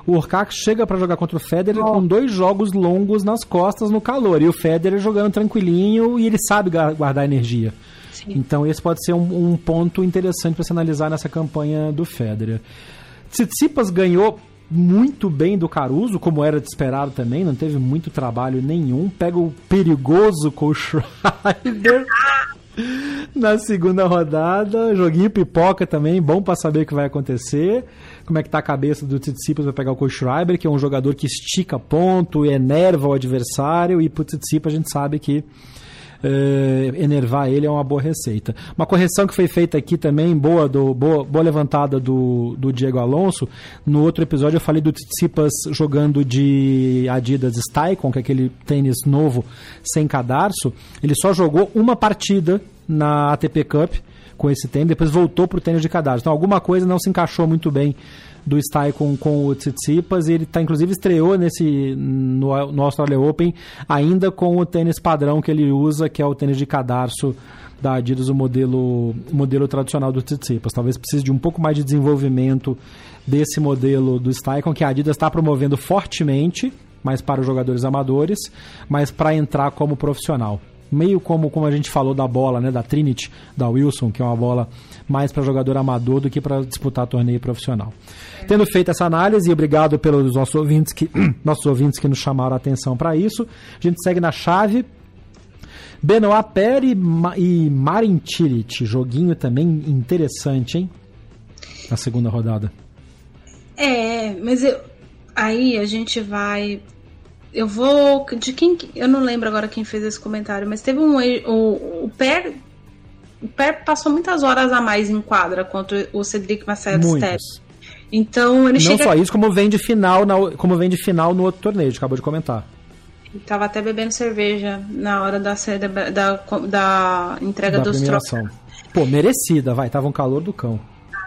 o Urcax chega para jogar contra o Federer oh. com dois jogos longos nas costas no calor. E o Federer jogando tranquilinho e ele sabe guardar energia. Então esse pode ser um, um ponto interessante para se analisar nessa campanha do Federer. Tsitsipas ganhou muito bem do Caruso, como era de esperar também, não teve muito trabalho nenhum. Pega o perigoso Schreiber na segunda rodada. Joguinho pipoca também, bom para saber o que vai acontecer. Como é que tá a cabeça do Tsitsipas para pegar o Schreiber, que é um jogador que estica ponto, enerva o adversário, e pro Tsitsipas a gente sabe que uh, enervar ele é uma boa receita. Uma correção que foi feita aqui também, boa, do, boa, boa levantada do, do Diego Alonso. No outro episódio eu falei do Tsitsipas jogando de Adidas Stycon, que é aquele tênis novo sem cadarço. Ele só jogou uma partida na ATP Cup com esse tênis, depois voltou para o tênis de cadarço. Então alguma coisa não se encaixou muito bem do Stay com, o Tsitsipas e ele tá, inclusive estreou nesse no, no Australia Open ainda com o tênis padrão que ele usa, que é o tênis de cadarço da Adidas, o modelo, modelo tradicional do Tsitsipas. Talvez precise de um pouco mais de desenvolvimento desse modelo do Stycon, que a Adidas está promovendo fortemente, mas para os jogadores amadores, mas para entrar como profissional meio como, como a gente falou da bola, né, da Trinity, da Wilson, que é uma bola mais para jogador amador do que para disputar torneio profissional. Tendo feito essa análise, e obrigado pelos nossos ouvintes que, nossos ouvintes que nos chamaram a atenção para isso, a gente segue na chave. Benoit Pere e Marin Cilic, joguinho também interessante, hein? Na segunda rodada. É, mas eu, aí a gente vai eu vou. De quem. Eu não lembro agora quem fez esse comentário, mas teve um. O, o. Passou muitas horas a mais em quadra contra o Cedric Marcel Step. Então ele Não chega... só isso, como vem de final, na, como vem de final no outro torneio, acabou de comentar. Ele tava até bebendo cerveja na hora da, da, da entrega da dos troféus. Pô, merecida, vai, tava um calor do cão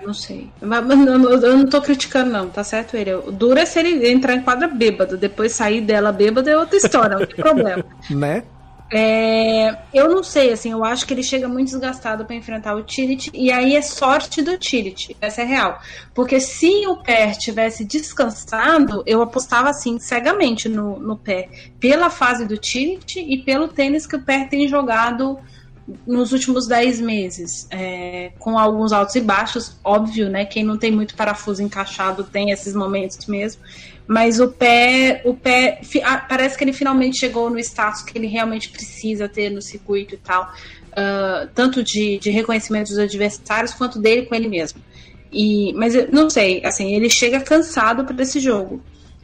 não sei. Mas, eu não tô criticando, não, tá certo ele? O duro é se ele entrar em quadra bêbado, depois sair dela bêbado é outra história, não tem problema. Né? É, eu não sei, assim, eu acho que ele chega muito desgastado para enfrentar o Tirit, e aí é sorte do Tirit, essa é real. Porque se o pé tivesse descansado, eu apostava assim, cegamente no, no pé, pela fase do Tirit e pelo tênis que o pé tem jogado nos últimos 10 meses, é, com alguns altos e baixos, óbvio, né? Quem não tem muito parafuso encaixado tem esses momentos mesmo. Mas o pé, o pé parece que ele finalmente chegou no status que ele realmente precisa ter no circuito e tal, uh, tanto de, de reconhecimento dos adversários quanto dele com ele mesmo. E, mas eu não sei, assim, ele chega cansado para esse jogo.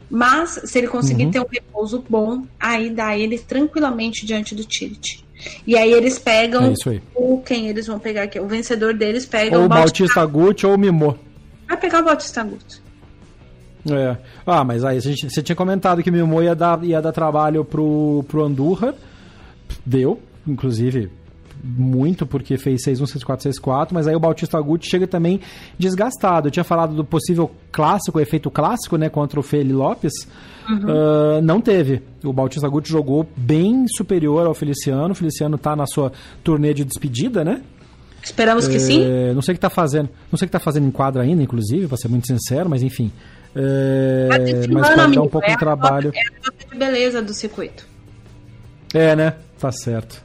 Mas se ele conseguir uhum. ter um repouso bom, aí dá ele tranquilamente diante do Tilt. E aí eles pegam é aí. o quem eles vão pegar aqui. O vencedor deles pega ou o Bautista Gucci ou o Mimô. Vai pegar o Bautista Gucci. É. Ah, mas aí gente, você tinha comentado que o Mimô ia dar, ia dar trabalho pro, pro Andurra. Deu, inclusive muito porque fez 6-1, 6-4, 6-4, mas aí o Bautista Gucci chega também desgastado. Eu tinha falado do possível clássico, efeito clássico, né, contra o Feli Lopes. Uhum. Uh, não teve. O Bautista Gucci jogou bem superior ao Feliciano. O Feliciano tá na sua turnê de despedida, né? Esperamos que sim. É, não sei o que tá fazendo. Não sei o que tá fazendo em quadra ainda, inclusive, pra ser muito sincero, mas enfim. É, mas pode amigo, dar um pouco é de trabalho. É a de beleza do circuito. É, né? Tá certo.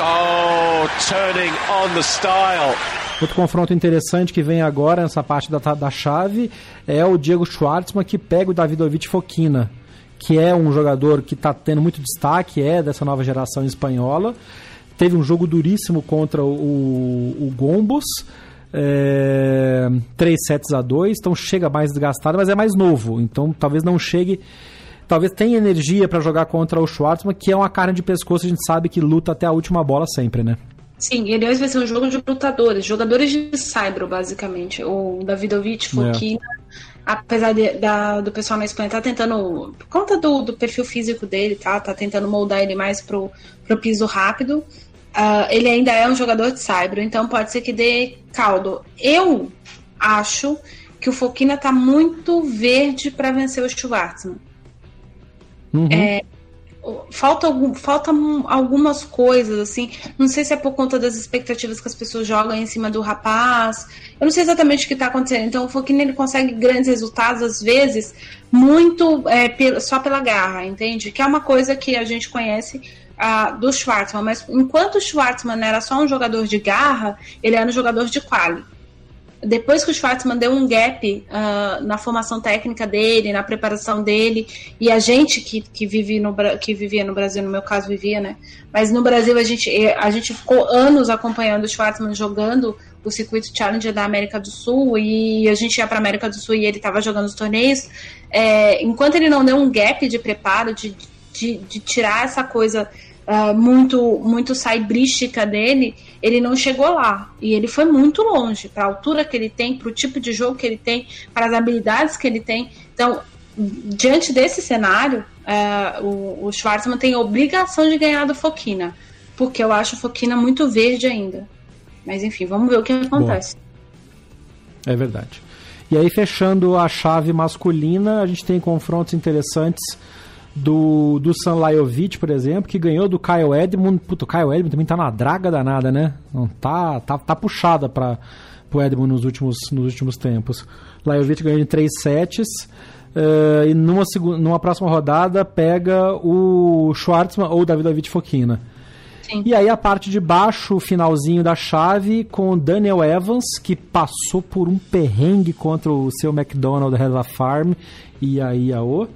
Oh, turning on the style. Outro confronto interessante que vem agora nessa parte da, da chave é o Diego Schwartzman que pega o Davidovich Fokina, que é um jogador que está tendo muito destaque, é dessa nova geração espanhola. Teve um jogo duríssimo contra o, o Gombos. É, 3 sets a 2, então chega mais desgastado, mas é mais novo. Então talvez não chegue. Talvez tenha energia para jogar contra o Schwartzman, que é uma carne de pescoço, a gente sabe que luta até a última bola sempre, né? Sim, ele vai ser um jogo de lutadores, jogadores de Saibro, basicamente. O Davidovich, Fokina, é. apesar de, da, do pessoal na Espanha tá tentando, por conta do, do perfil físico dele, tá, tá tentando moldar ele mais pro, pro piso rápido. Uh, ele ainda é um jogador de Saibro, então pode ser que dê caldo. Eu acho que o Fokina tá muito verde para vencer o Schwartzman. Uhum. É, falta, falta algumas coisas, assim. Não sei se é por conta das expectativas que as pessoas jogam em cima do rapaz. Eu não sei exatamente o que está acontecendo. Então, o Foquina ele consegue grandes resultados, às vezes, muito é, só pela garra, entende? Que é uma coisa que a gente conhece do Schwartzman. Mas enquanto o Schwartzman era só um jogador de garra, ele era um jogador de quali depois que o Schwartzman deu um gap uh, na formação técnica dele, na preparação dele, e a gente que, que, vive no, que vivia no Brasil, no meu caso vivia, né? Mas no Brasil a gente, a gente ficou anos acompanhando o Schwartzman jogando o circuito Challenger da América do Sul, e a gente ia para América do Sul e ele estava jogando os torneios. É, enquanto ele não deu um gap de preparo, de, de, de tirar essa coisa uh, muito muito saibrística dele, ele não chegou lá. E ele foi muito longe para a altura que ele tem, para o tipo de jogo que ele tem, para as habilidades que ele tem. Então, diante desse cenário, uh, o, o Schwarzman tem obrigação de ganhar do Foquina, porque eu acho o Foquina muito verde ainda. Mas enfim, vamos ver o que acontece. Bom, é verdade. E aí, fechando a chave masculina, a gente tem confrontos interessantes do, do Sanlajovic, por exemplo, que ganhou do Kyle Edmund. Puto, o Kyle Edmund também tá na draga danada, né? Não tá, tá, tá puxada para o Edmund nos últimos, nos últimos tempos. Lajovic ganhou em 3 sets. Uh, e numa, numa próxima rodada pega o Schwartzman ou o Davidovich Fokina. Sim. E aí a parte de baixo, o finalzinho da chave, com o Daniel Evans, que passou por um perrengue contra o seu McDonald Hella Farm e aí a O.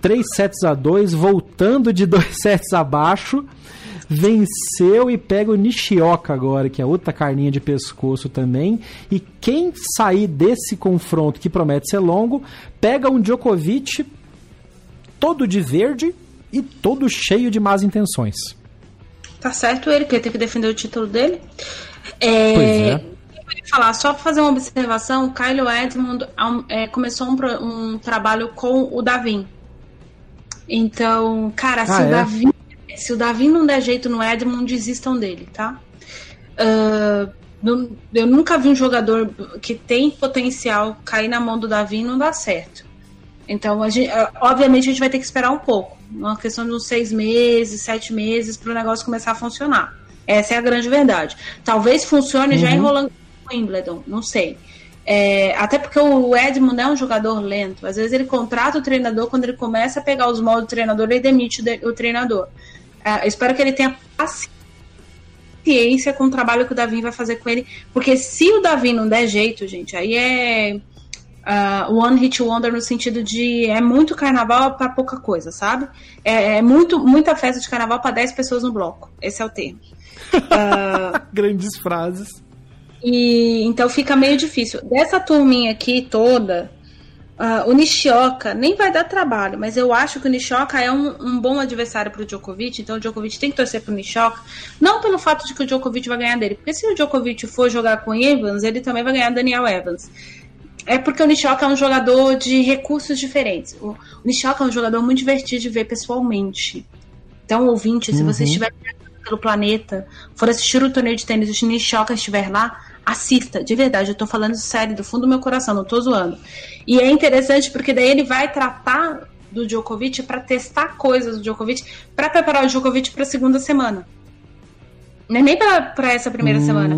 3 sets a 2, voltando de 2 sets abaixo. Venceu e pega o Nishioka agora, que é outra carninha de pescoço também. E quem sair desse confronto, que promete ser longo, pega um Djokovic todo de verde e todo cheio de más intenções. Tá certo ele, que ele tem que defender o título dele. É... Pois é falar, só para fazer uma observação, o Kyle Edmund é, começou um, um, trabalho com o Davin. Então, cara, ah, se, é? o Davi, se o Davi não der jeito no Edmund, desistam dele, tá? Uh, não, eu nunca vi um jogador que tem potencial cair na mão do Davi e não dá certo. Então, a gente, obviamente, a gente vai ter que esperar um pouco. Uma questão de uns seis meses, sete meses, para o negócio começar a funcionar. Essa é a grande verdade. Talvez funcione uhum. já enrolando o Wimbledon, não sei. É, até porque o Edmund é um jogador lento. Às vezes ele contrata o treinador, quando ele começa a pegar os moldes do treinador, ele demite o treinador. É, espero que ele tenha paciência com o trabalho que o Davi vai fazer com ele, porque se o Davi não der jeito, gente, aí é uh, one hit wonder no sentido de é muito carnaval para pouca coisa, sabe? É, é, muito muita festa de carnaval para 10 pessoas no bloco. Esse é o termo. Uh, Grandes frases. E então fica meio difícil. Dessa turminha aqui toda, uh, o Nishioka nem vai dar trabalho, mas eu acho que o Nishioka é um, um bom adversário para o Djokovic, então o Djokovic tem que torcer para o Nishioka, não pelo fato de que o Djokovic vai ganhar dele, porque se o Djokovic for jogar com Evans, ele também vai ganhar Daniel Evans. É porque o Nishioka é um jogador de recursos diferentes. O, o Nishioka é um jogador muito divertido de ver pessoalmente. Então, ouvinte, se uhum. você estiver pelo planeta, for assistir o torneio de tênis e o Nishioka estiver lá, assista, de verdade, eu tô falando sério, do fundo do meu coração, não tô zoando. E é interessante porque daí ele vai tratar do Djokovic para testar coisas do Djokovic, para preparar o Djokovic para a segunda semana. Não é nem para essa primeira hum, semana.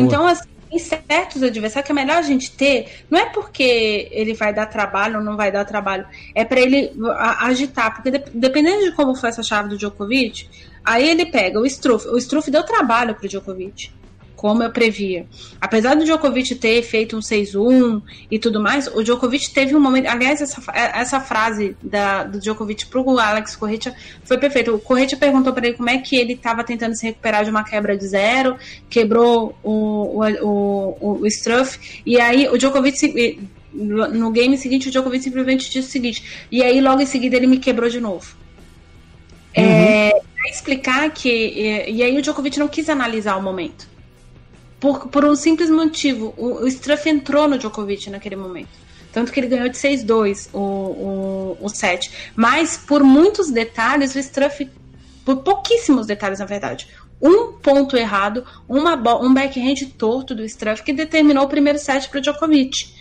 Então, assim, em certos adversários que é melhor a gente ter, não é porque ele vai dar trabalho ou não vai dar trabalho, é para ele agitar, porque dependendo de como foi essa chave do Djokovic, aí ele pega o Struff. O Struff deu trabalho pro Djokovic. Como eu previa. Apesar do Djokovic ter feito um 6-1 e tudo mais, o Djokovic teve um momento. Aliás, essa, essa frase da, do Djokovic pro Alex Correia foi perfeita. O Correia perguntou para ele como é que ele estava tentando se recuperar de uma quebra de zero, quebrou o, o, o, o Struff, e aí o Djokovic. No game seguinte, o Djokovic simplesmente disse o seguinte, e aí logo em seguida ele me quebrou de novo. Uhum. É, explicar que. E, e aí o Djokovic não quis analisar o momento. Por, por um simples motivo. O, o Struff entrou no Djokovic naquele momento. Tanto que ele ganhou de 6-2 o, o, o set. Mas por muitos detalhes, o Struff. Por pouquíssimos detalhes, na verdade. Um ponto errado, uma um backhand torto do Struff que determinou o primeiro set para o Djokovic.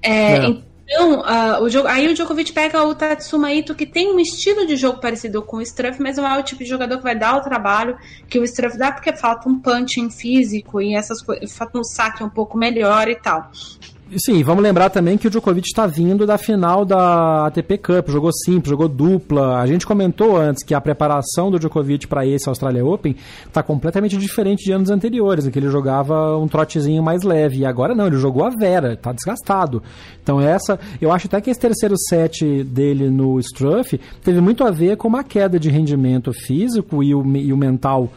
É, é. Então, uh, o jogo, aí o Djokovic pega o Tatsuma Ito, que tem um estilo de jogo parecido com o Struff, mas não é o tipo de jogador que vai dar o trabalho que o Struff dá, porque falta um punching físico e essas coisas, falta um saque um pouco melhor e tal. Sim, vamos lembrar também que o Djokovic está vindo da final da ATP Cup, jogou simples, jogou dupla. A gente comentou antes que a preparação do Djokovic para esse Australia Open está completamente diferente de anos anteriores, em que ele jogava um trotezinho mais leve. E agora não, ele jogou a Vera, está desgastado. Então essa, eu acho até que esse terceiro set dele no Struff teve muito a ver com uma queda de rendimento físico e o, e o mental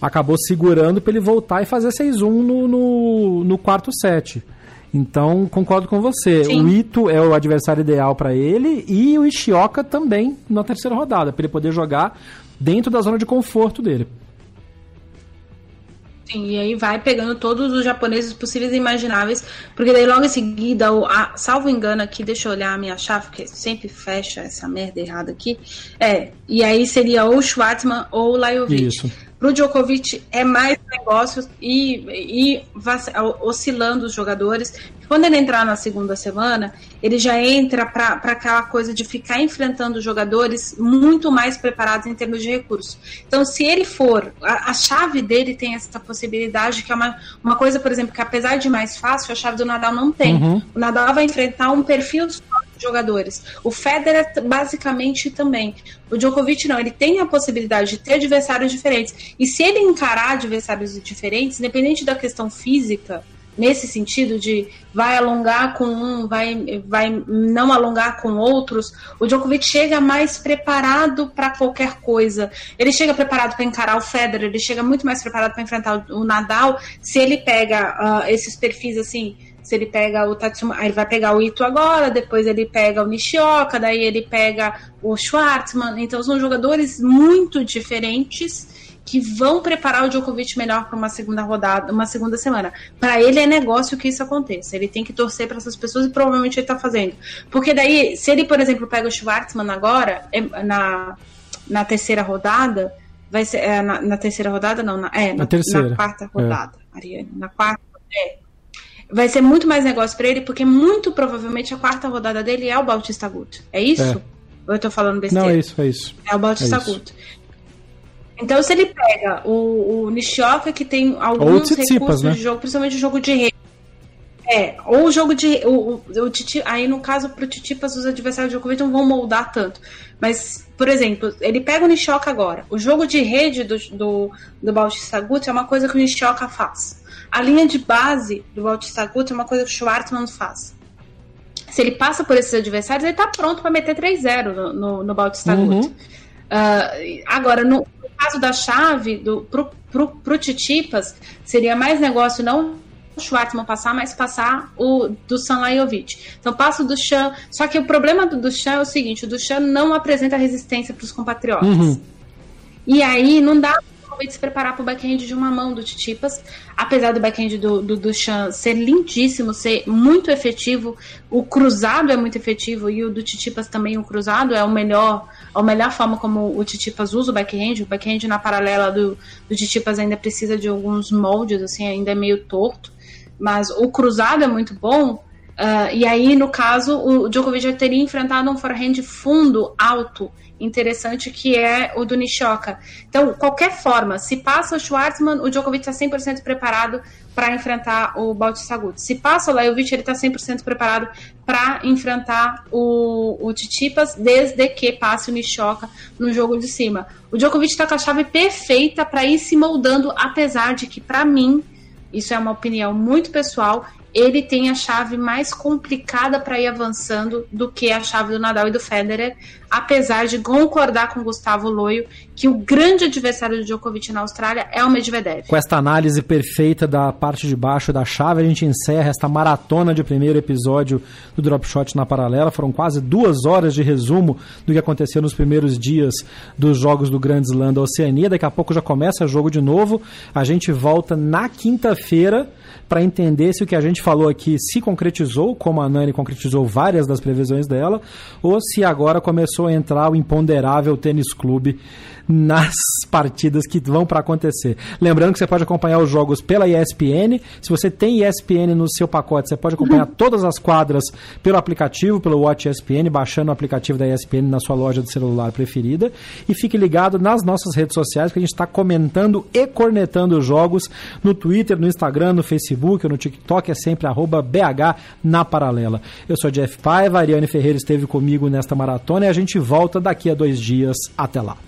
acabou segurando para ele voltar e fazer 6-1 no, no, no quarto set. Então, concordo com você. Sim. O Ito é o adversário ideal para ele e o Ishioka também na terceira rodada, para ele poder jogar dentro da zona de conforto dele. Sim, e aí vai pegando todos os japoneses possíveis e imagináveis, porque daí logo em seguida, o, a, salvo engano aqui, deixa eu olhar a minha chave, porque sempre fecha essa merda errada aqui. É, e aí seria ou Schwartzman ou Lajovic. Isso. Pro Djokovic é mais negócios e, e oscilando os jogadores. Quando ele entrar na segunda semana, ele já entra para aquela coisa de ficar enfrentando jogadores muito mais preparados em termos de recursos. Então, se ele for, a, a chave dele tem essa possibilidade, que é uma, uma coisa, por exemplo, que apesar de mais fácil, a chave do Nadal não tem. Uhum. O Nadal vai enfrentar um perfil só jogadores. O Federer basicamente também. O Djokovic não, ele tem a possibilidade de ter adversários diferentes. E se ele encarar adversários diferentes, independente da questão física, nesse sentido de vai alongar com um, vai, vai não alongar com outros, o Djokovic chega mais preparado para qualquer coisa. Ele chega preparado para encarar o Federer, ele chega muito mais preparado para enfrentar o, Nadal. Se ele pega uh, esses perfis assim se ele pega o Tatsuma, aí ele vai pegar o Ito agora, depois ele pega o Nishioka, daí ele pega o Schwartzman. Então são jogadores muito diferentes que vão preparar o Djokovic melhor para uma segunda rodada, uma segunda semana. Para ele é negócio que isso aconteça. Ele tem que torcer para essas pessoas e provavelmente ele está fazendo. Porque daí, se ele, por exemplo, pega o Schwartzman agora, é, na, na terceira rodada, vai ser. É, na, na, terceira rodada, não, na, é, na, na, terceira. na quarta é. rodada, é. Ariane. Na quarta. É, vai ser muito mais negócio para ele, porque muito provavelmente a quarta rodada dele é o Bautista Guto. É isso? É. Ou eu tô falando besteira? Não, é isso, é isso. É o Bautista é Guto. Então, se ele pega o, o Nishioka, que tem alguns recursos né? de jogo, principalmente o jogo de rede. É, ou o jogo de. O, o, o Titi, aí, no caso, pro Titipas, os adversários de Djokovic não vão moldar tanto. Mas, por exemplo, ele pega o Nishioka agora. O jogo de rede do, do, do Bautista Guto é uma coisa que o Nishioka faz. A linha de base do Bautista Guto é uma coisa que o Schwartzman faz. Se ele passa por esses adversários, ele está pronto para meter 3-0 no, no, no Bautista uhum. Uh, agora, no, no, caso da chave, do, pro, pro, pro Titipas, seria mais negócio não o Schwartzman passar, mas passar o do Sanlajovic. Então passa o Duchamp. Só que o problema do Duchamp é o seguinte: o Duchamp não apresenta resistência para os compatriotas. Uhum. E aí não dá de se preparar para o backhand de uma mão do Titipas, apesar do backhand do, do, do Chan ser lindíssimo, ser muito efetivo, o cruzado é muito efetivo e o do Titipas também o cruzado é o melhor, a melhor forma como o Titipas usa o backhand, o backhand na paralela do, do Titipas ainda precisa de alguns moldes, assim, ainda é meio torto, mas o cruzado é muito bom, Uh, e aí, no caso, o Djokovic já teria enfrentado um forehand fundo alto interessante que é o do Nishoka. Então, qualquer forma, se passa o Schwartzman, o Djokovic está 100% preparado para enfrentar o Bautista Agut. Se passa o Lajovic, ele está 100% preparado para enfrentar o, o Titipas, desde que passe o Nishoka no jogo de cima. O Djokovic está com a chave perfeita para ir se moldando, apesar de que, para mim, isso é uma opinião muito pessoal, ele tem a chave mais complicada para ir avançando do que a chave do Nadal e do Federer, apesar de concordar com Gustavo Loio que o grande adversário do Djokovic na Austrália é o Medvedev. Com esta análise perfeita da parte de baixo da chave, a gente encerra esta maratona de primeiro episódio do Drop Shot na paralela. Foram quase duas horas de resumo do que aconteceu nos primeiros dias dos jogos do Grand Slam da Oceania. Daqui a pouco já começa o jogo de novo. A gente volta na quinta-feira para entender se o que a gente falou aqui se concretizou, como a Nani concretizou várias das previsões dela, ou se agora começou a entrar o imponderável tênis clube nas partidas que vão para acontecer. Lembrando que você pode acompanhar os jogos pela ESPN. Se você tem ESPN no seu pacote, você pode acompanhar uhum. todas as quadras pelo aplicativo, pelo Watch ESPN, baixando o aplicativo da ESPN na sua loja de celular preferida. E fique ligado nas nossas redes sociais, que a gente está comentando e cornetando os jogos no Twitter, no Instagram, no Facebook, no TikTok, é sempre arroba BH na paralela. Eu sou Jeff Paiva, Ariane Ferreira esteve comigo nesta maratona e a gente volta daqui a dois dias. Até lá.